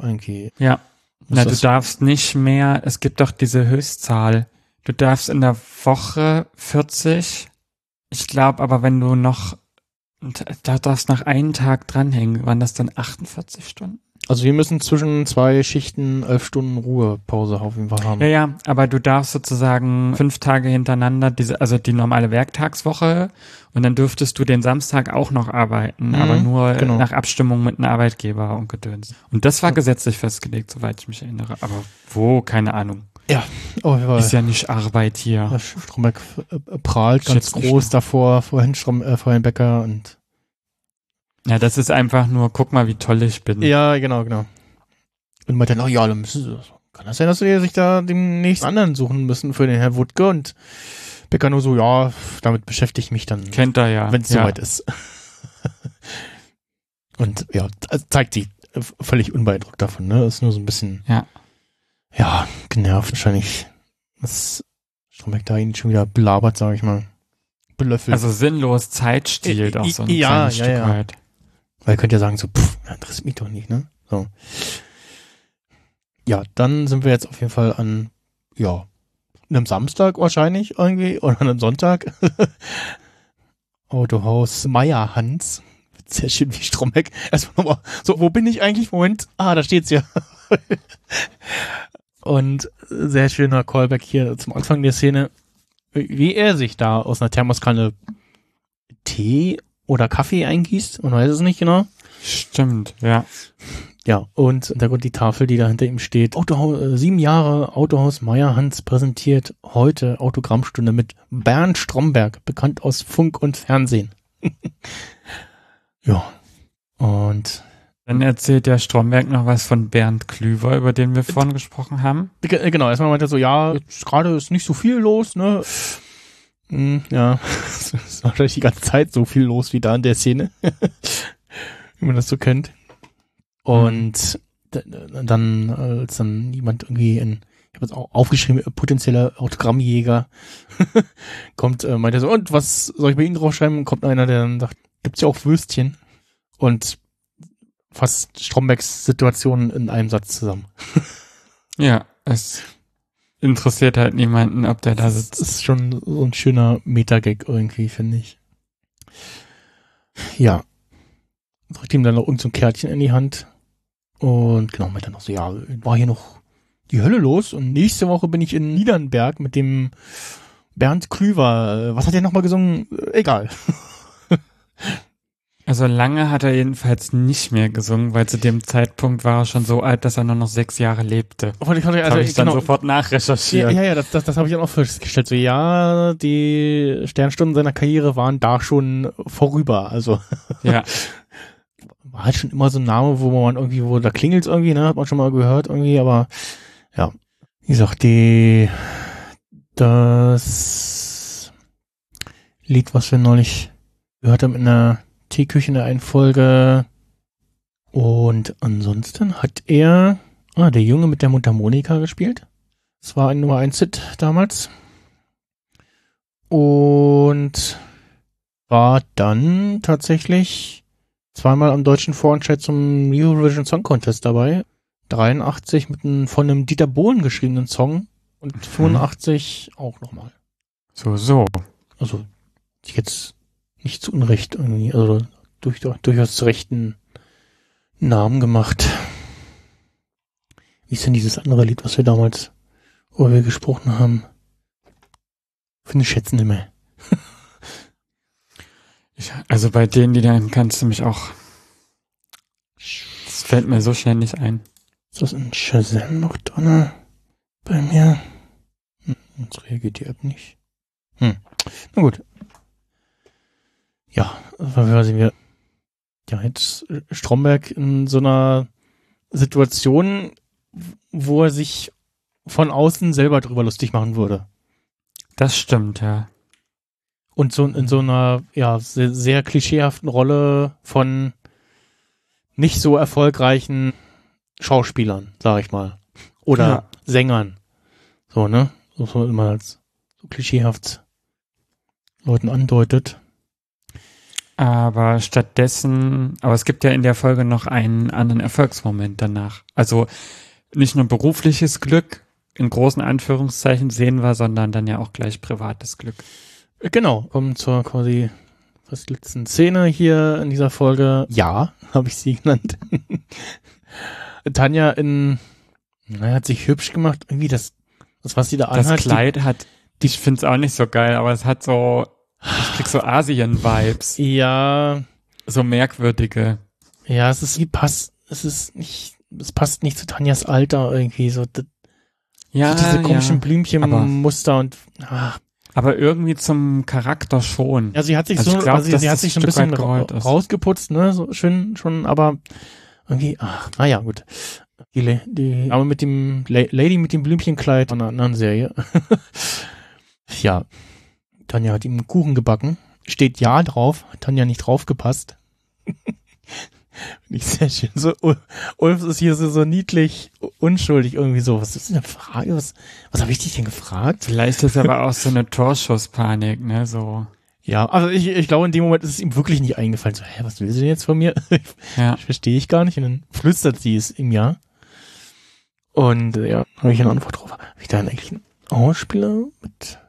irgendwie. Ja. Na, du darfst nicht mehr, es gibt doch diese Höchstzahl. Du darfst in der Woche 40. Ich glaube aber, wenn du noch, da darfst noch einen Tag dranhängen, waren das dann 48 Stunden? Also wir müssen zwischen zwei Schichten elf Stunden Ruhepause auf jeden Fall haben. Ja, ja, aber du darfst sozusagen fünf Tage hintereinander, diese, also die normale Werktagswoche und dann dürftest du den Samstag auch noch arbeiten, Mhm, aber nur genau. nach Abstimmung mit einem Arbeitgeber und Gedöns. Und das war gesetzlich festgelegt, soweit ich mich erinnere. Aber wo? Keine Ahnung. Ja, jeden Fall. Ist ja nicht Arbeit hier. Ja, Stromberg äh, prahlt ganz groß davor, vorhin Strom, äh, vorhin Becker und Ja, das ist einfach nur, guck mal, wie toll ich bin. ja, genau, genau. Und meinte, na ja, dann müssen sie, kann das sein, dass sie sich da demnächst anderen suchen müssen für den Herr Wutke und Becker nur so, ja, damit beschäftige ich mich dann, Kennt er ja. wenn es ja. soweit ist. und ja, also zeigt sie völlig unbeeindruckt davon, ne? Ist nur so ein bisschen, Ja. ja, genervt wahrscheinlich, dass Stromberg da ihn schon wieder belabert, sage ich mal. Belöffelt. Also sinnlos Zeit stiehlt auch so ein Ja, kleines ja, Stück ja. weit. Weil ihr könnt ja sagen, so, pff, interessiert mich doch nicht, ne? So. Ja, dann sind wir jetzt auf jeden Fall an, ja, einem Samstag wahrscheinlich irgendwie oder einem Sonntag. Autohaus Meier Hans. Sehr schön wie Strombeck. Erstmal nochmal, so, wo bin ich eigentlich? Moment. Ah, da steht's ja. Und sehr schöner Callback hier zum Anfang der Szene. Wie er sich da aus einer Thermoskanne Tee oder Kaffee eingießt. Man weiß es nicht genau. Stimmt, ja. Ja, und im Hintergrund die Tafel, die da hinter ihm steht. Autohaus, äh, sieben Jahre Autohaus Meier Hans präsentiert heute Autogrammstunde mit Bernd Stromberg, bekannt aus Funk und Fernsehen. ja. Und Dann erzählt der Stromberg noch was von Bernd Klüver, über den wir vorhin gesprochen haben. Ge- äh, genau, erstmal meinte er so, ja, gerade ist nicht so viel los, ne? Hm, ja, es ist wahrscheinlich die ganze Zeit so viel los wie da in der Szene. wie man das so kennt. Und d- dann, als dann jemand irgendwie in, ich habe jetzt auch aufgeschrieben, äh, potenzieller Autogrammjäger kommt, äh, meint er so, und was soll ich bei Ihnen draufschreiben? Kommt einer, der dann sagt, gibt's ja auch Würstchen. Und fasst Strombergs Situation in einem Satz zusammen. Ja, es interessiert halt niemanden, ob der da Das sitzt. ist schon so ein schöner Metagag irgendwie, finde ich. Ja. Drückt ihm dann noch irgend so ein Kärtchen in die Hand. Und genau, meint dann noch so, ja, war hier noch die Hölle los und nächste Woche bin ich in Niedernberg mit dem Bernd Klüver. Äh, Was hat er nochmal gesungen? Äh, Egal. Also lange hat er jedenfalls nicht mehr gesungen, weil zu dem Zeitpunkt war er schon so alt, dass er nur noch sechs Jahre lebte. Und ich hatte, Das also, habe ich dann genau, sofort ja, nachrecherchiert. ja, ja, das, das, das habe ich dann auch festgestellt. So, ja, die Sternstunden seiner Karriere waren da schon vorüber. Also ja. war halt schon immer so ein Name, wo man irgendwie, wo da klingelt's irgendwie, ne, hat man schon mal gehört irgendwie, aber ja, wie gesagt, die das Lied, was wir neulich gehört haben in der Teeküche in Folge und ansonsten hat er ah, der Junge mit der Mundharmonika gespielt. Das war ein Nummer 1 Hit damals. Und war dann tatsächlich zweimal am deutschen Vorentscheid zum Eurovision Song Contest dabei. 83 mit einem von einem Dieter Bohlen geschriebenen Song und 85 auch nochmal. So, so. Also jetzt nicht zu Unrecht irgendwie, also durch, durchaus zu rechten Namen gemacht. Wie ist denn dieses andere Lied, was wir damals, wo wir gesprochen haben? Finde ich schätzen nicht mehr. Also bei den Liedern kannst du mich auch. Das fällt mir so schnell nicht ein. Ist das in Shazam noch drin? Bei mir? Hm, jetzt reagiert die App nicht. Hm. Na gut. Ja, sind wir. Ja, jetzt Stromberg in so einer Situation, wo er sich von außen selber drüber lustig machen würde. Das stimmt, ja. Und so in so einer, ja, sehr, sehr klischeehaften Rolle von nicht so erfolgreichen Schauspielern, sag ich mal. Oder Ja. Sängern. So, ne? So, so immer als so klischeehaft Leuten andeutet. Aber stattdessen, aber es gibt ja in der Folge noch einen anderen Erfolgsmoment danach. Also nicht nur berufliches Glück in großen Anführungszeichen sehen wir, sondern dann ja auch gleich privates Glück. Genau, kommen zur quasi fast letzten Szene hier in dieser Folge. Ja, habe ich sie genannt. Tanja in, naja, hat sich hübsch gemacht. Irgendwie das, das was sie da Das anhat. Kleid hat, ich find's auch nicht so geil, aber es hat so, ich krieg so Asien-Vibes. Ja, So merkwürdige. ja, es ist wie passt, es ist nicht, es passt nicht zu Tanjas Alter irgendwie, so, das, Ja, so diese komischen ja. Blümchenmuster und, ah, Aber irgendwie zum Charakter schon. Ja, sie hat sich Also so, glaub, also sie, sie hat sich so ein bisschen ra rausgeputzt, ne, so schön schon, aber irgendwie, ach, naja, gut. Die, die Dame mit dem, La Lady mit dem Blümchenkleid von einer anderen Serie. ja. Tanja hat ihm einen Kuchen gebacken. Steht ja drauf, hat Tanja nicht draufgepasst. Finde ich sehr schön. So, Ul- Ulf ist hier so, so niedlich, unschuldig irgendwie so. Was ist denn eine Frage? Was, was habe ich dich denn gefragt? Vielleicht ist aber auch so eine Torschusspanik, ne, so. Ja, also ich, ich glaube, in dem Moment ist es ihm wirklich nicht eingefallen. So, hä, was will sie denn jetzt von mir? Ja. Verstehe ich gar nicht. Und dann flüstert sie es ihm ja. Und äh, ja, habe ich eine Antwort drauf. Habe ich da eigentlich einen Ausspieler mit,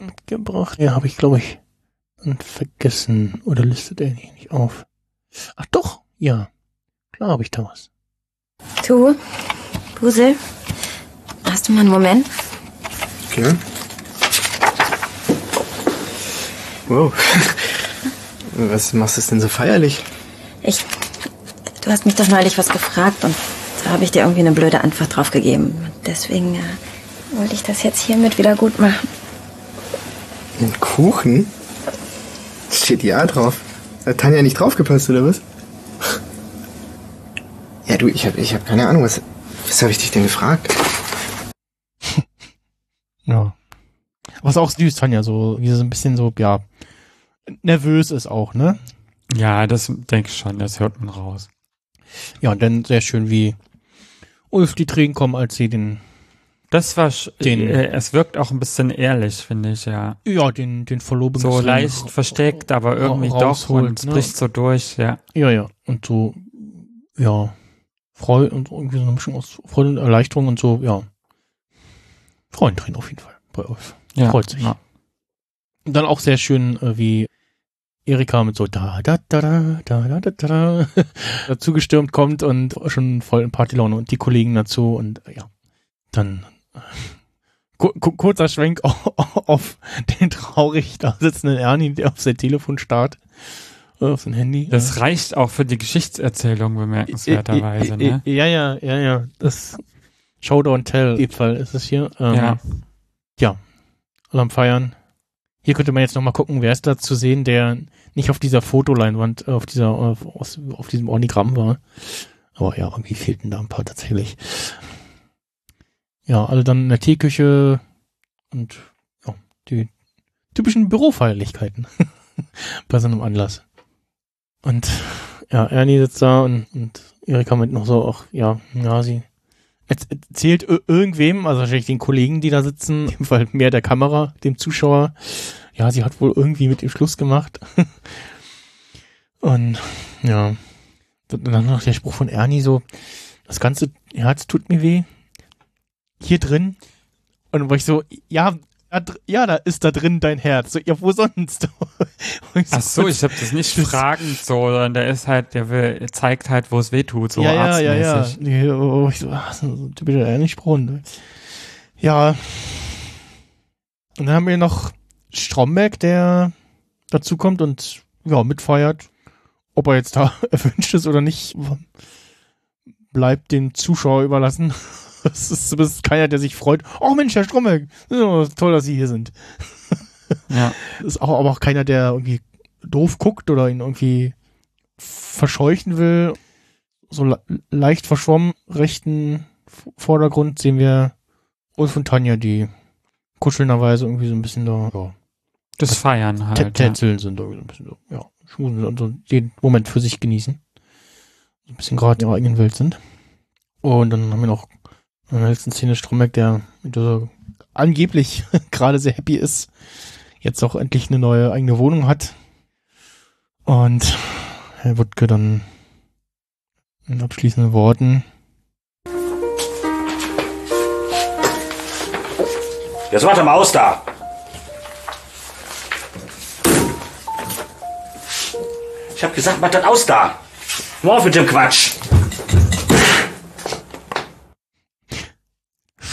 mitgebracht? Ja, habe ich, glaube ich, vergessen. Oder listet er ihn nicht auf? Ach doch, ja. Klar habe ich da was. Du, Busel, hast du mal einen Moment? Okay. Wow. Was machst du denn so feierlich? Ich. Du hast mich doch neulich was gefragt und da habe ich dir irgendwie eine blöde Antwort drauf gegeben. Deswegen äh, wollte ich das jetzt hiermit wieder gut machen. Ein Kuchen? Steht ja drauf. Hat Tanja nicht draufgepasst, oder was? Ja, du, ich hab, ich hab keine Ahnung, was, was habe ich dich denn gefragt? Ja. Aber ist auch süß, Tanja, so, wie sie so ein bisschen so, ja, nervös ist auch, ne? Ja, das denke ich schon, das hört man raus. Ja, und dann sehr schön, wie Ulf die Tränen kommen, als sie den, Das war, Den- äh, es wirkt auch ein bisschen ehrlich, finde ich, ja. ja, den, den Verlobungs... So leicht versteckt, aber irgendwie doch und es ne? bricht so durch, ja. Ja, ja. Und so, ja, Freude und irgendwie so eine Mischung aus Freude und Erleichterung und so, ja. Freudentränen auf jeden Fall bei Ulf. ja. Freut sich. Ja. Und dann auch sehr schön, äh, wie Erika mit so da, da, da, da, da, da, da, da, dazu gestürmt kommt und schon voll in Partylaune und die Kollegen dazu und äh, ja, dann kurzer Schwenk auf, den traurig da sitzenden Ernie, der auf sein Telefon starrt, auf sein Handy. Das reicht auch für die Geschichtserzählung bemerkenswerterweise, ne? Ja, ja, ja, ja. Das Showdown Tell, in dem Fall ist es hier. Ähm, Ja. Ja. Alle am Feiern. Hier könnte man jetzt nochmal gucken, wer ist da zu sehen, der nicht auf dieser Fotoleinwand, auf dieser, auf, auf diesem Organigramm war. Aber ja, irgendwie fehlten da ein paar tatsächlich. Ja, alle dann in der Teeküche und ja, die typischen Bürofeierlichkeiten bei so einem Anlass. Und ja, Ernie sitzt da und, und Erika mit noch so, auch, ja, ja, sie erz- erzählt ir- irgendwem, also wahrscheinlich den Kollegen, die da sitzen, dem Fall mehr der Kamera, dem Zuschauer, ja, sie hat wohl irgendwie mit ihm Schluss gemacht. und ja, dann noch der Spruch von Ernie so, das ganze Herz tut mir weh. Hier drin. Und war ich so, ja, ja, da ist da drin dein Herz. So, ja, wo sonst? Und Ach so, ich habe das nicht fragend so, sondern der ist halt, der will, er zeigt halt, wo es weh tut, so ja, ja, ja, ja. arztmäßig. Nee, oh, ich so, so typischer Ernie-Spruch. ne? Ja. Und dann haben wir noch Stromberg, der dazu kommt und ja, mitfeiert. Ob er jetzt da erwünscht ist oder nicht, bleibt dem Zuschauer überlassen. Es ist zumindest keiner, der sich freut. Oh Mensch, Herr Stromberg, ja, toll, dass Sie hier sind. Ja. Ist auch, aber auch keiner, der irgendwie doof guckt oder ihn irgendwie verscheuchen will. So le leicht verschwommen, rechten Vordergrund sehen wir Ulf und Tanja, die kuschelnderweise irgendwie so ein bisschen da, ja, Das Feiern halt. Ja. tänzeln sind, irgendwie so ein bisschen so, ja, schmusen und so jeden Moment für sich genießen. So ein bisschen gerade in ihrer eigenen Welt sind. Und dann haben wir noch in der letzten Szene Stromberg, der dieser angeblich gerade sehr happy ist, jetzt auch endlich eine neue eigene Wohnung hat. Und Herr Wuttke dann in abschließenden Worten. Jetzt warte mal aus da. Ich hab gesagt, mach das aus da. Nur auf mit dem Quatsch.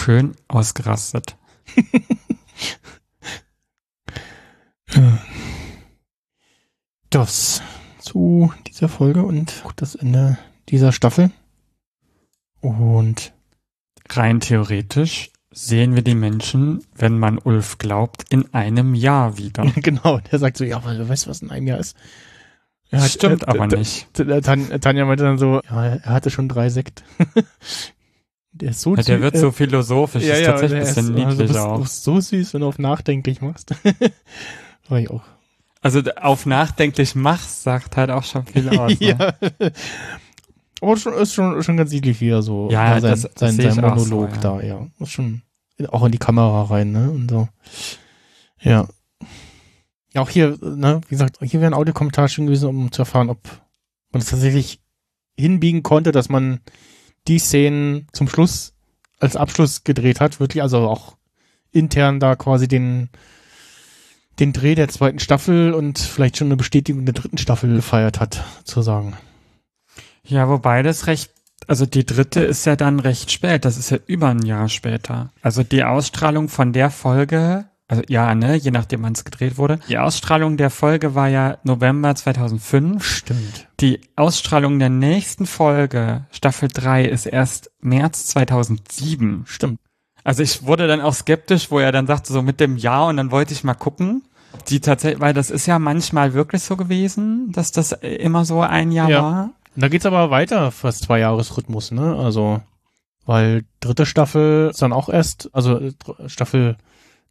Schön ausgerastet. Das zu dieser Folge und auch das Ende dieser Staffel. Und rein theoretisch sehen wir die Menschen, wenn man Ulf glaubt, in einem Jahr wieder. genau, der sagt so, ja, aber du weißt, was in einem Jahr ist. Er hat, Stimmt äh, aber nicht. Tanja meinte dann so, ja, er hatte schon drei Sekt. der ist so ja, Der wird so philosophisch, ja, ist tatsächlich ein bisschen niedlich also auch. Du so süß, wenn du auf nachdenklich machst. War ich auch. Also auf nachdenklich machst, sagt halt auch schon viel aus. Ne? ja. Aber schon, ist schon, schon ganz niedlich, wie er so ja, sein, das sein, sein Monolog so, ja. da, ja. Ist schon auch in die Kamera rein, ne? Und so. Ja. Ja, auch hier, ne, wie gesagt, hier wäre ein Audiokommentar schön gewesen, um zu erfahren, ob man es tatsächlich hinbiegen konnte, dass man die Szenen zum Schluss als Abschluss gedreht hat, wirklich, also auch intern da quasi den, den Dreh der zweiten Staffel und vielleicht schon eine Bestätigung der dritten Staffel gefeiert hat, sozusagen. Ja, wobei das recht, also die dritte ist ja dann recht spät, das ist ja über ein Jahr später. Also die Ausstrahlung von der Folge also ja, ne, je nachdem wann es gedreht wurde. Die Ausstrahlung der Folge war ja November 2005. Stimmt. Die Ausstrahlung der nächsten Folge, Staffel 3, ist erst März 2007. Stimmt. Also ich wurde dann auch skeptisch, wo er dann sagte, so mit dem Jahr und dann wollte ich mal gucken. Die tatsächlich, weil das ist ja manchmal wirklich so gewesen, dass das immer so ein Jahr ja. war. Da geht's aber weiter, fast zwei Jahresrhythmus, ne? Also, weil dritte Staffel ist dann auch erst, also Staffel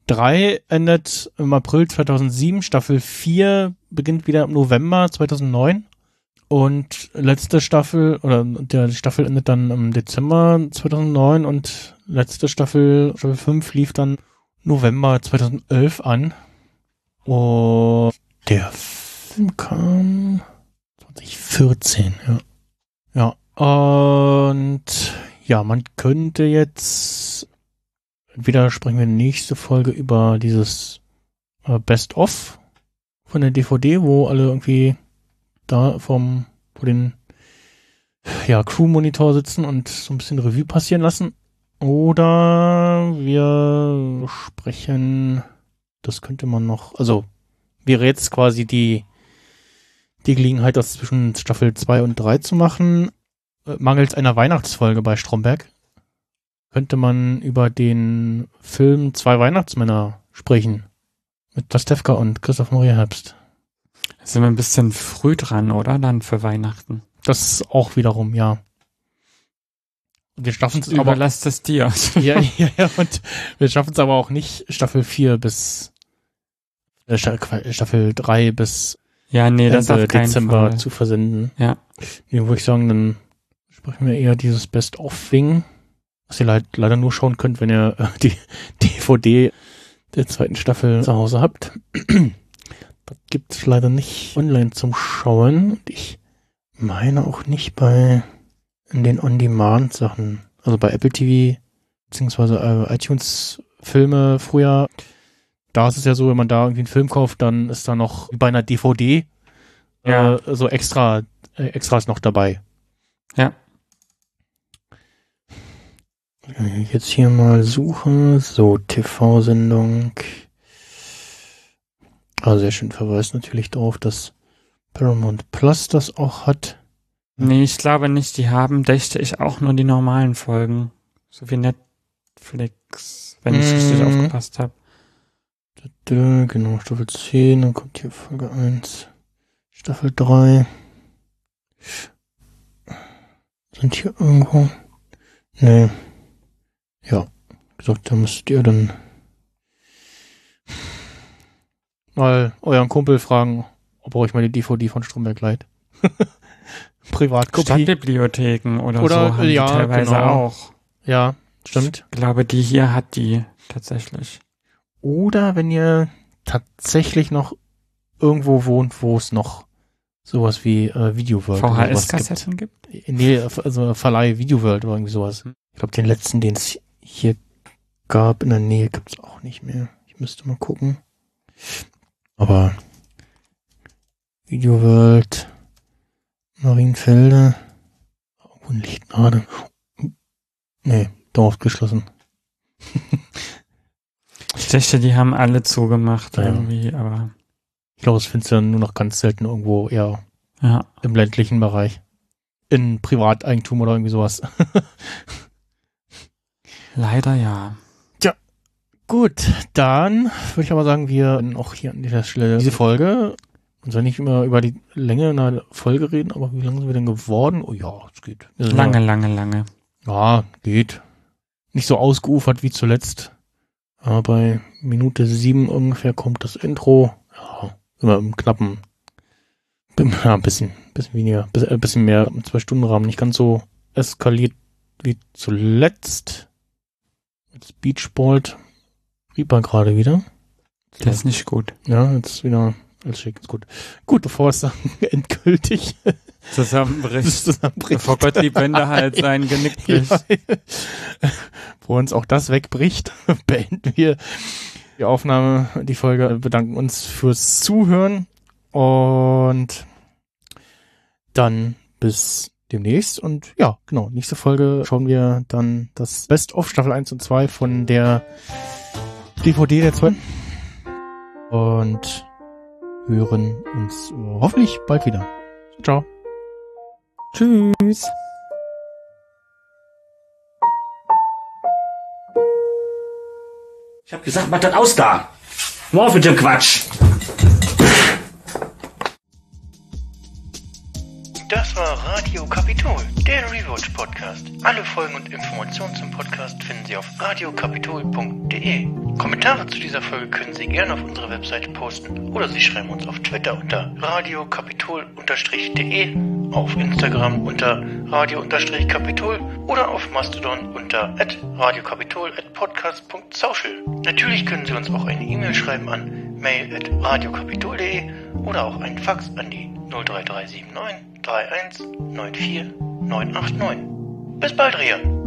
3 endet im April 2007, Staffel 4 beginnt wieder im November 2009 und letzte Staffel oder der Staffel endet dann im Dezember 2009 und letzte Staffel, Staffel 5 lief dann November 2011 an. Und der Film kam 2014, ja. Ja, und ja, man könnte jetzt Entweder sprechen wir nächste Folge über dieses äh, Best-of von der DVD, wo alle irgendwie da vom, vor den ja, Crew-Monitor sitzen und so ein bisschen Revue passieren lassen. Oder wir sprechen, das könnte man noch, also wäre jetzt quasi die, die Gelegenheit, das zwischen Staffel 2 und 3 zu machen, äh, mangels einer Weihnachtsfolge bei Stromberg könnte man über den Film Zwei Weihnachtsmänner sprechen. Mit Pastewka und Christoph Maria Herbst. Da sind wir ein bisschen früh dran, oder? Dann für Weihnachten. Das auch wiederum, ja. Und wir schaffen es aber. Überlasst es dir. ja, ja, ja, und wir schaffen es aber auch nicht, Staffel 4 bis äh, Staffel 3 bis ja, nee, das Ende Dezember Fall. zu versenden. Ja. Nee, würde ich sagen, dann sprechen wir eher dieses Best-of-Wing was ihr leid, leider nur schauen könnt, wenn ihr äh, die DVD der zweiten Staffel zu Hause habt. das gibt es leider nicht online zum Schauen. Und ich meine auch nicht bei den On-Demand-Sachen. Also bei Apple TV beziehungsweise äh, iTunes-Filme früher. Da ist es ja so, wenn man da irgendwie einen Film kauft, dann ist da noch bei einer DVD ja. äh, so extra äh, Extras noch dabei. Ja. Jetzt hier mal suchen. So, TV-Sendung. Ah, sehr schön. Verweist natürlich darauf, dass Paramount Plus das auch hat. Nee, ich glaube nicht. Die haben, dächte ich, auch nur die normalen Folgen. So wie Netflix, wenn ich mm. richtig mhm. aufgepasst habe. Genau, Staffel 10, dann kommt hier Folge 1. Staffel 3. Sind hier irgendwo? Nee. Ja, gesagt, da müsst ihr dann mal euren Kumpel fragen, ob er euch mal die DVD von Stromberg leiht. Privatkopie. Stadtbibliotheken oder, oder so haben ja, die teilweise genau. auch. Ja, stimmt. Ich glaube, die hier hat die tatsächlich. Oder wenn ihr tatsächlich noch irgendwo wohnt, wo es noch sowas wie äh, Video World VHS-Kassetten gibt. gibt? Nee, also Verleih Video World oder irgendwie sowas. Ich glaube, den letzten, den es hier gab in der Nähe gibt es auch nicht mehr. Ich müsste mal gucken. Aber Video World, Marienfelde, irgendwo ein Lichtnade. Nee, Dorf geschlossen. Ich dachte, die haben alle zugemacht Ja. irgendwie, aber Ich glaube, das findest du dann nur noch ganz selten irgendwo eher ja. im ländlichen Bereich. In Privateigentum oder irgendwie sowas. Leider ja. Gut, dann würde ich aber sagen, wir auch hier an dieser Stelle diese Folge und soll nicht immer über die Länge einer Folge reden, aber wie lange sind wir denn geworden? Oh ja, es geht. Sind Lange, lange, lange. Ja, ja, geht. Nicht so ausgeufert wie zuletzt. Aber bei Minute sieben ungefähr kommt das Intro. Ja, immer im knappen, ja, ein bisschen, bisschen weniger, bis- äh, bisschen mehr im Zwei-Stunden-Rahmen. Nicht ganz so eskaliert wie zuletzt. Jetzt Beachbolt. Reaper gerade wieder. Das ist nicht gut. Ja, jetzt wieder alles schick, ist gut. Gut, bevor es dann endgültig Zusammenbricht. zusammenbricht. Bevor Gott die Bände halt sein Genick bricht. Ja. Wo uns auch das wegbricht, beenden wir die Aufnahme, die Folge, Wir bedanken uns fürs Zuhören und dann bis demnächst und ja, genau, nächste Folge schauen wir dann das Best of Staffel 1 und 2 von der DVD der zweiten und hören uns hoffentlich bald wieder. Ciao. Tschüss. Ich hab gesagt, mach das aus da. Nur auf mit dem Quatsch. Das war Radio Kapitol, der Rewatch Podcast. Alle Folgen und Informationen zum Podcast finden Sie auf radiokapitol.de. Kommentare zu dieser Folge können Sie gerne auf unserer Webseite posten oder Sie schreiben uns auf Twitter unter radiokapitol-de, auf Instagram unter radio-kapitol oder auf Mastodon unter radiokapitol@podcast.social. Natürlich können Sie uns auch eine E-Mail schreiben an mail@radiokapitol.de oder auch einen Fax an die 03379 31 94 989. Bis bald, Rian.